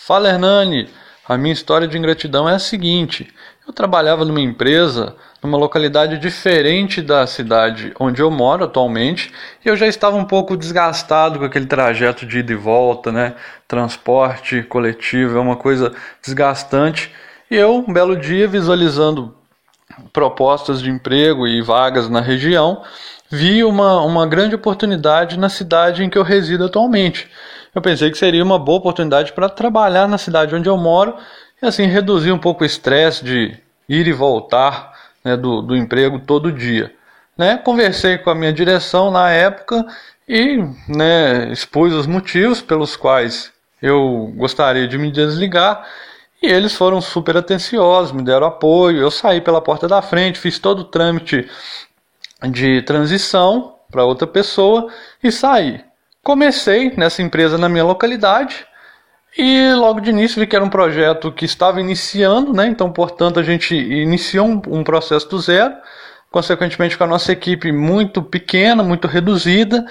Speaker 11: Fala Hernani, a minha história de ingratidão é a seguinte: eu trabalhava numa empresa numa localidade diferente da cidade onde eu moro atualmente, e eu já estava um pouco desgastado com aquele trajeto de ida e volta, né? Transporte coletivo é uma coisa desgastante. E eu, um belo dia, visualizando propostas de emprego e vagas na região, vi uma, uma grande oportunidade na cidade em que eu resido atualmente. Eu pensei que seria uma boa oportunidade para trabalhar na cidade onde eu moro e assim reduzir um pouco o estresse de ir e voltar né, do, do emprego todo dia. Né? Conversei com a minha direção na época e né, expus os motivos pelos quais eu gostaria de me desligar e eles foram super atenciosos, me deram apoio. Eu saí pela porta da frente, fiz todo o trâmite de transição para outra pessoa e saí. Comecei nessa empresa na minha localidade e logo de início vi que era um projeto que estava iniciando, né? Então, portanto, a gente iniciou um, um processo do zero, consequentemente com a nossa equipe muito pequena, muito reduzida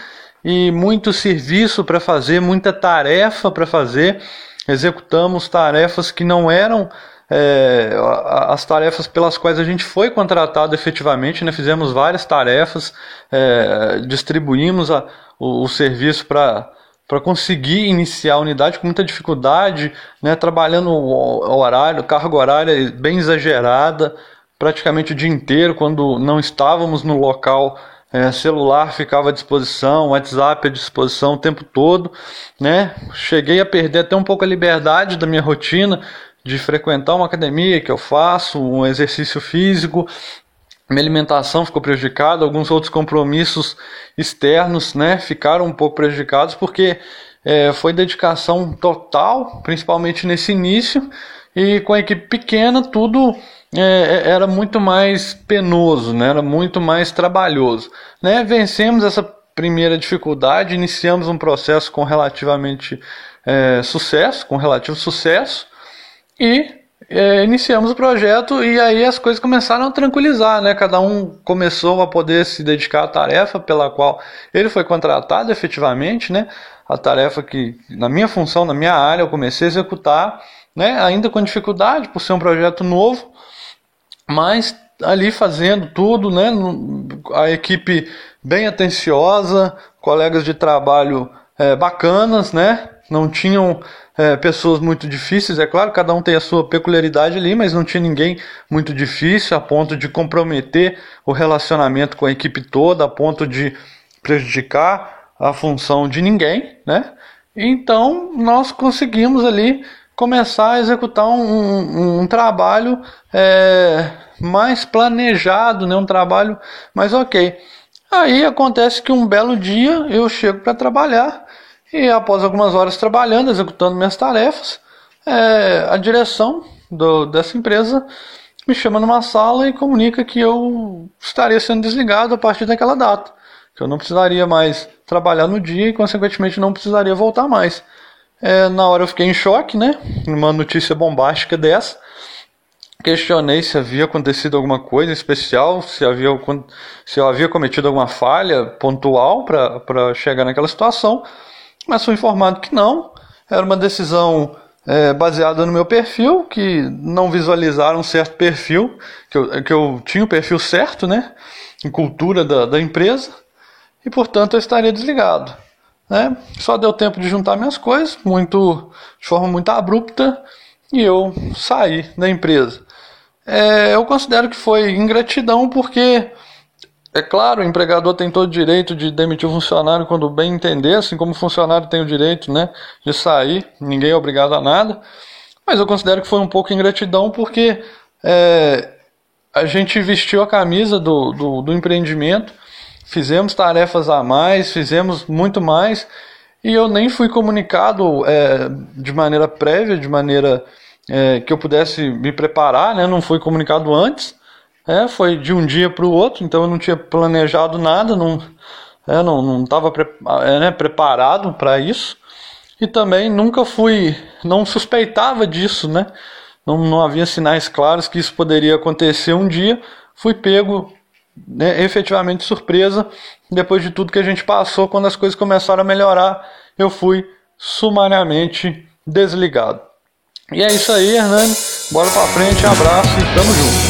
Speaker 11: e muito serviço para fazer, muita tarefa para fazer. Executamos tarefas que não eram é, as tarefas pelas quais a gente foi contratado efetivamente, né? fizemos várias tarefas, é, distribuímos a, o, o serviço para para conseguir iniciar a unidade com muita dificuldade, né, trabalhando o horário, carga horária bem exagerada, praticamente o dia inteiro, quando não estávamos no local, é, celular ficava à disposição, WhatsApp à disposição o tempo todo, né? Cheguei a perder até um pouco a liberdade da minha rotina de frequentar uma academia que eu faço, um exercício físico, minha alimentação ficou prejudicada, alguns outros compromissos externos né, ficaram um pouco prejudicados porque é, foi dedicação total, principalmente nesse início, e com a equipe pequena tudo é, é era muito mais penoso, né, era muito mais trabalhoso. Né? Vencemos essa primeira dificuldade, iniciamos um processo com relativamente é, sucesso, com relativo sucesso, e é, iniciamos o projeto e aí as coisas começaram a tranquilizar, né? Cada um começou a poder se dedicar à tarefa pela qual ele foi contratado efetivamente, né? A tarefa que, na minha função, na minha área, eu comecei a executar, né? Ainda com dificuldade, por ser um projeto novo, mas ali fazendo tudo, né? A equipe bem atenciosa, colegas de trabalho é, bacanas, né? Não tinham é, pessoas muito difíceis, é claro, cada um tem a sua peculiaridade ali, mas não tinha ninguém muito difícil a ponto de comprometer o relacionamento com a equipe toda, a ponto de prejudicar a função de ninguém, né? Então nós conseguimos ali começar a executar um, um, um trabalho é, mais planejado, né? um trabalho mais ok. Aí acontece que um belo dia eu chego para trabalhar e após algumas horas trabalhando, executando minhas tarefas, é, a direção do, dessa empresa me chama numa sala e comunica que eu estaria sendo desligado a partir daquela data. Que eu não precisaria mais trabalhar no dia e, consequentemente, não precisaria voltar mais. É, na hora eu fiquei em choque, né? Uma notícia bombástica dessa. Questionei se havia acontecido alguma coisa especial, se, havia, se eu havia cometido alguma falha pontual para chegar naquela situação mas fui informado que não. Era uma decisão é, baseada no meu perfil, que não visualizaram um certo perfil, que eu, que eu tinha o perfil certo, né? Em cultura da, da empresa, e portanto eu estaria desligado. Né? Só deu tempo de juntar minhas coisas, muito, de forma muito abrupta, e eu saí da empresa. É, eu considero que foi ingratidão porque é claro, o empregador tem todo o direito de demitir o funcionário quando bem entender, assim como o funcionário tem o direito né, de sair, ninguém é obrigado a nada. Mas eu considero que foi um pouco ingratidão porque é, a gente vestiu a camisa do, do, do, empreendimento, fizemos tarefas a mais, fizemos muito mais, e eu nem fui comunicado é, de maneira prévia, de maneira é, que eu pudesse me preparar, né, não fui comunicado antes. É, foi de um dia para o outro, então eu não tinha planejado nada, não é, não estava pre, é, né, preparado para isso. E também nunca fui, não suspeitava disso, né? Não, não havia sinais claros que isso poderia acontecer um dia. Fui pego né, efetivamente surpresa depois de tudo que a gente passou, quando as coisas começaram a melhorar, eu fui sumariamente desligado.
Speaker 12: E é isso aí, Hernani. Bora pra frente, abraço e tamo junto.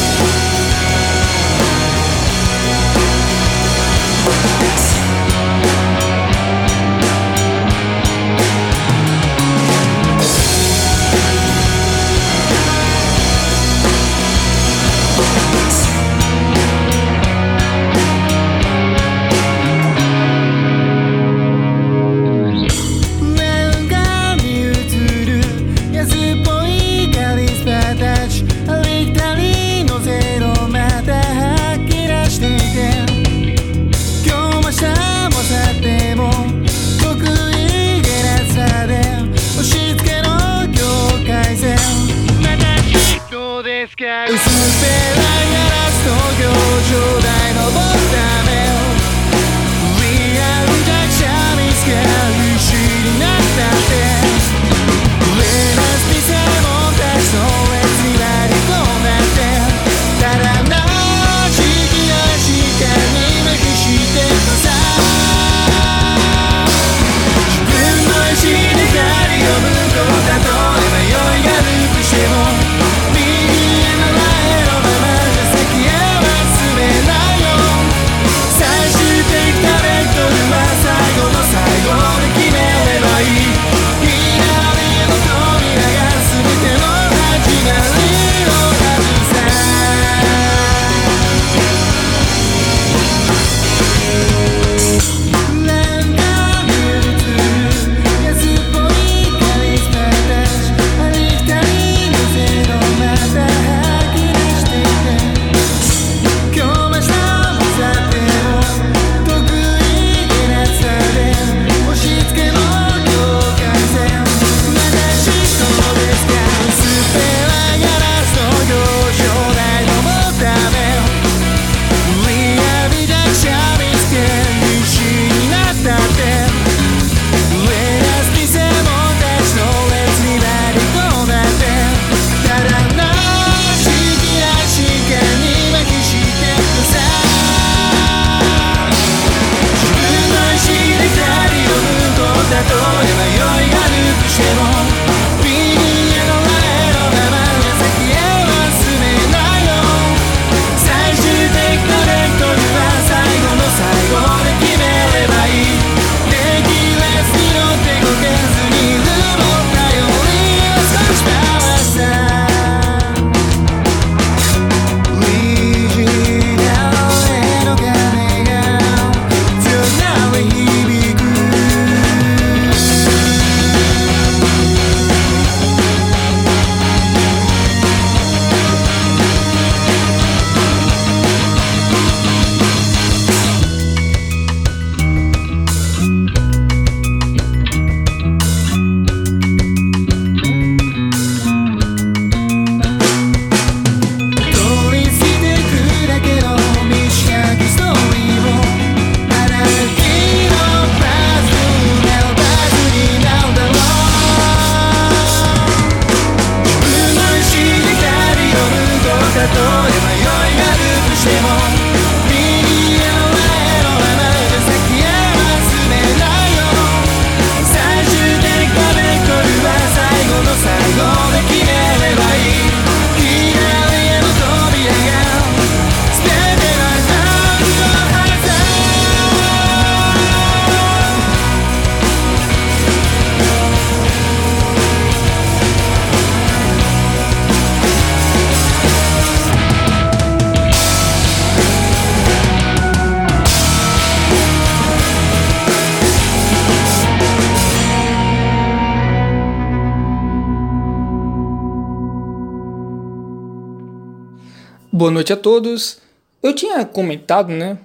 Speaker 13: Noite a todos. Eu tinha comentado, né,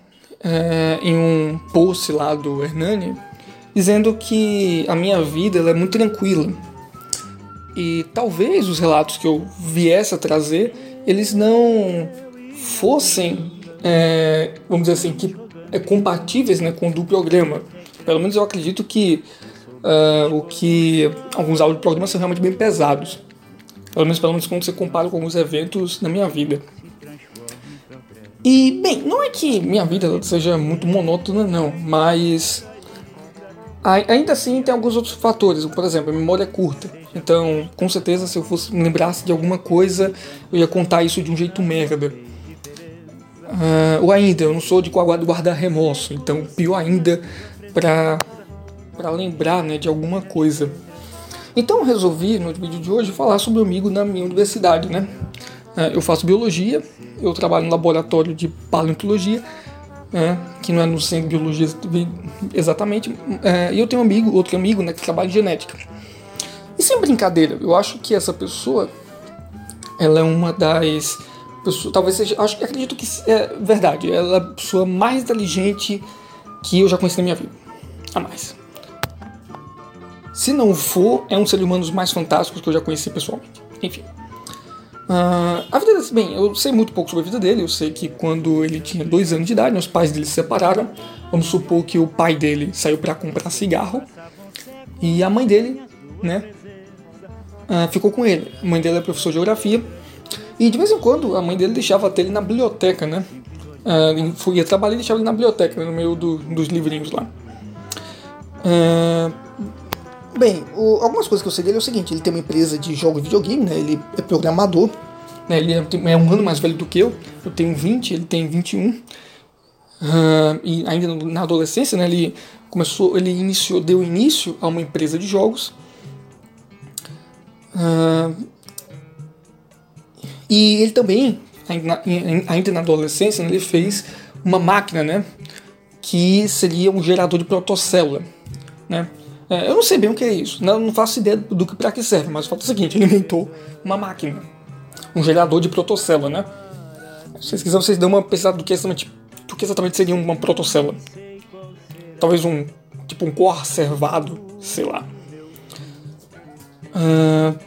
Speaker 13: é, em um post lá do Hernani, dizendo que a minha vida é muito tranquila. E talvez os relatos que eu viesse a trazer, eles não fossem, é, vamos dizer assim, que é compatíveis né, com o do programa. Pelo menos eu acredito que uh, o que alguns áudios do programa são realmente bem pesados. Pelo menos, pelo menos quando você compara com alguns eventos na minha vida. E, bem, não é que minha vida seja muito monótona, não, mas Ainda assim, tem alguns outros fatores. Por exemplo, a memória é curta. Então, com certeza, se eu fosse me lembrasse de alguma coisa, eu ia contar isso de um jeito merda. Uh, ou ainda, eu não sou de guardar remorso. Então, pior ainda, pra, pra lembrar né, de alguma coisa. Então, eu resolvi, no vídeo de hoje, falar sobre o amigo na minha universidade. Né? Uh, eu faço biologia, eu trabalho no laboratório de paleontologia é, que não é no centro de biologia exatamente. É, e eu tenho um amigo, outro amigo, né, que trabalha em genética. E sem brincadeira, eu acho que essa pessoa, ela é uma das pessoas, talvez seja, acho acredito que é verdade, ela é a pessoa mais inteligente que eu já conheci na minha vida. A mais. Se não for, é um ser humano dos mais fantásticos que eu já conheci pessoalmente. Enfim. Uh, a vida dele, bem, eu sei muito pouco sobre a vida dele. Eu sei que quando ele tinha dois anos de idade, os pais dele se separaram. Vamos supor que o pai dele saiu para comprar cigarro e a mãe dele, né, uh, ficou com ele. A mãe dele é professor de geografia e de vez em quando a mãe dele deixava ele na biblioteca, né. Uh, ia trabalhar e deixava ele na biblioteca, né, no meio do, dos livrinhos lá. Uh, Bem, o, algumas coisas que eu sei dele é o seguinte: ele tem uma empresa de jogos de videogame, né? Ele é programador, né? Ele é, é um ano mais velho do que eu. Eu tenho 20, ele tem 21. Uh, e ainda na adolescência, né? Ele começou, ele iniciou, deu início a uma empresa de jogos. Uh, e ele também, ainda na, ainda na adolescência, né, ele fez uma máquina, né? Que seria um gerador de protocélula, né? É, eu não sei bem o que é isso, não, não faço ideia do que para que serve, mas o fato o seguinte, ele inventou uma máquina, um gerador de protocélula, né? Se vocês quiserem, vocês dão uma pesquisada do que exatamente, do que exatamente seria uma protocélula. Talvez um, tipo um coarservado, sei lá. Uh,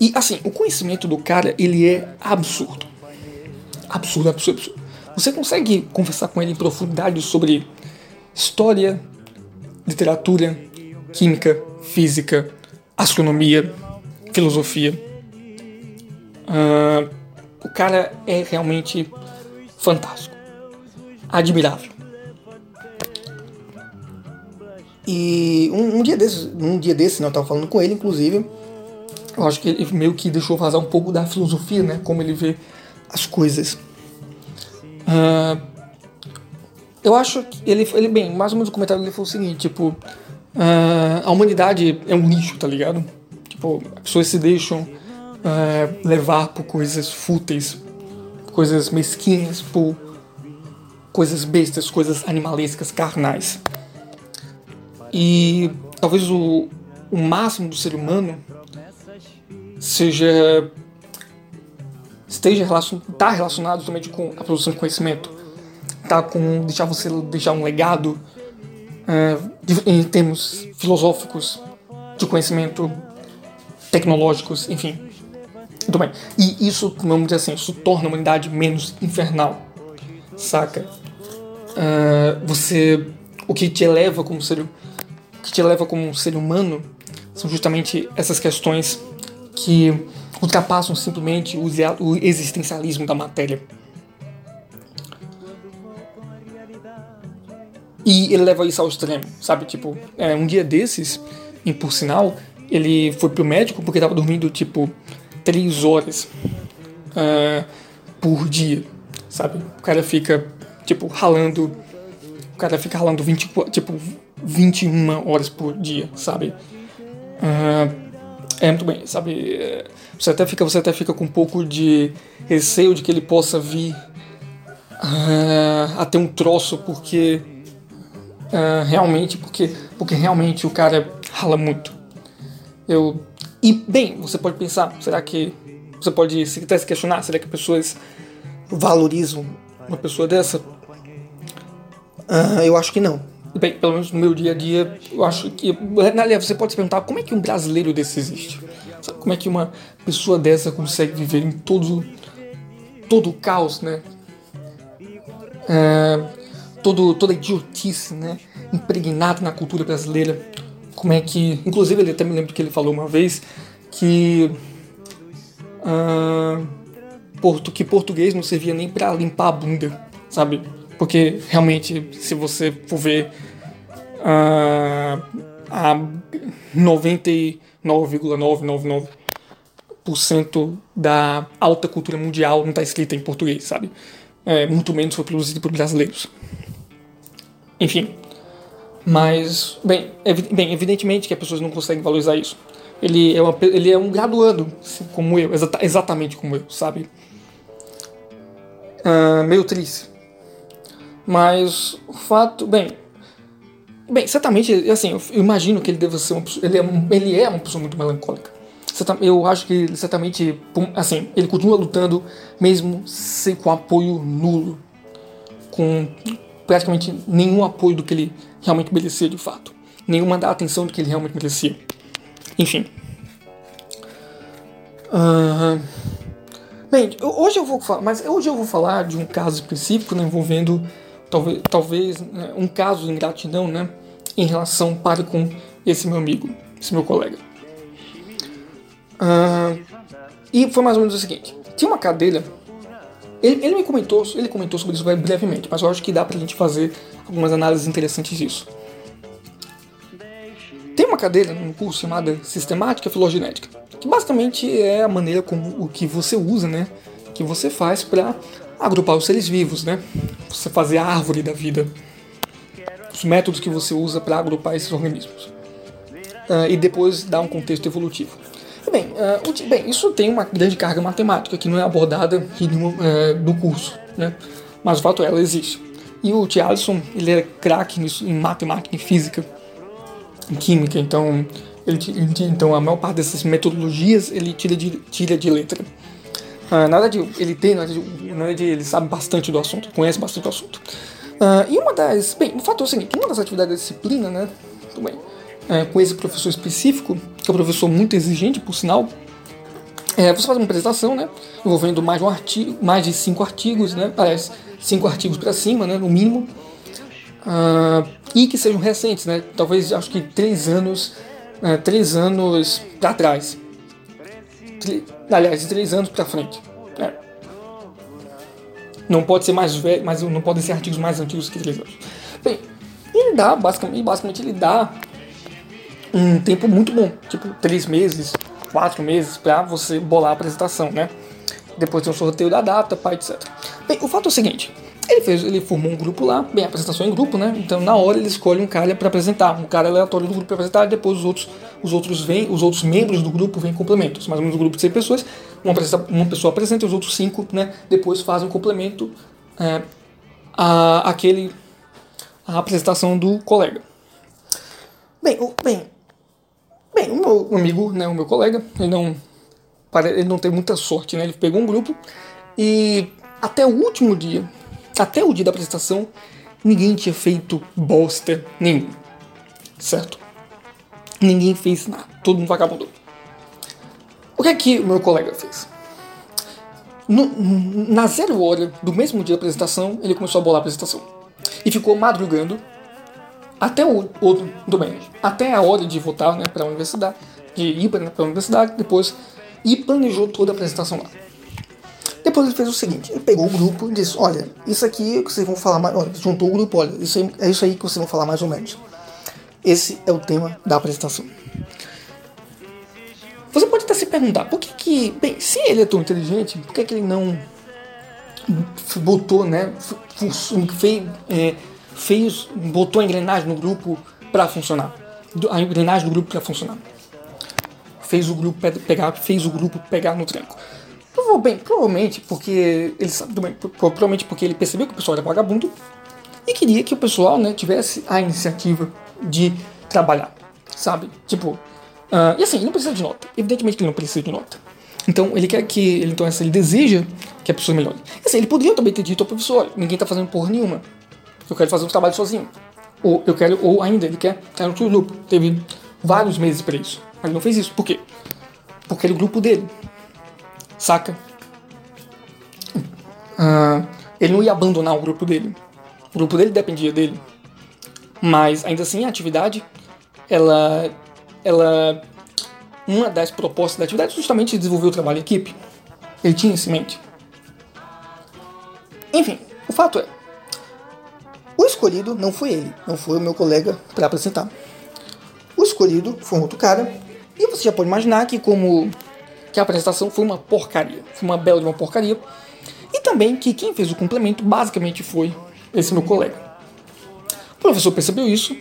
Speaker 13: e assim, o conhecimento do cara, ele é absurdo. Absurdo, absurdo, absurdo. Você consegue conversar com ele em profundidade sobre história, literatura, química, física, astronomia, filosofia. Uh, o cara é realmente fantástico, admirável. E um, um dia desses, um dia desse, né, eu tava falando com ele, inclusive, eu acho que ele meio que deixou vazar um pouco da filosofia, né, como ele vê as coisas. Uh, eu acho que ele, ele bem, mais ou menos o comentário dele foi o seguinte, tipo, Uh, a humanidade é um lixo, tá ligado? Tipo, as pessoas se deixam uh, levar por coisas fúteis, coisas mesquinhas, por coisas bestas, coisas animalescas, carnais. E talvez o, o máximo do ser humano seja esteja relacion, tá relacionado somente com a produção de conhecimento, tá com deixar você deixar um legado, é, em termos filosóficos, de conhecimento, tecnológicos, enfim. Muito bem. E isso, vamos dizer assim, isso torna a humanidade menos infernal. Saca? Uh, você. O que te eleva como ser. O que te eleva como um ser humano são justamente essas questões que ultrapassam simplesmente o existencialismo da matéria. E ele leva isso ao extremo, sabe? Tipo, é, um dia desses, e por sinal, ele foi pro médico porque tava dormindo, tipo, três horas uh, por dia, sabe? O cara fica, tipo, ralando. O cara fica ralando 20, tipo, 21 horas por dia, sabe? Uh, é muito bem, sabe? Você até fica, você até fica com um pouco de receio de que ele possa vir uh, a ter um troço, porque Uh, realmente, porque, porque realmente o cara rala muito. Eu. E, bem, você pode pensar, será que. Você pode se, até se questionar, será que pessoas valorizam uma pessoa dessa? Uh, eu acho que não. Bem, pelo menos no meu dia a dia, eu acho que. Aliás, você pode se perguntar como é que um brasileiro desse existe? Sabe, como é que uma pessoa dessa consegue viver em todo, todo o caos, né? Uh, todo, toda idiotice, né? Impregnado na cultura brasileira. Como é que. Inclusive, ele até me lembro que ele falou uma vez que. Uh, porto, que português não servia nem para limpar a bunda, sabe? Porque realmente, se você for ver a, a 99,999% da alta cultura mundial não está escrita em português, sabe? É, muito menos foi produzido por brasileiros. Enfim. Mas, bem, bem, evidentemente que as pessoas não conseguem valorizar isso. Ele é, uma, ele é um graduando, como eu, exata- exatamente como eu, sabe? Ah, meio triste. Mas o fato, bem, bem, certamente, assim, eu imagino que ele deva ser uma pessoa, ele é, ele é uma pessoa muito melancólica. Eu acho que certamente, assim, ele continua lutando mesmo sem, com apoio nulo, com praticamente nenhum apoio do que ele realmente merecia de fato, nenhuma da atenção do que ele realmente merecia. Enfim. Bem, hoje eu vou falar, mas hoje eu vou falar de um caso específico, né, envolvendo talvez, talvez né, um caso de ingratidão, né, em relação para com esse meu amigo, esse meu colega. E foi mais ou menos o seguinte: tinha uma cadeira. Ele, ele me comentou, ele comentou sobre isso brevemente, mas eu acho que dá pra gente fazer algumas análises interessantes disso. Tem uma cadeira num curso chamada Sistemática Filogenética, que basicamente é a maneira como o que você usa, né? Que você faz para agrupar os seres vivos, né? Você fazer a árvore da vida. Os métodos que você usa para agrupar esses organismos. Ah, e depois dar um contexto evolutivo. Bem, ti- bem, isso tem uma grande carga matemática que não é abordada em nenhum, eh, do curso, né? Mas o fato é, ela existe. E o T. Allison, ele é craque em matemática e física em química, então ele, então a maior parte dessas metodologias ele tira de, tira de letra. Ah, nada de ele tem, nada de, nada de ele sabe bastante do assunto, conhece bastante do assunto. Ah, e uma das, bem, o fato é o seguinte, uma das atividades da disciplina, né, tudo bem, é, com esse professor específico, que é um professor muito exigente, por sinal, é, você faz uma apresentação, né, envolvendo mais um artigo, mais de cinco artigos, né, parece cinco artigos para cima, né, no mínimo, ah, e que sejam recentes, né? Talvez acho que três anos, eh, três anos para trás. Tre- aliás, três anos para frente. É. Não pode ser mais velho, mas não podem ser artigos mais antigos que três anos. Bem, ele dá basicamente, basicamente ele dá um tempo muito bom, tipo três meses, quatro meses para você bolar a apresentação, né? Depois tem o sorteio da data, pá, etc. Bem, o fato é o seguinte: ele fez, ele formou um grupo lá, bem, apresentação em grupo, né? Então na hora ele escolhe um cara para apresentar, um cara aleatório do grupo para apresentar, depois os outros, os outros vêm, os outros membros do grupo vêm complementos. Mais ou menos um grupo de seis pessoas, uma, uma pessoa apresenta e os outros cinco, né? Depois fazem um complemento é, a aquele a apresentação do colega. Bem, o, bem, bem, o meu amigo, né, o meu colega, ele não ele não teve muita sorte, né? Ele pegou um grupo e até o último dia, até o dia da apresentação, ninguém tinha feito bosta nenhum. Certo? Ninguém fez nada. Todo mundo vagabundo. O que é que o meu colega fez? No- na zero hora do mesmo dia da apresentação, ele começou a bolar a apresentação. E ficou madrugando até o outro do bem, até a hora de voltar né, para a universidade, de ir para a universidade, depois e planejou toda a apresentação lá. Depois ele fez o seguinte, ele pegou o grupo e disse, olha, isso aqui é que vocês vão falar mais, olha, juntou o grupo, olha, isso aí, é isso aí que vocês vão falar mais ou menos. Esse é o tema da apresentação. Você pode até se perguntar, por que que, bem, se ele é tão inteligente, por que que ele não botou, né, fez, é, fez, botou a engrenagem no grupo para funcionar, a engrenagem do grupo para funcionar, fez o grupo pe- pegar, fez o grupo pegar no tranco. Bem, provavelmente porque ele sabe, bem, pro- provavelmente porque ele percebeu que o pessoal era vagabundo e queria que o pessoal, né, tivesse a iniciativa de trabalhar, sabe? Tipo, ah, e assim, ele não precisa de nota. Evidentemente que ele não precisa de nota. Então ele quer que, então assim, ele deseja que a pessoa melhore. Assim, ele poderia também ter dito ao professor, ninguém tá fazendo porra nenhuma. Eu quero fazer um trabalho sozinho. Ou eu quero, ou ainda, ele quer estar no grupo. Teve vários meses para isso. Mas ele não fez isso. Por quê? Porque era o grupo dele. Saca? Ah, ele não ia abandonar o grupo dele. O grupo dele dependia dele. Mas ainda assim a atividade, ela, ela, uma das propostas da atividade é justamente desenvolver o trabalho em equipe. Ele tinha isso em mente. Enfim, o fato é, O escolhido não foi ele, não foi o meu colega para apresentar. O escolhido foi um outro cara, e você já pode imaginar que como que a apresentação foi uma porcaria, foi uma bela de uma porcaria, e também que quem fez o complemento basicamente foi esse meu colega. O professor percebeu isso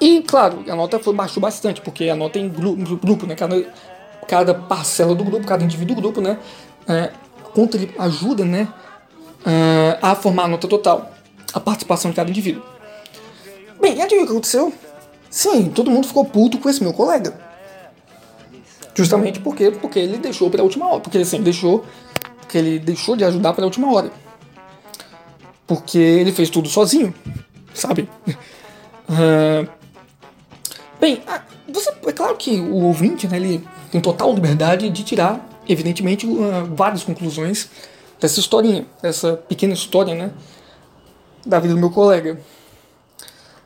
Speaker 13: e, claro, a nota foi, baixou bastante, porque a nota é em grupo, né? Cada, cada parcela do grupo, cada indivíduo do grupo, né? É, ajuda, né? É, a formar a nota total, a participação de cada indivíduo. Bem, adivinha o que aconteceu? Sim, todo mundo ficou puto com esse meu colega. Justamente porque, porque ele deixou para a última hora. Porque assim, deixou. Porque ele deixou de ajudar para a última hora. Porque ele fez tudo sozinho. Sabe? Uh, bem, você, é claro que o ouvinte, né, ele tem total liberdade de tirar, evidentemente, uh, várias conclusões dessa historinha, dessa pequena história, né? Da vida do meu colega.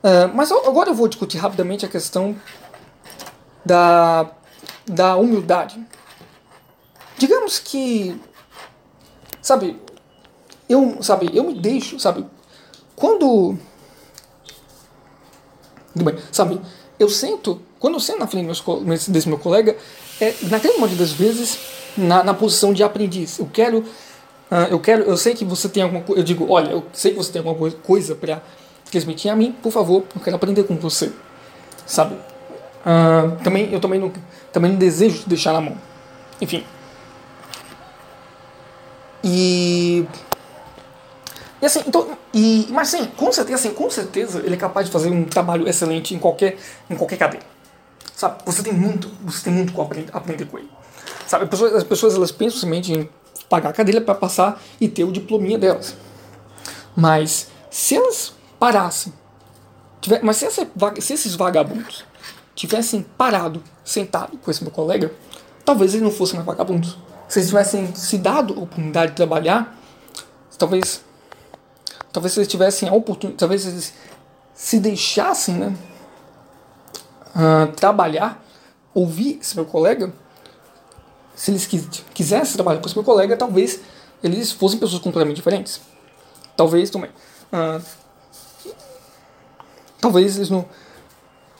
Speaker 13: Uh, mas agora eu vou discutir rapidamente a questão da, da humildade. Digamos que, sabe, eu, sabe, eu me deixo, sabe, quando, bem, sabe, eu sento, quando eu sento na frente desse meu colega, é, naquela maioria das vezes, na, na posição de aprendiz. Eu quero, uh, eu quero, eu sei que você tem alguma coisa, eu digo, olha, eu sei que você tem alguma coisa para transmitir a mim, por favor, eu quero aprender com você, sabe? Uh, também, eu também não, também não desejo te deixar na mão. Enfim. E e assim, então, e, mas sim, com certeza, assim, com certeza ele é capaz de fazer um trabalho excelente em qualquer, em qualquer cadeira. Sabe, você tem muito, você tem muito que aprender, aprender com ele. Sabe, as pessoas, as pessoas elas pensam somente em pagar a cadeira para passar e ter o diplominha delas. Mas se elas parassem. Tiver, mas se, essa, se esses vagabundos tivessem parado, sentado com esse meu colega, talvez eles não fossem mais vagabundos. Se eles tivessem se dado a oportunidade de trabalhar, talvez. Talvez eles tivessem a oportunidade. Talvez eles se deixassem né, uh, trabalhar, ouvir esse meu colega. Se eles quisessem trabalhar com esse meu colega, talvez eles fossem pessoas completamente diferentes. Talvez também. Uh, talvez eles não.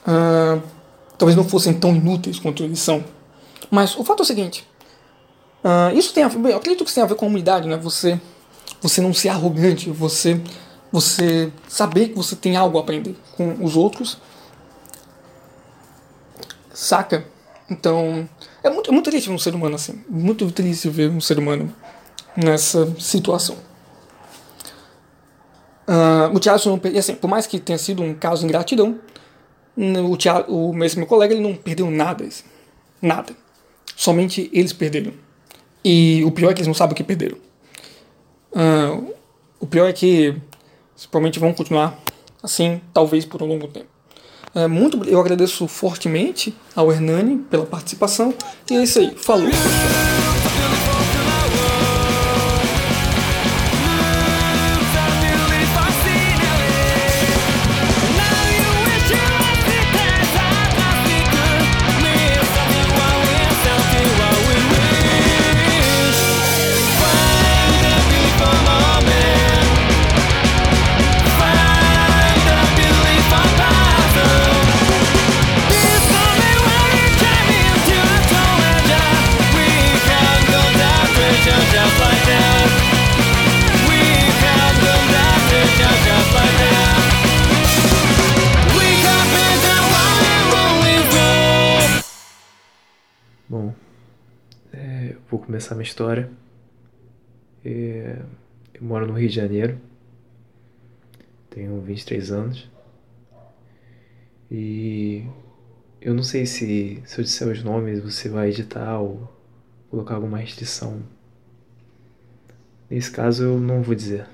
Speaker 13: Uh, talvez não fossem tão inúteis quanto eles são. Mas o fato é o seguinte. Uh, isso tem a ver, eu acredito que isso tem a ver com a humildade, né? Você, você não ser arrogante, você, você saber que você tem algo a aprender com os outros. Saca? Então, é muito, é muito triste ver um ser humano assim. Muito triste ver um ser humano nessa situação. Uh, o Thiago, assim, por mais que tenha sido um caso de ingratidão, o, Thiago, o mesmo meu colega ele não perdeu nada. Assim, nada. Somente eles perderam. E o pior é que eles não sabem o que perderam. Uh, o pior é que provavelmente vão continuar assim, talvez por um longo tempo. Uh, muito, eu agradeço fortemente ao Hernani pela participação. E é isso aí. Falou!
Speaker 14: Começar minha história. Eu moro no Rio de Janeiro, tenho 23 anos e eu não sei se, se eu disser os nomes você vai editar ou colocar alguma restrição. Nesse caso eu não vou dizer.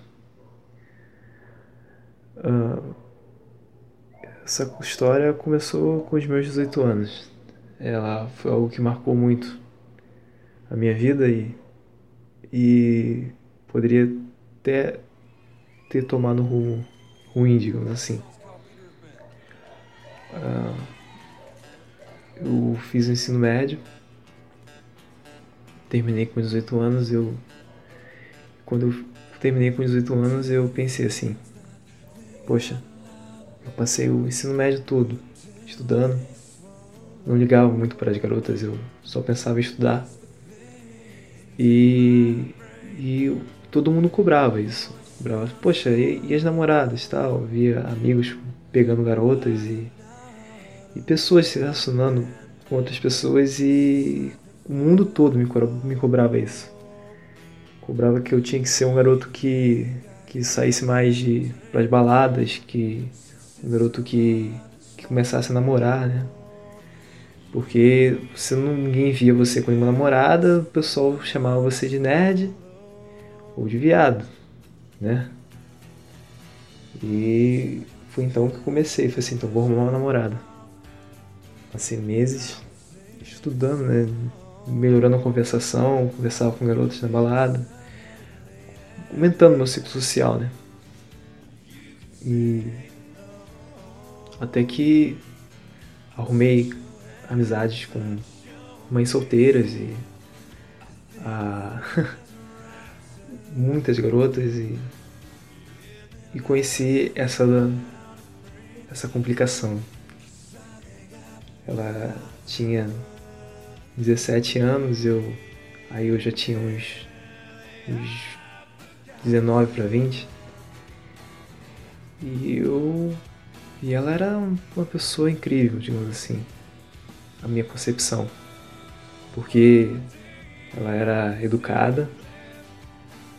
Speaker 14: Uh, essa história começou com os meus 18 anos. Ela foi algo que marcou muito a minha vida e, e poderia até ter tomado um rumo ruim, digamos assim. Uh, eu fiz o ensino médio, terminei com 18 anos, eu quando eu terminei com 18 anos eu pensei assim, poxa, eu passei o ensino médio todo estudando. Não ligava muito para as garotas, eu só pensava em estudar. E, e todo mundo cobrava isso. Cobrava, poxa, e, e as namoradas tal? Via amigos pegando garotas e, e pessoas se relacionando com outras pessoas e o mundo todo me, me cobrava isso. Cobrava que eu tinha que ser um garoto que, que saísse mais de as baladas, que um garoto que, que começasse a namorar, né? Porque se não, ninguém via você com uma namorada, o pessoal chamava você de nerd ou de viado, né? E foi então que comecei, foi assim, então vou arrumar uma namorada. Passei meses estudando, né? Melhorando a conversação, conversava com garotos na balada, aumentando meu ciclo social, né? E até que arrumei amizades com mães solteiras e ah, muitas garotas e, e conheci essa essa complicação. Ela tinha 17 anos, eu aí eu já tinha uns, uns 19 para 20. E eu e ela era uma pessoa incrível, digamos assim, a minha concepção. Porque ela era educada,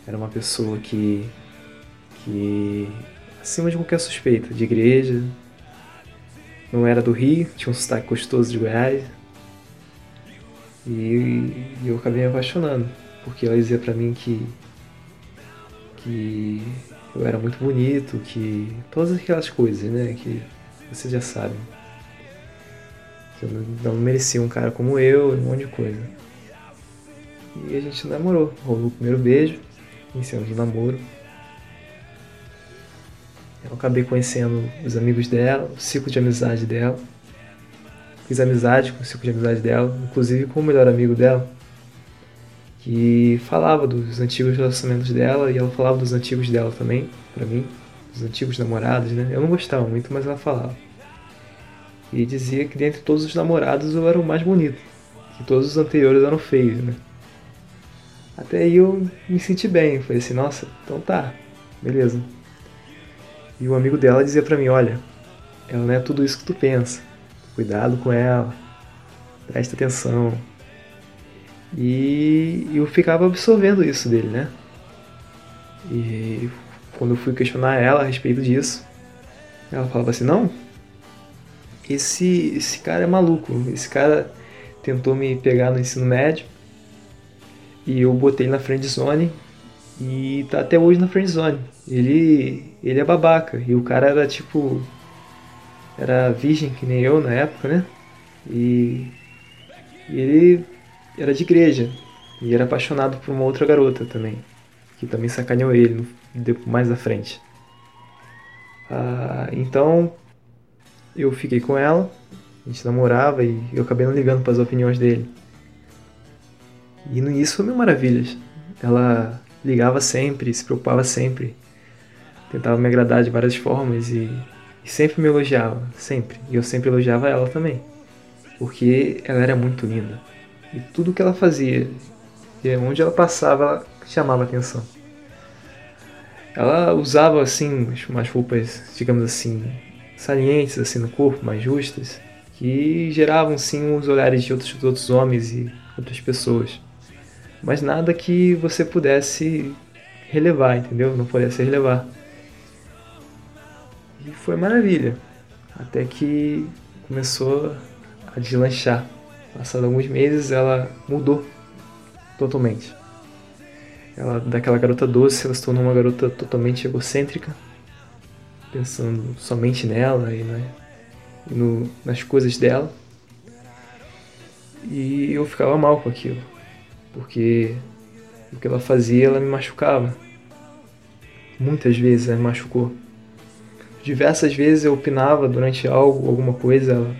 Speaker 14: era uma pessoa que que acima de qualquer suspeita, de igreja, não era do Rio, tinha um sotaque gostoso de Goiás. E, eu acabei me apaixonando, porque ela dizia para mim que que eu era muito bonito, que todas aquelas coisas, né, que vocês já sabem. Que eu não merecia um cara como eu, um monte de coisa. E a gente namorou, rolou o primeiro beijo, iniciamos o namoro. Eu acabei conhecendo os amigos dela, o ciclo de amizade dela. Fiz amizade com o ciclo de amizade dela, inclusive com o melhor amigo dela, que falava dos antigos relacionamentos dela e ela falava dos antigos dela também, para mim, dos antigos namorados, né? Eu não gostava muito, mas ela falava. E dizia que dentre todos os namorados eu era o mais bonito, que todos os anteriores eram feios, né? Até aí eu me senti bem, falei assim, nossa, então tá, beleza. E o amigo dela dizia para mim, olha, ela não é tudo isso que tu pensa. Cuidado com ela. Presta atenção. E eu ficava absorvendo isso dele, né? E quando eu fui questionar ela a respeito disso, ela falava assim: "Não. Esse esse cara é maluco. Esse cara tentou me pegar no ensino médio e eu botei na friend zone e tá até hoje na friend zone. Ele ele é babaca e o cara era tipo era virgem que nem eu na época, né? E, e ele era de igreja e era apaixonado por uma outra garota também, que também sacaneou ele mais à frente. Ah, então eu fiquei com ela, a gente namorava e eu acabei não ligando para as opiniões dele. E no início foi mil maravilhas. Ela ligava sempre, se preocupava sempre, tentava me agradar de várias formas e e sempre me elogiava, sempre. E eu sempre elogiava ela também. Porque ela era muito linda. E tudo que ela fazia, e onde ela passava, ela chamava atenção. Ela usava assim umas roupas, digamos assim, salientes assim no corpo, mais justas, que geravam sim os olhares de outros, de outros homens e outras pessoas. Mas nada que você pudesse relevar, entendeu? Não pudesse relevar. E foi maravilha. Até que começou a deslanchar. Passados alguns meses, ela mudou totalmente. Ela, daquela garota doce, ela se tornou uma garota totalmente egocêntrica, pensando somente nela e, e no, nas coisas dela. E eu ficava mal com aquilo, porque o que ela fazia, ela me machucava. Muitas vezes ela me machucou diversas vezes eu opinava durante algo, alguma coisa, ela,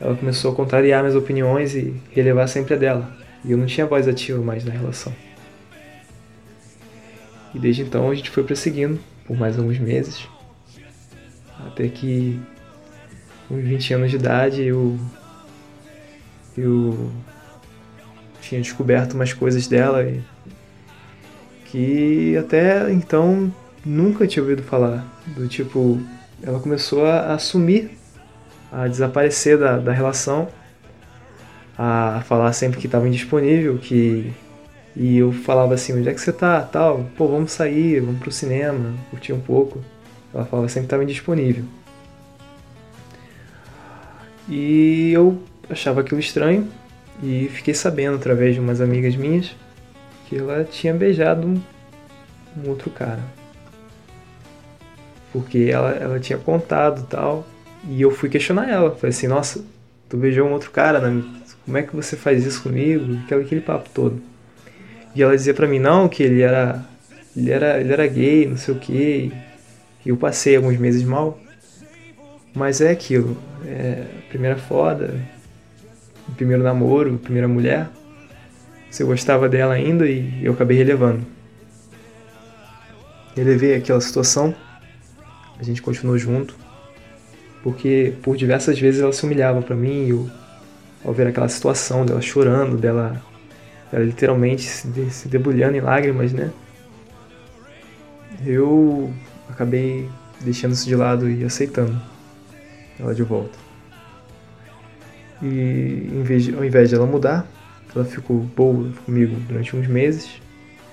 Speaker 14: ela começou a contrariar minhas opiniões e relevar sempre a dela. E eu não tinha voz ativa mais na relação. E desde então a gente foi prosseguindo por mais alguns meses. Até que, com 20 anos de idade, eu, eu tinha descoberto umas coisas dela e, que até então nunca tinha ouvido falar. Do tipo, ela começou a, a sumir, a desaparecer da, da relação, a falar sempre que estava indisponível, que e eu falava assim, onde é que você tá? Tal, pô, vamos sair, vamos pro cinema, curtir um pouco. Ela falava sempre estava indisponível. E eu achava aquilo estranho e fiquei sabendo através de umas amigas minhas que ela tinha beijado um, um outro cara. Porque ela, ela tinha contado tal. E eu fui questionar ela. Falei assim, nossa, tu beijou um outro cara, né? como é que você faz isso comigo? Aquele, aquele papo todo. E ela dizia para mim, não, que ele era, ele era, ele era gay, não sei o que. Eu passei alguns meses mal. Mas é aquilo, é, primeira foda, primeiro namoro, primeira mulher. Você gostava dela ainda e eu acabei relevando. Relevei aquela situação, a gente continuou junto, porque por diversas vezes ela se humilhava para mim e eu, ao ver aquela situação dela chorando, dela, dela literalmente se, de, se debulhando em lágrimas, né? Eu acabei deixando isso de lado e aceitando ela de volta. E de, ao invés de ela mudar, ela ficou boa comigo durante uns meses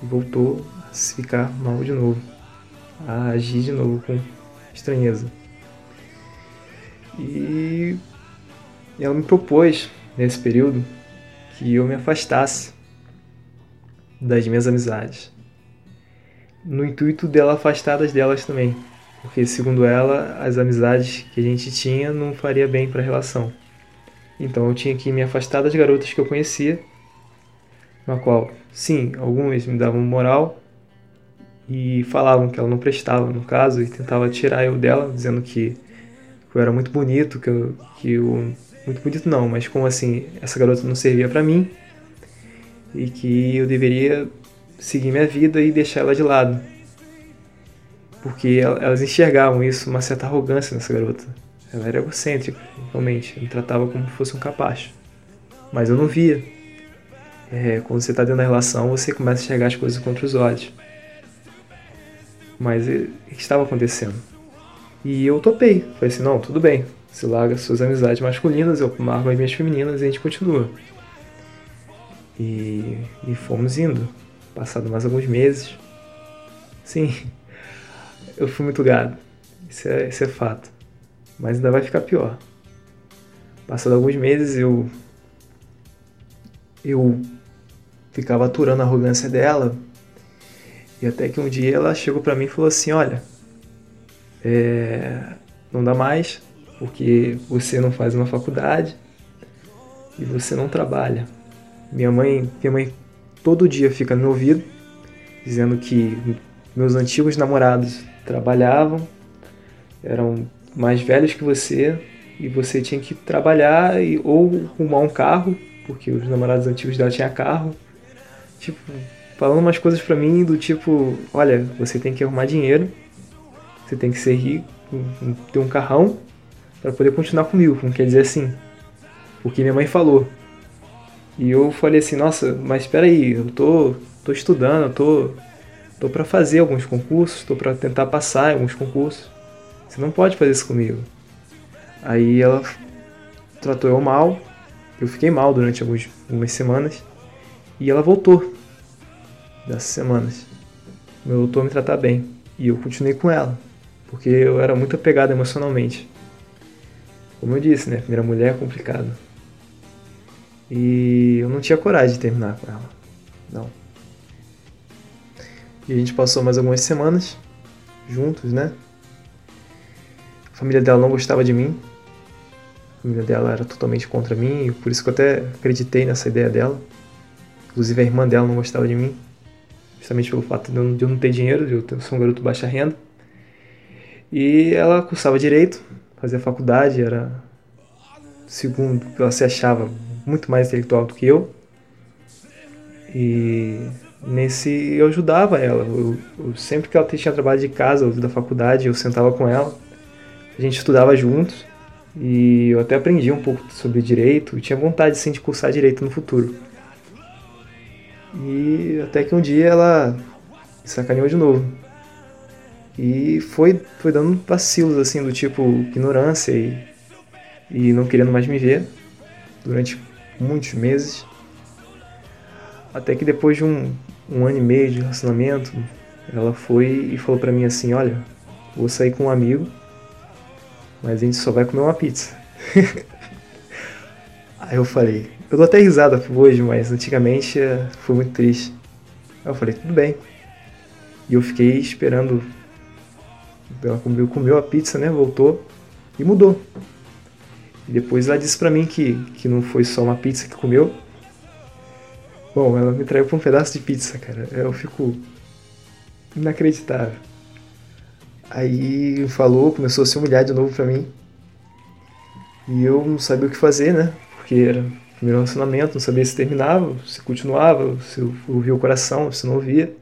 Speaker 14: e voltou a se ficar mal de novo, a agir de novo com estranheza. E ela me propôs nesse período que eu me afastasse das minhas amizades, no intuito dela afastar das delas também, porque segundo ela as amizades que a gente tinha não faria bem para a relação. Então eu tinha que me afastar das garotas que eu conhecia, na qual, sim, algumas me davam moral e falavam que ela não prestava no caso e tentava tirar eu dela, dizendo que eu era muito bonito, que eu, que eu muito bonito não, mas como assim, essa garota não servia para mim e que eu deveria seguir minha vida e deixar ela de lado. Porque elas enxergavam isso, uma certa arrogância nessa garota. Ela era egocêntrica, realmente. Me tratava como se fosse um capacho. Mas eu não via. É, quando você está dentro da relação, você começa a enxergar as coisas contra os olhos. Mas o que estava acontecendo? E eu topei. Falei assim, não, tudo bem. Você larga suas amizades masculinas, eu marco as minhas femininas e a gente continua. E, e fomos indo. Passado mais alguns meses. Sim, eu fui muito gado. Isso é, isso é fato mas ainda vai ficar pior. Passado alguns meses eu eu ficava aturando a arrogância dela e até que um dia ela chegou para mim e falou assim, olha, é, não dá mais porque você não faz uma faculdade e você não trabalha. Minha mãe, minha mãe todo dia fica no meu ouvido dizendo que meus antigos namorados trabalhavam, eram mais velhos que você e você tinha que trabalhar e, ou arrumar um carro, porque os namorados antigos dela tinham carro. Tipo, falando umas coisas para mim do tipo, olha, você tem que arrumar dinheiro, você tem que ser rico, ter um carrão para poder continuar comigo, como quer dizer assim. Porque minha mãe falou. E eu falei assim, nossa, mas espera aí, eu tô, tô estudando, eu tô, tô para fazer alguns concursos, tô para tentar passar alguns concursos. Você não pode fazer isso comigo. Aí ela tratou eu mal, eu fiquei mal durante algumas, algumas semanas, e ela voltou dessas semanas. Voltou a me tratar bem. E eu continuei com ela, porque eu era muito apegado emocionalmente. Como eu disse, né? Primeira mulher é complicado. E eu não tinha coragem de terminar com ela. Não. E a gente passou mais algumas semanas juntos, né? A família dela não gostava de mim. A família dela era totalmente contra mim, por isso que eu até acreditei nessa ideia dela. Inclusive a irmã dela não gostava de mim, justamente pelo fato de eu não ter dinheiro, de eu ser um garoto baixa renda. E ela cursava direito, fazia faculdade, era, segundo ela se achava, muito mais intelectual do que eu. E nesse eu ajudava ela. Eu, eu, sempre que ela tinha trabalho de casa ou da faculdade, eu sentava com ela a gente estudava juntos e eu até aprendi um pouco sobre direito, tinha vontade sim de cursar direito no futuro. E até que um dia ela sacaneou de novo. E foi, foi dando vacilos assim do tipo ignorância e, e não querendo mais me ver durante muitos meses. Até que depois de um, um ano e meio de relacionamento, ela foi e falou pra mim assim, olha, vou sair com um amigo, mas a gente só vai comer uma pizza. Aí eu falei, eu dou até risada hoje, mas antigamente eh, foi muito triste. Aí eu falei, tudo bem. E eu fiquei esperando. Ela comeu, comeu a pizza, né? Voltou e mudou. E depois ela disse pra mim que, que não foi só uma pizza que comeu. Bom, ela me traiu por um pedaço de pizza, cara. Eu fico inacreditável. Aí falou, começou a se humilhar de novo pra mim. E eu não sabia o que fazer, né? Porque era primeiro relacionamento, não sabia se terminava, se continuava, se eu ouvia o coração, se não ouvia.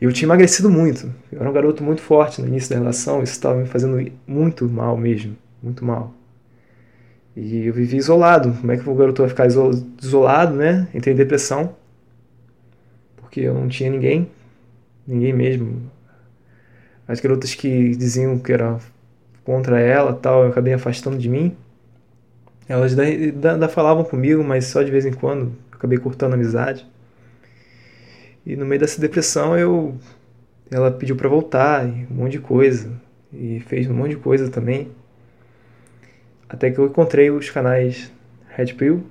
Speaker 14: Eu tinha emagrecido muito. Eu era um garoto muito forte no início da relação, isso estava me fazendo muito mal mesmo, muito mal. E eu vivi isolado. Como é que o garoto vai ficar isolado, né? Entrei em depressão. Porque eu não tinha ninguém, ninguém mesmo. As garotas que diziam que era contra ela, tal, eu acabei afastando de mim. Elas ainda, falavam comigo, mas só de vez em quando. Acabei cortando a amizade. E no meio dessa depressão eu ela pediu para voltar, um monte de coisa. E fez um monte de coisa também. Até que eu encontrei os canais Red Pill.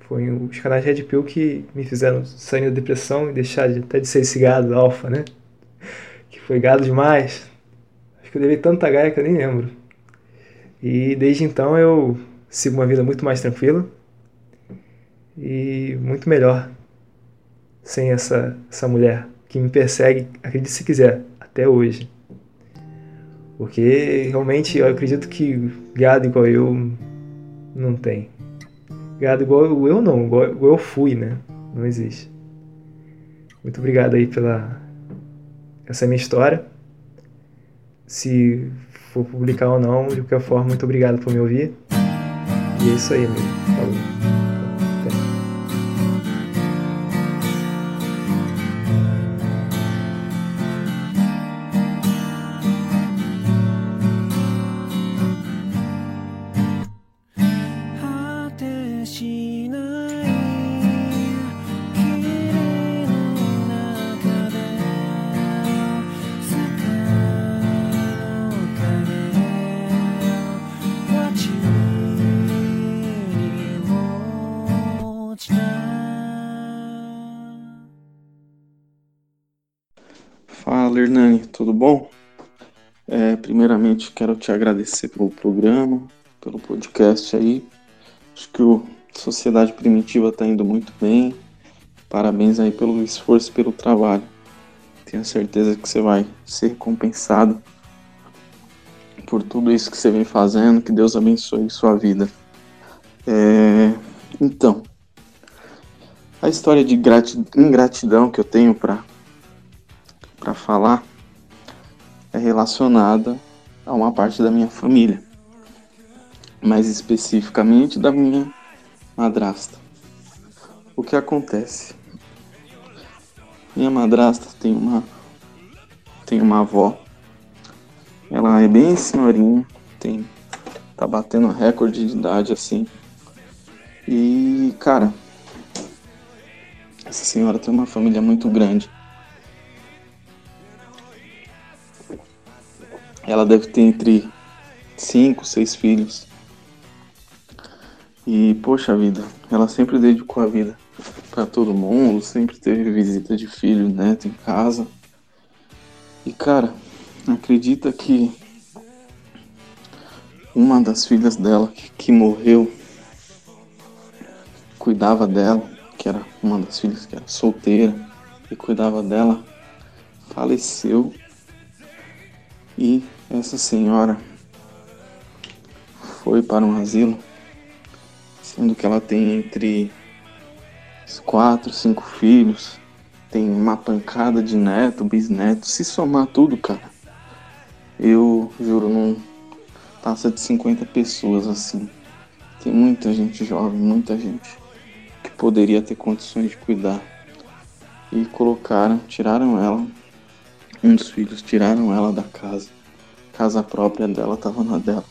Speaker 14: Foi os canais Red Pill que me fizeram sair da depressão e deixar de, até de ser esse gado alfa, né? Que foi gado demais. Acho que eu levei tanta gaia que eu nem lembro. E desde então eu sigo uma vida muito mais tranquila e muito melhor sem essa, essa mulher que me persegue, acredite se quiser, até hoje. Porque realmente eu acredito que gado igual eu não tem. Gado igual eu não, igual, eu fui, né? Não existe. Muito obrigado aí pela. Essa é minha história. Se for publicar ou não, de qualquer forma, muito obrigado por me ouvir. E é isso aí, amigo.
Speaker 15: Quero te agradecer pelo programa, pelo podcast aí. Acho que o Sociedade Primitiva está indo muito bem. Parabéns aí pelo esforço pelo trabalho. Tenho certeza que você vai ser recompensado por tudo isso que você vem fazendo. Que Deus abençoe sua vida. É, então, a história de ingratidão que eu tenho para falar é relacionada a uma parte da minha família, mais especificamente da minha madrasta. O que acontece? Minha madrasta tem uma tem uma avó. Ela é bem senhorinha, tem tá batendo recorde de idade assim. E, cara, essa senhora tem uma família muito grande. Ela deve ter entre 5, 6 filhos. E, poxa vida, ela sempre dedicou a vida para todo mundo, sempre teve visita de filho, neto em casa. E, cara, acredita que uma das filhas dela que, que morreu cuidava dela, que era uma das filhas que era solteira e cuidava dela, faleceu e essa senhora foi para um asilo, sendo que ela tem entre quatro, cinco filhos, tem uma pancada de neto, bisneto, se somar tudo, cara, eu juro, não, passa de 50 pessoas assim. Tem muita gente jovem, muita gente que poderia ter condições de cuidar. E colocaram, tiraram ela, um dos filhos, tiraram ela da casa. Casa própria dela estava na dela.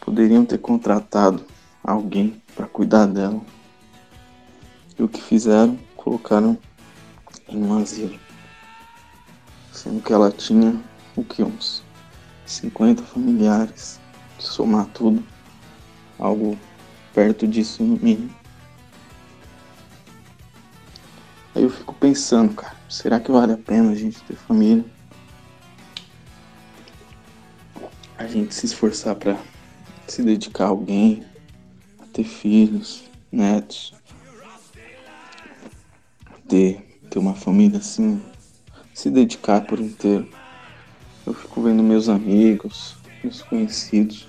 Speaker 15: Poderiam ter contratado alguém para cuidar dela. E o que fizeram? Colocaram em um asilo. Sendo que ela tinha o que? Uns 50 familiares. De somar tudo. Algo perto disso no mínimo. Aí eu fico pensando, cara, será que vale a pena a gente ter família? A gente se esforçar para se dedicar a alguém, a ter filhos, netos, ter, ter uma família assim, se dedicar por inteiro. Eu fico vendo meus amigos, meus conhecidos,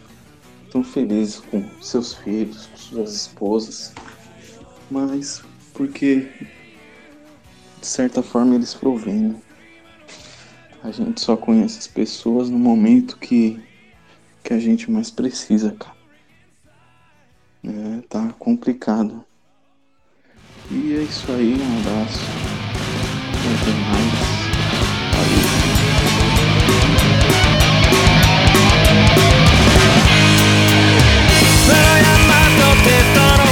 Speaker 15: tão felizes com seus filhos, com suas esposas, mas porque de certa forma eles provêm. Né? A gente só conhece as pessoas no momento que, que a gente mais precisa, cara. É, tá complicado. E é isso aí, um abraço. Até mais.
Speaker 7: Um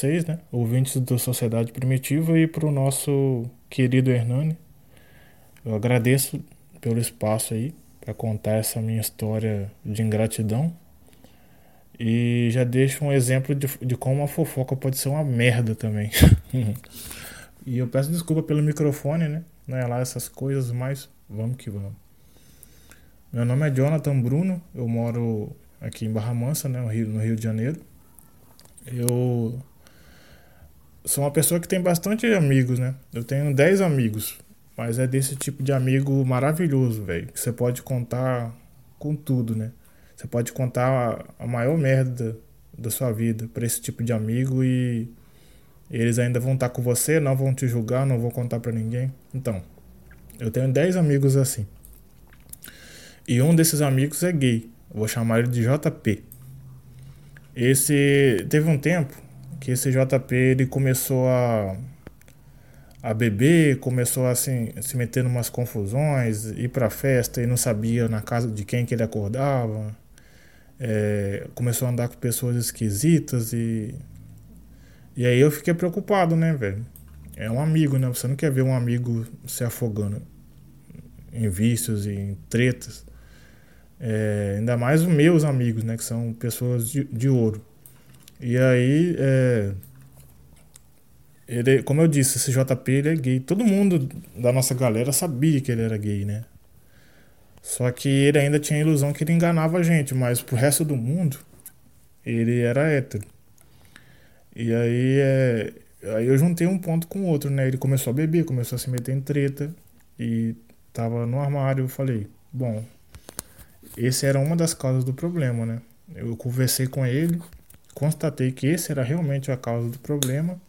Speaker 7: vocês, né? Ouvintes do Sociedade Primitiva e para o nosso querido Hernani. Eu agradeço
Speaker 16: pelo espaço aí para contar essa minha história de ingratidão. E já deixo um exemplo de, de como uma fofoca pode ser uma merda também. e eu peço desculpa pelo microfone, né? Não é lá essas coisas, mas vamos que vamos. Meu nome é Jonathan Bruno, eu moro aqui em Barra Mansa, né, no Rio, no Rio de Janeiro. Eu sou uma pessoa que tem bastante amigos, né? Eu tenho 10 amigos, mas é desse tipo de amigo maravilhoso, velho, que você pode contar com tudo, né? Você pode contar a maior merda da sua vida para esse tipo de amigo e eles ainda vão estar com você, não vão te julgar, não vão contar para ninguém. Então, eu tenho 10 amigos assim. E um desses amigos é gay. vou chamar ele de JP. Esse teve um tempo que esse JP ele começou a a beber, começou a assim, se meter em umas confusões, ir pra festa e não sabia na casa de quem que ele acordava. É, começou a andar com pessoas esquisitas e. E aí eu fiquei preocupado, né, velho? É um amigo, né? Você não quer ver um amigo se afogando em vícios e em tretas. É, ainda mais os meus amigos, né? Que são pessoas de, de ouro. E aí, é, ele, como eu disse, esse JP ele é gay. Todo mundo da nossa galera sabia que ele era gay, né? Só que ele ainda tinha a ilusão que ele enganava a gente, mas pro resto do mundo, ele era hétero. E aí, é, aí eu juntei um ponto com o outro, né? Ele começou a beber, começou a se meter em treta e tava no armário. Eu falei, bom, esse era uma das causas do problema, né? Eu conversei com ele, constatei que esse era realmente a causa do problema.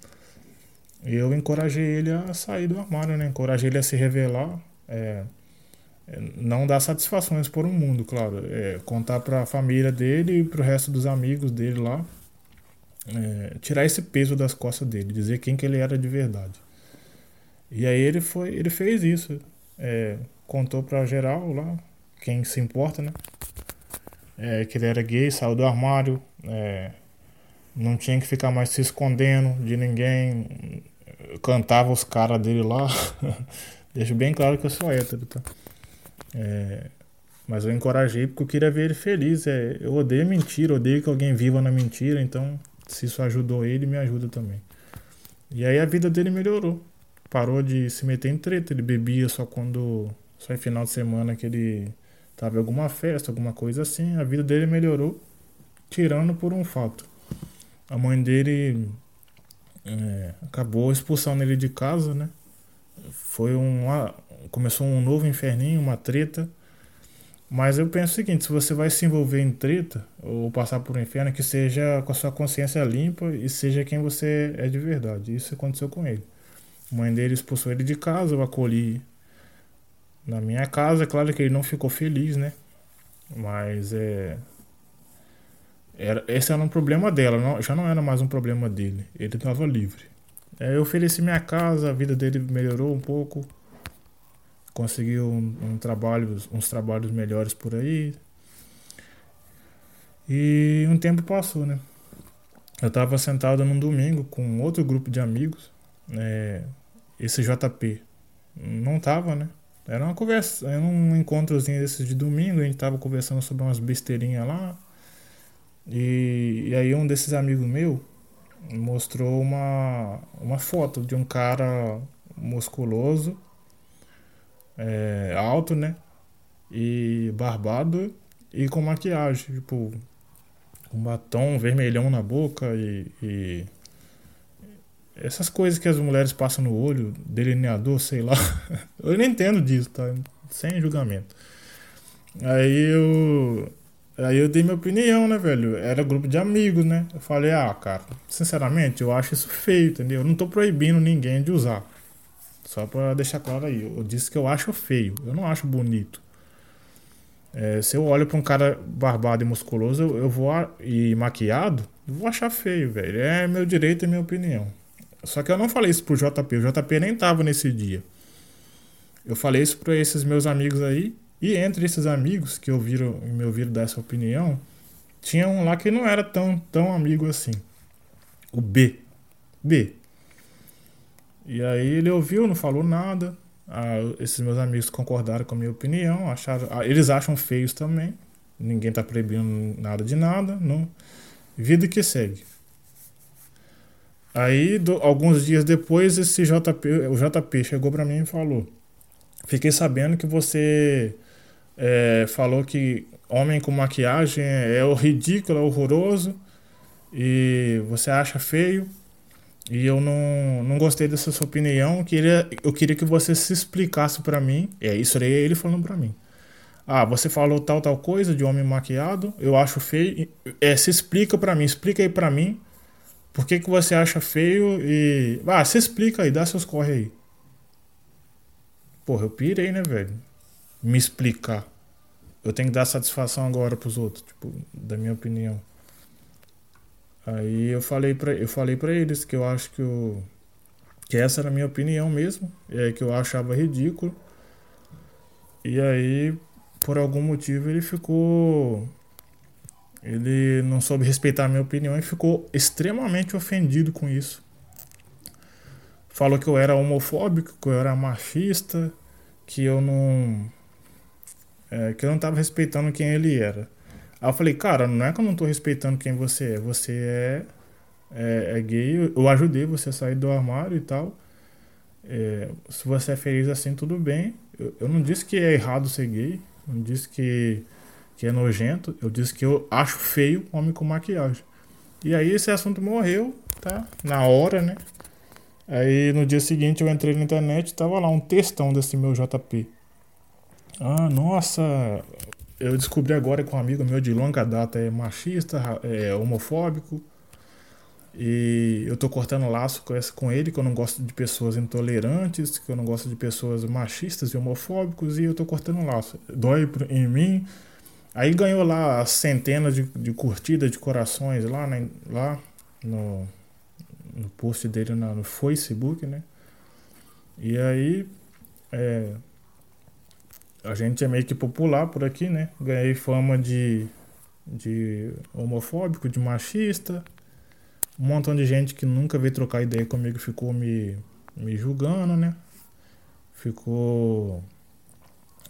Speaker 16: Eu encorajei ele a sair do armário, né? Encorajei ele a se revelar. É, é não dar satisfações por um mundo, claro. É, contar para a família dele e para o resto dos amigos dele lá. É, tirar esse peso das costas dele, dizer quem que ele era de verdade. E aí ele foi, ele fez isso. É, contou para geral lá, quem se importa, né? É, que ele era gay, saiu do armário, é, não tinha que ficar mais se escondendo de ninguém. cantava os caras dele lá. Deixo bem claro que eu sou hétero, tá? É, mas eu encorajei porque eu queria ver ele feliz. É, eu odeio mentira, odeio que alguém viva na mentira, então se isso ajudou ele, me ajuda também. E aí a vida dele melhorou. Parou de se meter em treta, ele bebia só quando. só em final de semana que ele tava em alguma festa, alguma coisa assim. A vida dele melhorou, tirando por um fato. A mãe dele é, acabou expulsando ele de casa, né? Foi um. Começou um novo inferninho, uma treta. Mas eu penso o seguinte: se você vai se envolver em treta ou passar por um inferno, que seja com a sua consciência limpa e seja quem você é de verdade. Isso aconteceu com ele. A mãe dele expulsou ele de casa, eu acolhi na minha casa. É claro que ele não ficou feliz, né? Mas é. Era, esse era um problema dela, não, já não era mais um problema dele. Ele estava livre. Aí eu ofereci minha casa, a vida dele melhorou um pouco. Conseguiu um, um trabalho, uns trabalhos melhores por aí. E um tempo passou, né? Eu estava sentado num domingo com outro grupo de amigos, né? esse JP não tava, né? Era uma conversa, era um encontrozinho desses de domingo, a gente tava conversando sobre umas besteirinhas lá. E, e aí um desses amigos meu mostrou uma, uma foto de um cara musculoso, é, alto, né? E barbado e com maquiagem, tipo, um batom vermelhão na boca e, e essas coisas que as mulheres passam no olho, delineador, sei lá. Eu não entendo disso, tá? Sem julgamento. Aí eu Aí eu dei minha opinião, né, velho? Era grupo de amigos, né? Eu falei, ah, cara, sinceramente, eu acho isso feio, entendeu? Eu não tô proibindo ninguém de usar. Só pra deixar claro aí. Eu disse que eu acho feio, eu não acho bonito. É, se eu olho pra um cara barbado e musculoso, eu, eu vou e maquiado, eu vou achar feio, velho. É meu direito, é minha opinião. Só que eu não falei isso pro JP, o JP nem tava nesse dia. Eu falei isso pra esses meus amigos aí, e entre esses amigos que ouviram, me ouviram dar essa opinião, tinha um lá que não era tão, tão amigo assim. O B. B. E aí ele ouviu, não falou nada. Ah, esses meus amigos concordaram com a minha opinião, acharam, ah, eles acham feios também. Ninguém tá proibindo nada de nada, não. Vida que segue. Aí, do, alguns dias depois, esse JP, o JP chegou para mim e falou: Fiquei sabendo que você é, falou que homem com maquiagem é, é ridículo, é horroroso e você acha feio. E eu não, não gostei dessa sua opinião. Eu queria, eu queria que você se explicasse para mim. É isso aí, é ele falando para mim. Ah, você falou tal, tal coisa de homem maquiado. Eu acho feio. É, se explica para mim, explica aí para mim por que, que você acha feio e. Ah, se explica aí, dá seus corre aí. Porra, eu pirei, né, velho? Me explicar. Eu tenho que dar satisfação agora pros outros, tipo, da minha opinião. Aí eu falei pra, eu falei pra eles que eu acho que eu. Que essa era a minha opinião mesmo. E aí que eu achava ridículo. E aí, por algum motivo, ele ficou ele não soube respeitar a minha opinião e ficou extremamente ofendido com isso. Falou que eu era homofóbico, que eu era machista, que eu não. É, que eu não estava respeitando quem ele era. Aí eu falei, cara, não é que eu não estou respeitando quem você é. Você é, é, é, gay, eu ajudei você a sair do armário e tal. É, se você é feliz assim, tudo bem. Eu, eu não disse que é errado ser gay. Não disse que que é nojento, eu disse que eu acho feio homem com maquiagem. E aí esse assunto morreu, tá? Na hora, né? Aí no dia seguinte eu entrei na internet e tava lá um textão desse meu JP. Ah, nossa, eu descobri agora que um amigo meu de longa data é machista, é homofóbico. E eu tô cortando laço com, ele, que eu não gosto de pessoas intolerantes, que eu não gosto de pessoas machistas e homofóbicos, e eu tô cortando laço. Dói em mim, Aí ganhou lá centenas de, de curtidas, de corações lá, né, lá no, no post dele na, no Facebook, né? E aí é, a gente é meio que popular por aqui, né? Ganhei fama de, de homofóbico, de machista. Um montão de gente que nunca veio trocar ideia comigo ficou me, me julgando, né? Ficou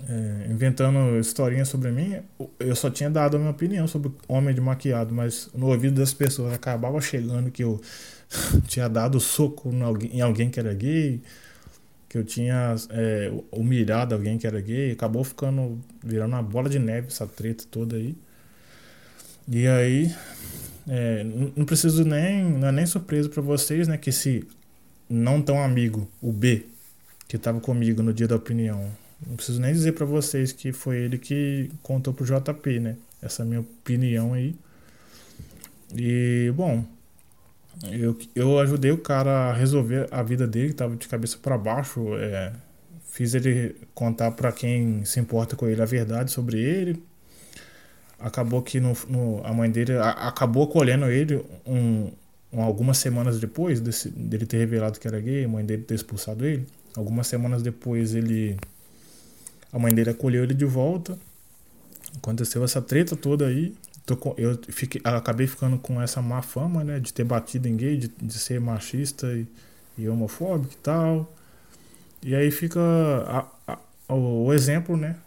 Speaker 16: é, inventando historinhas sobre mim, eu só tinha dado a minha opinião sobre homem de maquiado, mas no ouvido das pessoas acabava chegando que eu tinha dado soco em alguém que era gay, que eu tinha é, humilhado alguém que era gay, acabou ficando virando uma bola de neve essa treta toda aí. E aí, é, não preciso nem, não é nem surpresa para vocês, né, que esse não tão amigo, o B, que estava comigo no dia da opinião, não preciso nem dizer para vocês que foi ele que contou pro JP, né? Essa minha opinião aí. E, bom, eu, eu ajudei o cara a resolver a vida dele, que tava de cabeça para baixo. É, fiz ele contar para quem se importa com ele a verdade sobre ele. Acabou que no, no a mãe dele a, acabou acolhendo ele um, um, algumas semanas depois desse, dele ter revelado que era gay, a mãe dele ter expulsado ele. Algumas semanas depois ele a mãe dele acolheu ele de volta. Aconteceu essa treta toda aí. Eu fiquei, acabei ficando com essa má fama, né? De ter batido em gay, de, de ser machista e, e homofóbico e tal. E aí fica a, a, o, o exemplo, né?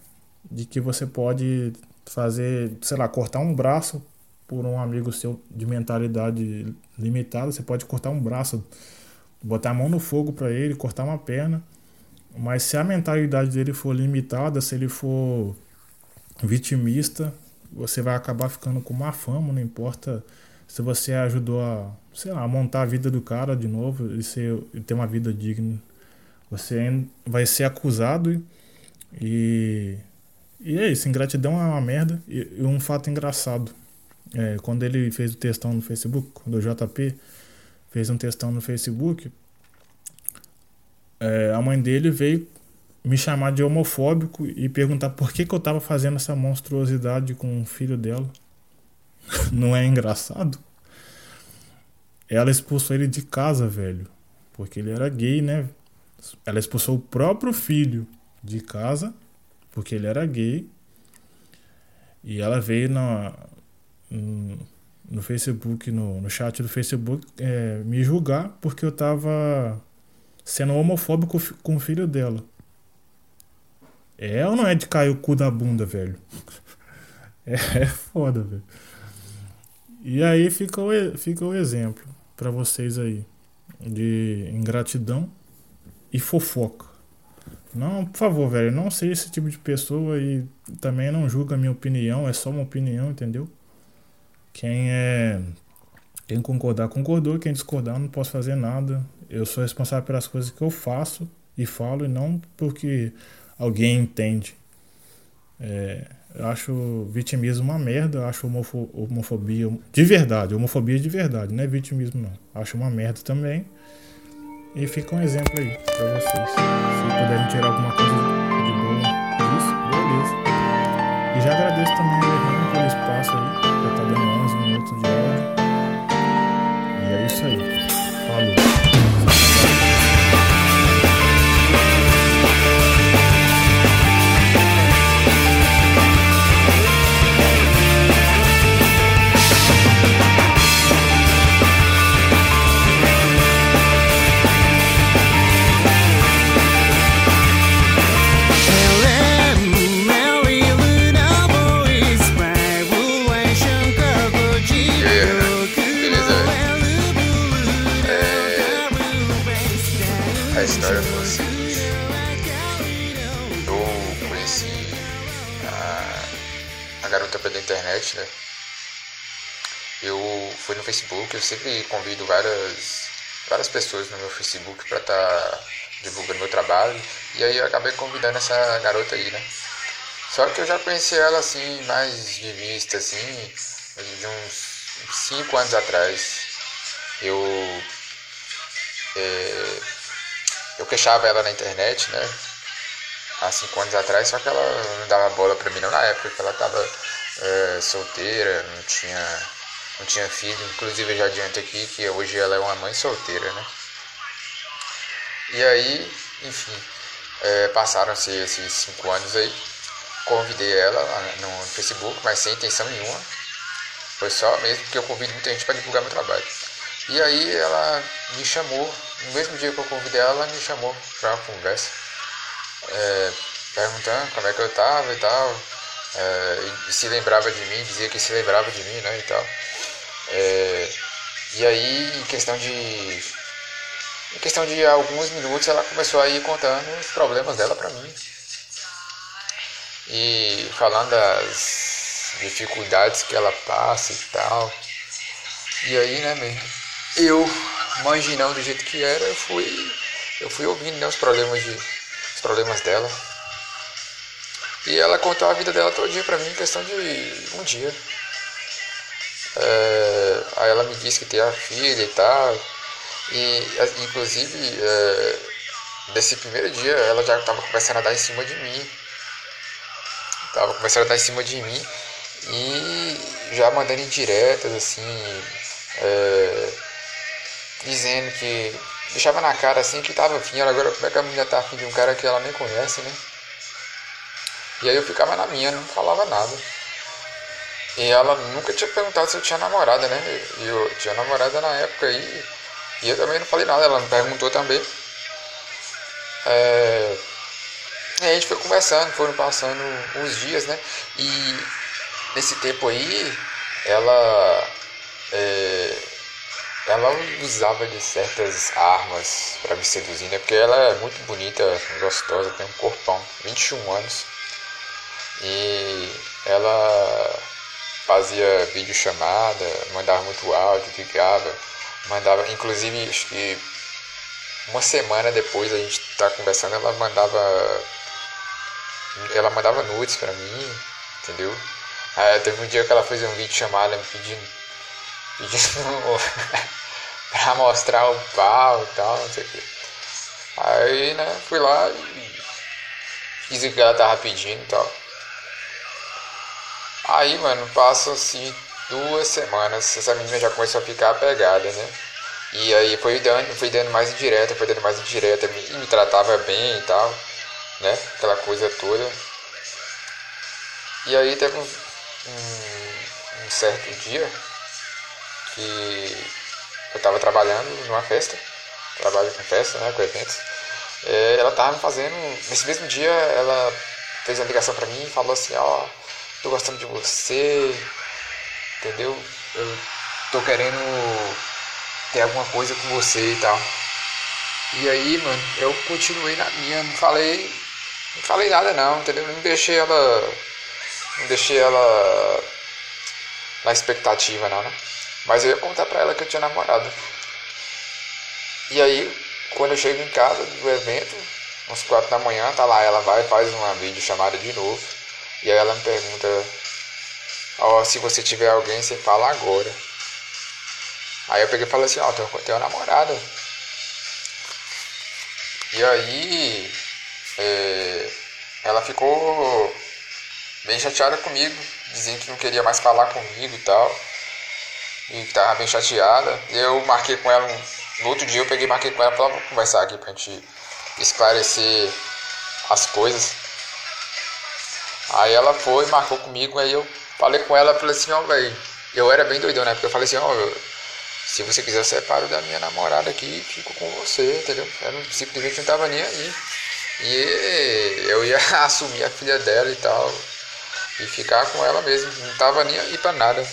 Speaker 16: De que você pode fazer, sei lá, cortar um braço por um amigo seu de mentalidade limitada. Você pode cortar um braço, botar a mão no fogo para ele, cortar uma perna. Mas se a mentalidade dele for limitada, se ele for vitimista, você vai acabar ficando com má fama, não importa se você ajudou a, sei lá, a montar a vida do cara de novo e, ser, e ter uma vida digna. Você vai ser acusado e. E é isso, ingratidão é uma merda. E, e um fato engraçado. É, quando ele fez o textão no Facebook, quando o JP fez um textão no Facebook, é, a mãe dele veio me chamar de homofóbico e perguntar por que, que eu tava fazendo essa monstruosidade com o filho dela. Não é engraçado? Ela expulsou ele de casa, velho. Porque ele era gay, né? Ela expulsou o próprio filho de casa, porque ele era gay. E ela veio na, no, no Facebook, no, no chat do Facebook, é, me julgar porque eu tava sendo homofóbico com o filho dela. É ou não é de cair o cu da bunda, velho? É, é foda, velho. E aí fica o, fica o exemplo para vocês aí de ingratidão e fofoca. Não, por favor, velho, não seja esse tipo de pessoa e também não julga a minha opinião, é só uma opinião, entendeu? Quem é. Quem concordar, concordou. Quem discordar, não posso fazer nada. Eu sou responsável pelas coisas que eu faço e falo, e não porque alguém entende. É, eu acho vitimismo uma merda, eu acho homofo homofobia de verdade, homofobia de verdade, não é vitimismo não. Acho uma merda também. E fica um exemplo aí pra vocês. Se puderem tirar alguma coisa de boa disso, beleza. E já agradeço também
Speaker 17: pela internet, né? Eu fui no Facebook, eu sempre convido várias, várias pessoas no meu Facebook para estar tá divulgando meu trabalho. E aí eu acabei convidando essa garota aí, né? Só que eu já conheci ela assim, mais de vista, assim, de uns 5 anos atrás. Eu. É, eu queixava ela na internet, né? Há 5 anos atrás, só que ela não dava bola pra mim não na época, que ela tava é, solteira, não tinha, não tinha filho. Inclusive eu já adianto aqui que hoje ela é uma mãe solteira, né? E aí, enfim, é, passaram-se esses cinco anos aí. Convidei ela no Facebook, mas sem intenção nenhuma. Foi só mesmo porque eu convido muita gente para divulgar meu trabalho. E aí ela me chamou, no mesmo dia que eu convidei ela, ela me chamou para uma conversa, é, perguntando como é que eu tava e tal, é, e se lembrava de mim, dizia que se lembrava de mim, né, e tal. É, e aí, em questão de em questão de alguns minutos, ela começou a ir contando os problemas dela para mim. E falando das dificuldades que ela passa e tal. E aí, né, mesmo, eu, manginão do jeito que era, eu fui, eu fui ouvindo né, os problemas de, os problemas dela. E ela contou a vida dela todinha pra mim em questão de um dia. É, aí ela me disse que tem a filha e tal. E inclusive é, nesse primeiro dia ela já estava começando a dar em cima de mim. Tava começando a dar em cima de mim e já mandando indiretas assim. É, dizendo que. Deixava na cara assim que tava afim. Agora como é que a menina tá afim de um cara que ela nem conhece, né? E aí eu ficava na minha, não falava nada. E ela nunca tinha perguntado se eu tinha namorada, né? E eu tinha namorada na época aí. E eu também não falei nada, ela me perguntou também. É... E a gente foi conversando, foram passando uns dias, né? E nesse tempo aí, ela. É... Ela usava de certas armas para me seduzir, né? Porque ela é muito bonita, gostosa, tem um corpão, 21 anos. E ela fazia videochamada, mandava muito áudio, ligava, mandava, inclusive acho que uma semana depois a gente tá conversando, ela mandava ela mandava nudes pra mim, entendeu? Aí teve um dia que ela fez um vídeo chamada me pedindo pedindo pra mostrar o pau e tal, não sei o que. Aí, né, fui lá e fiz o que ela tava pedindo e tal. Aí, mano, passam assim duas semanas, essa menina já começou a ficar apegada, né? E aí foi dando, foi dando mais indireta, foi dando mais indireta, me, me tratava bem e tal, né? Aquela coisa toda. E aí teve um, um, certo dia que eu tava trabalhando numa festa, trabalho com festa, né? Com eventos. É, ela tava me fazendo, nesse mesmo dia ela fez uma ligação pra mim e falou assim, ó, tô gostando de você, entendeu? Eu tô querendo ter alguma coisa com você e tal. E aí, mano, eu continuei na minha, não falei. Não falei nada não, entendeu? Não deixei ela. Não deixei ela na expectativa não, né? Mas eu ia contar pra ela que eu tinha namorado. E aí, quando eu chego em casa do evento, uns quatro da manhã, tá lá, ela vai faz uma videochamada de novo. E aí ela me pergunta, ó, oh, se você tiver alguém, você fala agora. Aí eu peguei e falei assim, ó, oh, tenho uma namorada. E aí é, ela ficou bem chateada comigo, dizendo que não queria mais falar comigo e tal. E que tava bem chateada. Eu marquei com ela um, no outro dia eu peguei e marquei com ela pra conversar aqui pra gente esclarecer as coisas. Aí ela foi, marcou comigo, aí eu falei com ela, falei assim, ó, oh, velho, eu era bem doidão, né? Porque eu falei assim, ó, oh, se você quiser eu separo da minha namorada aqui e fico com você, entendeu? Eu não, simplesmente não tava nem aí. E eu ia assumir a filha dela e tal. E ficar com ela mesmo. Não tava nem aí pra nada.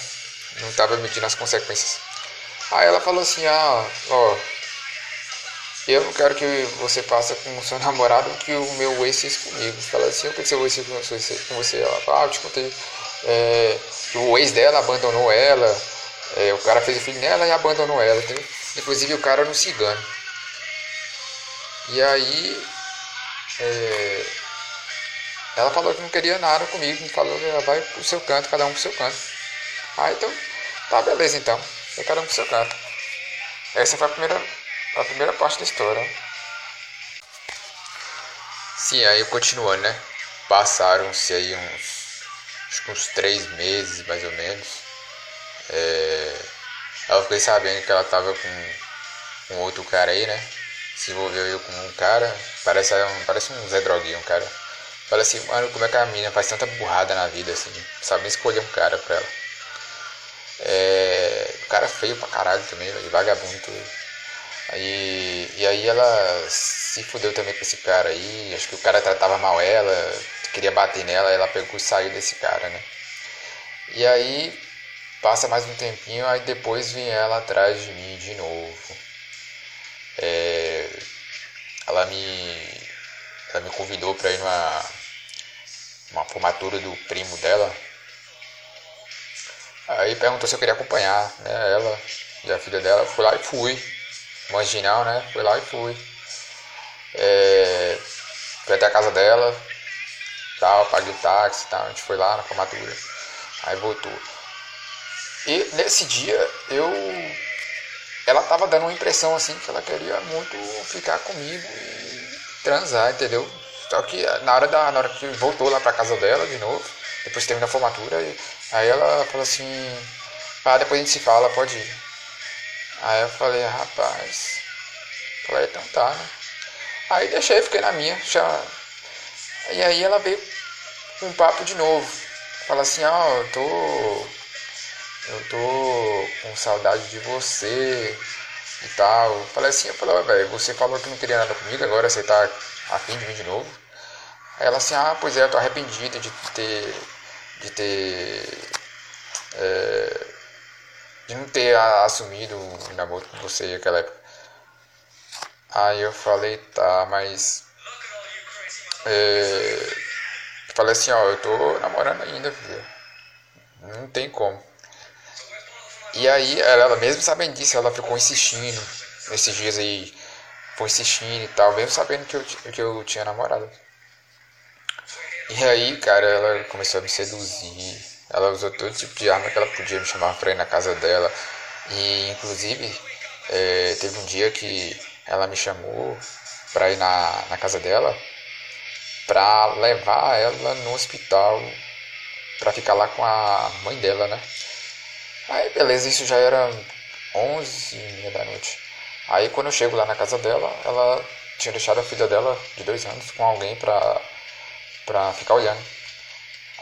Speaker 17: Não tava medindo as consequências. Aí ela falou assim, ah, ó, eu não quero que você faça com o seu namorado que o meu ex fez comigo. Fala assim, o que seu ex fez com você? Ela fala, ah, eu te contei. É, o ex dela abandonou ela, é, o cara fez o filho nela e abandonou ela, entendeu? Inclusive o cara era um cigano. E aí é, ela falou que não queria nada comigo, falou que ela vai pro seu canto, cada um pro seu canto. Ah, então, tá beleza então. Foi cada um pro seu canto. Essa foi a primeira, a primeira parte da história. Sim, aí continuando, né? Passaram-se aí uns, acho que uns três meses mais ou menos. É, eu fiquei sabendo que ela tava com, com outro cara aí, né? Se envolveu eu com um cara, parece um, parece um Zé Droguinho, um cara. Fala assim, mano, como é que a mina faz tanta burrada na vida assim, sabe nem escolher um cara pra ela. É, o cara feio pra caralho também, velho, vagabundo Aí, e aí ela se fudeu também com esse cara aí, acho que o cara tratava mal ela, queria bater nela, ela pegou e saiu desse cara, né? E aí passa mais um tempinho, aí depois vem ela atrás de mim de novo. É, ela me ela me convidou para ir numa uma formatura do primo dela Aí perguntou se eu queria acompanhar, né? Ela e a filha dela. Fui lá e fui. Marginal, né? Fui lá e fui. É, fui até a casa dela. Tal, paguei o táxi tal. A gente foi lá na formatura. Aí voltou. E nesse dia eu. Ela tava dando uma impressão assim que ela queria muito ficar comigo e transar, entendeu? Só que na hora, da, na hora que voltou lá pra casa dela de novo, depois terminou a formatura, aí ela falou assim, ah, depois a gente se fala, pode ir. Aí eu falei, rapaz, falei, então tá, né? Aí deixei, fiquei na minha, já... E aí ela veio com um papo de novo. Fala assim, ó, oh, eu tô. Eu tô com saudade de você e tal. Falei assim, eu falei, velho, você falou que não queria nada comigo, agora você tá afim de mim de novo. Aí ela assim, ah, pois é, eu tô arrependido de ter. de ter. É, de não ter assumido um namoro com você naquela época. Aí eu falei, tá, mas. É, falei assim, ó, eu tô namorando ainda, filho. Não tem como. E aí, ela, mesmo sabendo disso, ela ficou insistindo. Nesses dias aí, foi insistindo e tal, mesmo sabendo que eu, que eu tinha namorado. E aí, cara, ela começou a me seduzir. Ela usou todo tipo de arma que ela podia me chamar pra ir na casa dela. E, inclusive, é, teve um dia que ela me chamou pra ir na, na casa dela pra levar ela no hospital pra ficar lá com a mãe dela, né? Aí, beleza, isso já era 11 e meia da noite. Aí, quando eu chego lá na casa dela, ela tinha deixado a filha dela de dois anos com alguém pra pra ficar olhando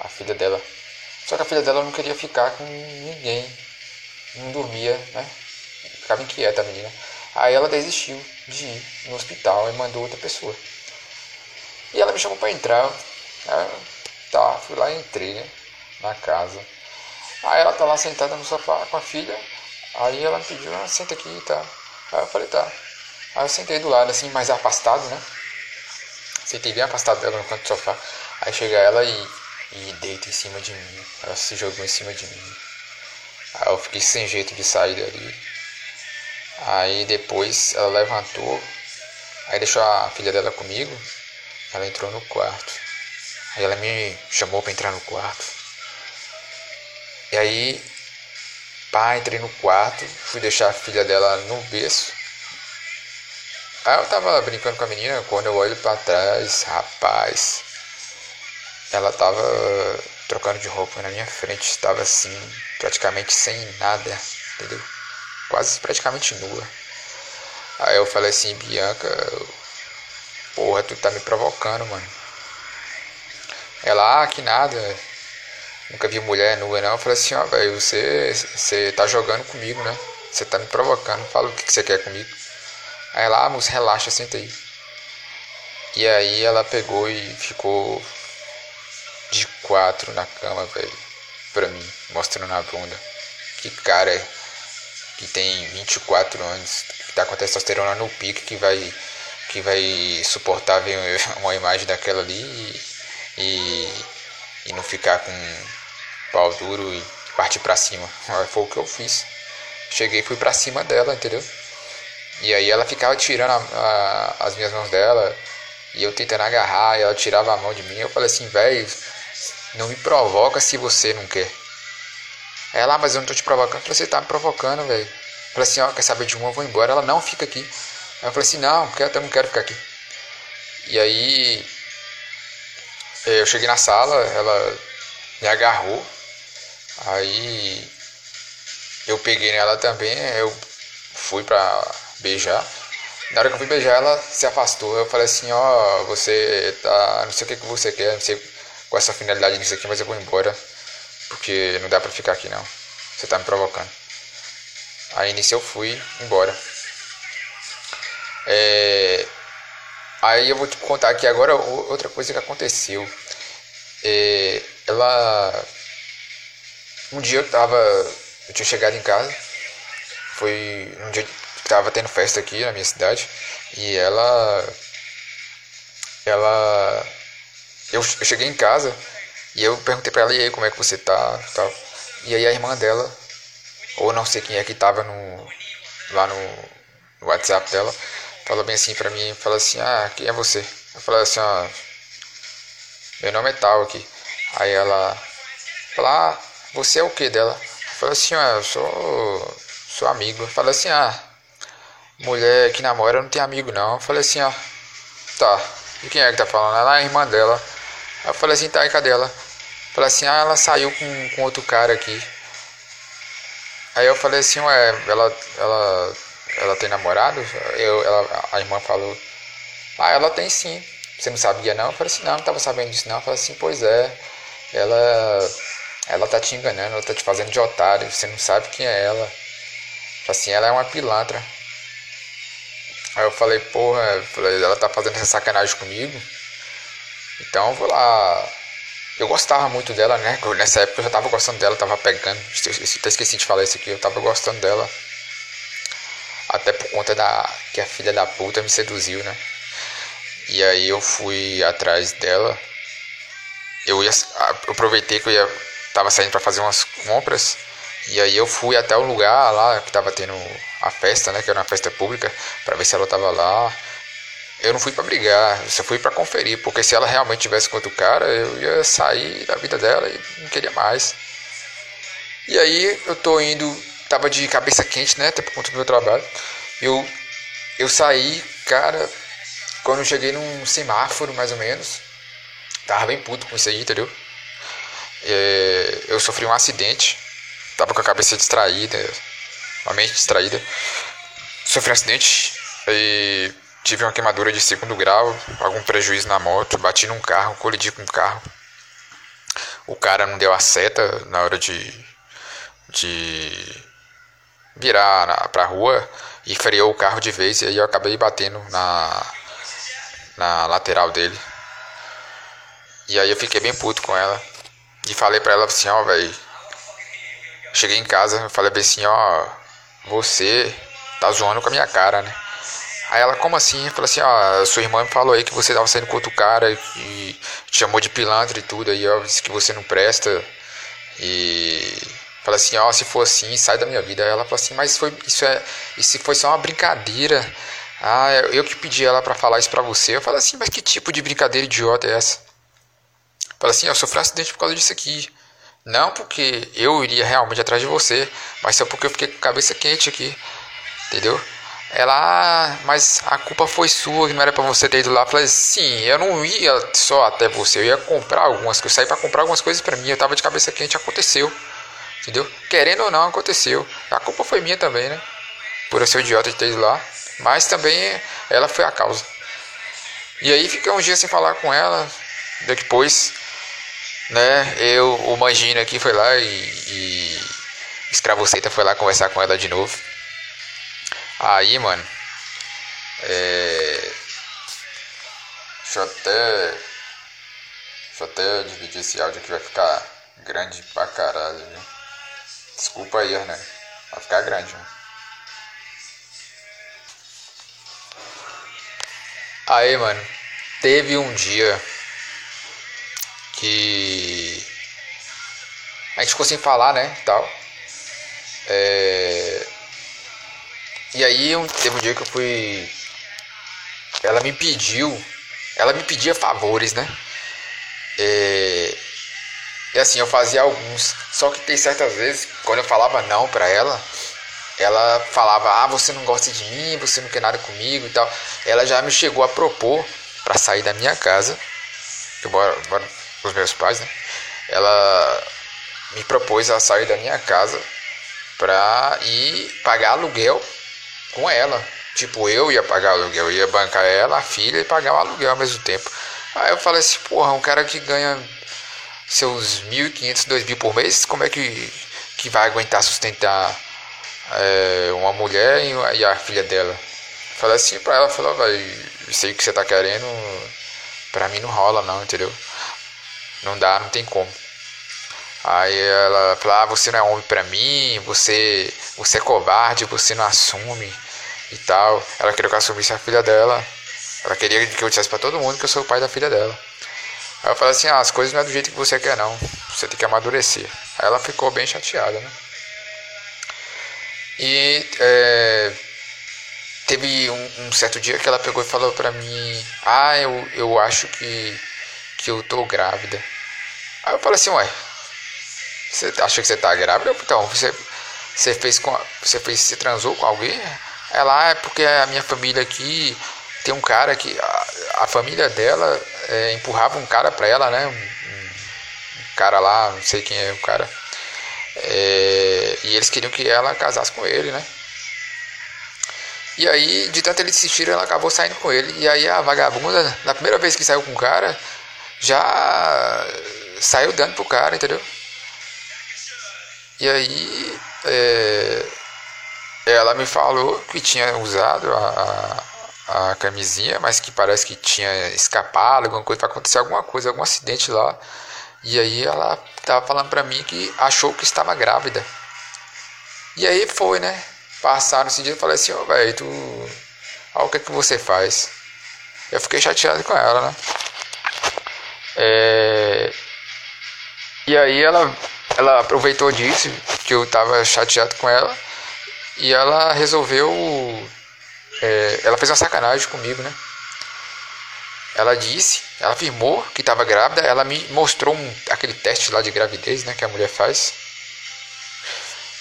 Speaker 17: a filha dela. Só que a filha dela não queria ficar com ninguém, não dormia, né? Ficava inquieta a menina. Aí ela desistiu de ir no hospital e mandou outra pessoa. E ela me chamou para entrar. Aí, tá, fui lá e entrei, né? Na casa. Aí ela tá lá sentada no sofá com a filha. Aí ela me pediu, ah, senta aqui e tá. Aí eu falei, tá. Aí eu sentei do lado, assim, mais afastado, né? Sentei bem afastado dela no canto do sofá. Aí chega ela e, e deita em cima de mim. Ela se jogou em cima de mim. Aí eu fiquei sem jeito de sair dali. Aí depois ela levantou. Aí deixou a filha dela comigo. Ela entrou no quarto. Aí ela me chamou para entrar no quarto. E aí, pá, entrei no quarto, fui deixar a filha dela no berço. Aí eu tava brincando com a menina, quando eu olho para trás, rapaz, ela tava trocando de roupa na minha frente, estava assim, praticamente sem nada, entendeu? Quase praticamente nua. Aí eu falei assim, Bianca, porra, tu tá me provocando, mano. Ela, ah, que nada, nunca vi mulher nua não. Eu falei assim, ó, velho, você, você tá jogando comigo, né? Você tá me provocando, fala o que, que você quer comigo. Aí ela, ah, moça, relaxa, senta aí. E aí ela pegou e ficou de quatro na cama, velho, pra mim, mostrando a bunda. Que cara que tem 24 anos, que tá com a testosterona no pique, que vai, que vai suportar ver uma imagem daquela ali e, e, e não ficar com pau duro e partir pra cima. Foi o que eu fiz. Cheguei e fui pra cima dela, entendeu? E aí ela ficava tirando a, a, as minhas mãos dela e eu tentando agarrar, e ela tirava a mão de mim. Eu falei assim, velho, não me provoca se você não quer. Ela, ah, mas eu não tô te provocando. Eu falei, você tá me provocando, velho. Falei assim, ó, quer saber de uma, eu vou embora. Ela não fica aqui. Eu falei assim, não, eu não quero ficar aqui. E aí eu cheguei na sala, ela me agarrou. Aí eu peguei nela também, eu fui pra beijar. Na hora que eu fui beijar, ela se afastou. Eu falei assim, ó, oh, você tá. Não sei o que, que você quer, não sei com essa finalidade nisso aqui, mas eu vou embora. Porque não dá pra ficar aqui não. Você tá me provocando. Aí nisso eu fui embora. É... Aí eu vou te contar aqui agora outra coisa que aconteceu. É... Ela. Um dia eu tava. Eu tinha chegado em casa. Foi um dia tava tendo festa aqui na minha cidade e ela ela eu, eu cheguei em casa e eu perguntei para ela e aí como é que você tá tal e aí a irmã dela ou não sei quem é que tava no lá no, no WhatsApp dela falou bem assim para mim falou assim ah quem é você eu falei assim ó meu nome é tal aqui aí ela falou ah você é o que dela eu falei assim ah eu sou sou amigo eu falei assim ah mulher que namora não tem amigo não. Eu falei assim, ó, tá. E quem é que tá falando? Ela é a irmã dela. Aí eu falei assim, tá, e cadê ela? Falei assim, ah, ela saiu com, com outro cara aqui. Aí eu falei assim, ué, ela, ela, ela tem namorado? Eu, ela, a irmã falou, ah, ela tem sim. Você não sabia não? Eu falei assim, não, não tava sabendo disso não. Eu falei assim, pois é, ela, ela tá te enganando, ela tá te fazendo de otário, você não sabe quem é ela. Assim, ela é uma pilantra. Aí eu falei, porra, ela tá fazendo essa sacanagem comigo. Então vou lá. Eu gostava muito dela, né? Nessa época eu já tava gostando dela, tava pegando. Até esqueci de falar isso aqui, eu tava gostando dela. Até por conta da. que a filha da puta me seduziu, né? E aí eu fui atrás dela. Eu ia. Eu aproveitei que eu ia. Tava saindo para fazer umas compras. E aí eu fui até o lugar lá que tava tendo a festa, né, que era uma festa pública, para ver se ela tava lá. Eu não fui para brigar, eu só fui para conferir, porque se ela realmente tivesse com outro cara, eu ia sair da vida dela e não queria mais. E aí eu tô indo, tava de cabeça quente, né, até por conta do meu trabalho. Eu eu saí, cara, quando eu cheguei num semáforo, mais ou menos, tava bem puto com isso aí, entendeu? É, eu sofri um acidente Tava com a cabeça distraída, a mente distraída. Sofri um acidente e tive uma queimadura de segundo grau, algum prejuízo na moto, bati num carro, colidi com um carro. O cara não deu a seta na hora de, de virar pra rua e freou o carro de vez e aí eu acabei batendo na, na lateral dele. E aí eu fiquei bem puto com ela. E falei pra ela assim, ó, velho. Cheguei em casa, falei assim, ó, você tá zoando com a minha cara, né? Aí ela, como assim? Falei assim, ó, sua irmã me falou aí que você tava saindo com outro cara e te chamou de pilantra e tudo, aí ó, disse que você não presta. E falei assim, ó, se for assim, sai da minha vida. Aí ela falou assim, mas foi, isso é. Isso foi só uma brincadeira. Ah, eu que pedi ela para falar isso pra você. Eu falei assim, mas que tipo de brincadeira idiota é essa? Falei assim, eu sofri um acidente por causa disso aqui. Não porque eu iria realmente atrás de você, mas só porque eu fiquei com a cabeça quente aqui. Entendeu? Ela, ah, mas a culpa foi sua, que não era para você ter ido lá. Falei, sim, eu não ia só até você, eu ia comprar algumas coisas, sair para comprar algumas coisas para mim. Eu tava de cabeça quente, aconteceu. Entendeu? Querendo ou não, aconteceu. A culpa foi minha também, né? Por eu ser idiota de ter ido lá. Mas também ela foi a causa. E aí fiquei um dia sem falar com ela. Depois, né, eu, o Mangino aqui foi lá e, e Escravoceta foi lá conversar com ela de novo. Aí, mano. É. Deixa eu até. Deixa eu até dividir esse áudio que vai ficar grande pra caralho, viu? Desculpa aí, né? Vai ficar grande, mano. Aí, mano. Teve um dia que a gente ficou sem falar, né, tal. É... E aí teve um dia que eu fui. Ela me pediu. Ela me pedia favores, né? É... E assim, eu fazia alguns. Só que tem certas vezes, quando eu falava não pra ela, ela falava: Ah, você não gosta de mim, você não quer nada comigo e tal. Ela já me chegou a propor para sair da minha casa. Eu moro, moro com os meus pais, né? Ela me propôs a sair da minha casa pra ir pagar aluguel com ela. Tipo, eu ia pagar o aluguel, eu ia bancar ela, a filha e pagar o aluguel ao mesmo tempo. Aí eu falei assim, porra, um cara que ganha seus 1.500, 2.000 por mês, como é que, que vai aguentar sustentar é, uma mulher e, e, a filha dela? Falei assim pra ela, falou, sei que você tá querendo, pra mim não rola não, entendeu? Não dá, não tem como. Aí ela falou, ah, você não é homem pra mim, você, você é covarde, você não assume e tal. Ela queria que eu assumisse a filha dela. Ela queria que eu dissesse pra todo mundo que eu sou o pai da filha dela. Aí eu falei assim, ah, as coisas não é do jeito que você quer não. Você tem que amadurecer. Aí ela ficou bem chateada, né? E é, teve um, um, certo dia que ela pegou e falou pra mim, ah, eu, eu acho que, que eu tô grávida. Aí eu falei assim, ué, você acha que você tá grávida? Então, você, você fez com. Você fez. Você transou com alguém? Ela ah, é porque a minha família aqui tem um cara que. A, a família dela é, empurrava um cara pra ela, né? Um, um, cara lá, não sei quem é o cara. É, e eles queriam que ela casasse com ele, né? E aí, de tanto ele insistir, ela acabou saindo com ele. E aí a vagabunda, na primeira vez que saiu com o cara, já saiu dando pro cara, entendeu? E aí é, ela me falou que tinha usado a, a, a, camisinha, mas que parece que tinha escapado, alguma coisa, para acontecer alguma coisa, algum acidente lá. E aí ela tava falando pra mim que achou que estava grávida. E aí foi, né? Passaram esse dia e falei assim, ó, oh, velho, tu. Olha o que é que você faz. Eu fiquei chateado com ela, né? É... E aí ela ela aproveitou disso, que eu tava chateado com ela, e ela resolveu. É, ela fez uma sacanagem comigo, né? Ela disse, ela afirmou que estava grávida, ela me mostrou um, aquele teste lá de gravidez, né, que a mulher faz.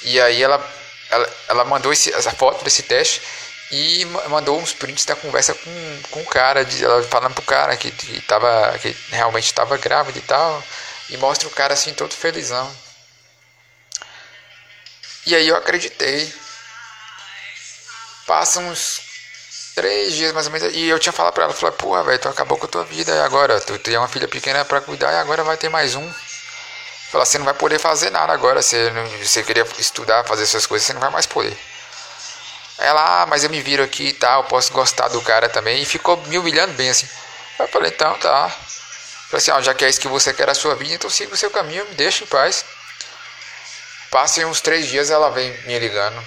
Speaker 17: E aí ela, ela, ela mandou esse, essa foto desse teste e mandou uns prints da conversa com, com o cara, de, ela falando pro cara que, que, tava, que realmente estava grávida e tal. E mostra o cara assim todo felizão. E aí eu acreditei. Passa uns três dias mais ou menos. E eu tinha falado pra ela, falei, porra, velho, tu acabou com a tua vida e agora? Tu tem uma filha pequena pra cuidar e agora vai ter mais um. Fala, você não vai poder fazer nada agora. Você, não, você queria estudar, fazer essas coisas, você não vai mais poder. Ela, ah, mas eu me viro aqui e tal, posso gostar do cara também. E ficou me humilhando bem assim. Eu falei, então tá. Falei assim, ó, já que é isso que você quer a sua vida, então siga o seu caminho, me deixa em paz. Passem uns três dias, ela vem me ligando.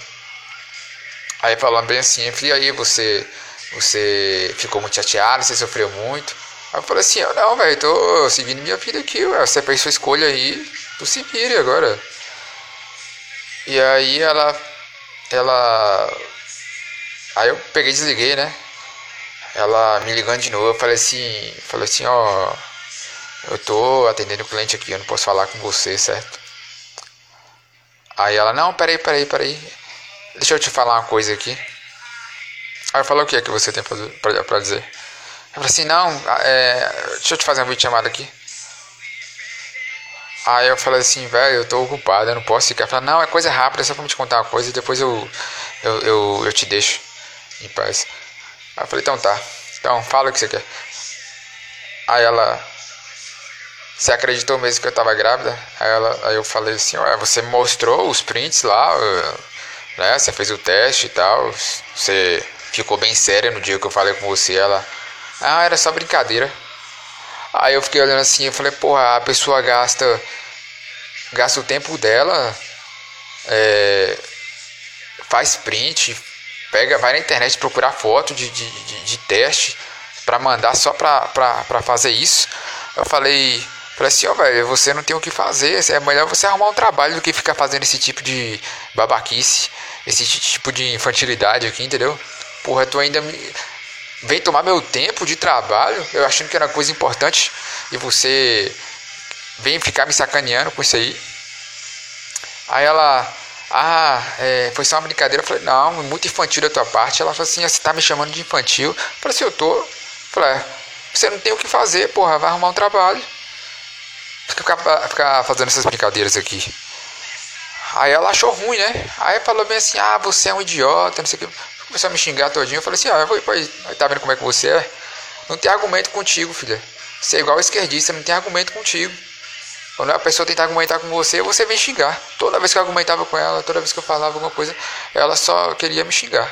Speaker 17: Aí falando bem assim, eu falei, aí você, você ficou muito chateado, você sofreu muito. Aí eu falei assim, não, velho, tô seguindo minha vida aqui, ué. você fez sua escolha aí, tu se vire agora. E aí ela, ela, aí eu peguei e desliguei, né? Ela me ligando de novo, eu falei assim, falei assim, ó, eu tô atendendo o cliente aqui, eu não posso falar com você, certo? Aí ela, não, peraí, peraí, peraí. Deixa eu te falar uma coisa aqui. Aí eu falei, o que é que você tem pra, pra dizer? Eu falei assim, não, é, deixa eu te fazer uma videochamada aqui. Aí eu falei assim, velho, eu tô ocupado, eu não posso ficar. Falou, não, é coisa rápida, é só pra me te contar uma coisa e depois eu, eu, eu, eu te deixo em paz. Aí eu falei, então tá. Então, fala o que você quer. Aí ela, você acreditou mesmo que eu tava grávida? Aí, ela, aí eu falei assim, ué, você mostrou os prints lá, né? Você fez o teste e tal. Você ficou bem séria no dia que eu falei com você. Ela, ah, era só brincadeira. Aí eu fiquei olhando assim, eu falei, porra, a pessoa gasta, gasta o tempo dela, é, faz print, pega, vai na internet procurar foto de, de, de, de teste para mandar só pra, pra, pra fazer isso. Eu falei, Falei assim, ó, oh, velho, você não tem o que fazer. É melhor você arrumar um trabalho do que ficar fazendo esse tipo de babaquice, esse tipo de infantilidade aqui, entendeu? Porra, tu ainda me... vem tomar meu tempo de trabalho, eu achando que era coisa importante, e você vem ficar me sacaneando com isso aí. Aí ela, ah, é, foi só uma brincadeira. Eu falei, não, muito infantil da tua parte. Ela falou assim, você tá me chamando de infantil. Eu falei assim, eu tô. Eu falei, é, você não tem o que fazer, porra, vai arrumar um trabalho ficar, ficar fazendo essas brincadeiras aqui. Aí ela achou ruim, né? Aí falou bem assim, ah, você é um idiota, não sei o que. Começou a me xingar todinho. Eu falei assim, ah, pois, tá vendo como é que você é? Não tem argumento contigo, filha. Você é igual esquerdista, não tem argumento contigo. Quando a pessoa tentar argumentar com você, você vem xingar. Toda vez que eu argumentava com ela, toda vez que eu falava alguma coisa, ela só queria me xingar.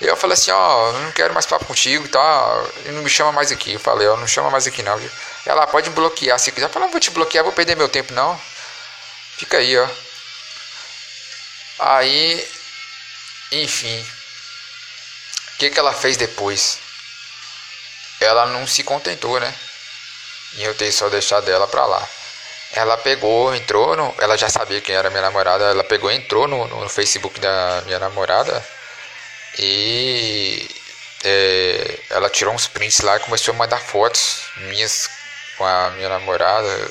Speaker 17: Eu falei assim, ó, oh, não quero mais papo contigo e tal, não me chama mais aqui. Eu falei, ó, oh, não chama mais aqui não, viu? Ela pode bloquear se quiser. Eu não vou te bloquear, vou perder meu tempo não. Fica aí, ó. Aí, enfim. O que que ela fez depois? Ela não se contentou, né? E eu tenho só deixado ela pra lá. Ela pegou, entrou no. Ela já sabia quem era minha namorada. Ela pegou, entrou no, no Facebook da minha namorada e é, ela tirou uns prints lá e começou a mandar fotos minhas com a minha namorada.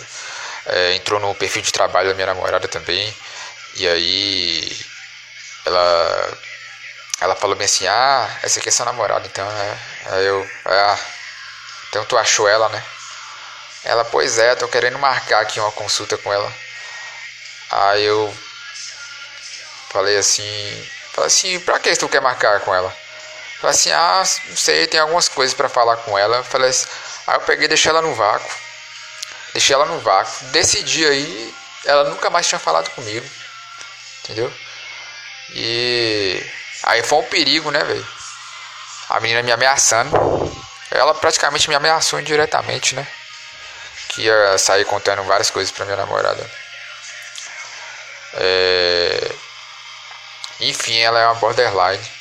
Speaker 17: É, entrou no perfil de trabalho da minha namorada também. E aí ela ela falou bem assim, ah, essa aqui é sua namorada, então, né? Aí eu, ah, então tu achou ela, né? Ela, pois é, tô querendo marcar aqui uma consulta com ela. Aí eu falei assim, Falei assim, pra que tu quer marcar com ela? Falei assim, ah, não sei, tem algumas coisas para falar com ela. Falei assim, aí eu peguei e deixei ela no vácuo. Deixei ela no vácuo. Desse dia aí, ela nunca mais tinha falado comigo. Entendeu? E aí foi um perigo, né, velho? A menina me ameaçando. Ela praticamente me ameaçou indiretamente, né? Que ia sair contando várias coisas pra minha namorada. É... Enfim, ela é uma borderline,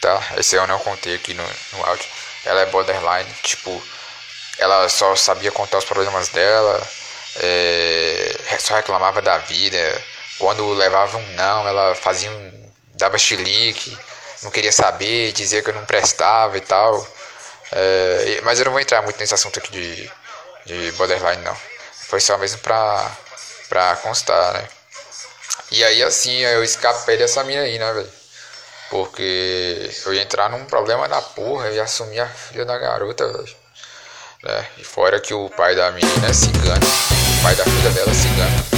Speaker 17: tá? Esse eu não contei aqui no, no áudio. Ela é borderline, tipo, ela só sabia contar os problemas dela, é, só reclamava da vida. Quando levava um não, ela fazia um. dava chilique, não queria saber, dizia que eu não prestava e tal. É, mas eu não vou entrar muito nesse assunto aqui de, de borderline, não. Foi só mesmo pra, pra constar, né? E aí assim eu escapei dessa mina aí, né, velho? Porque eu ia entrar num problema da porra e assumir a filha da garota, velho. Né? E fora que o pai da menina é cigano, o pai da filha dela é cigano.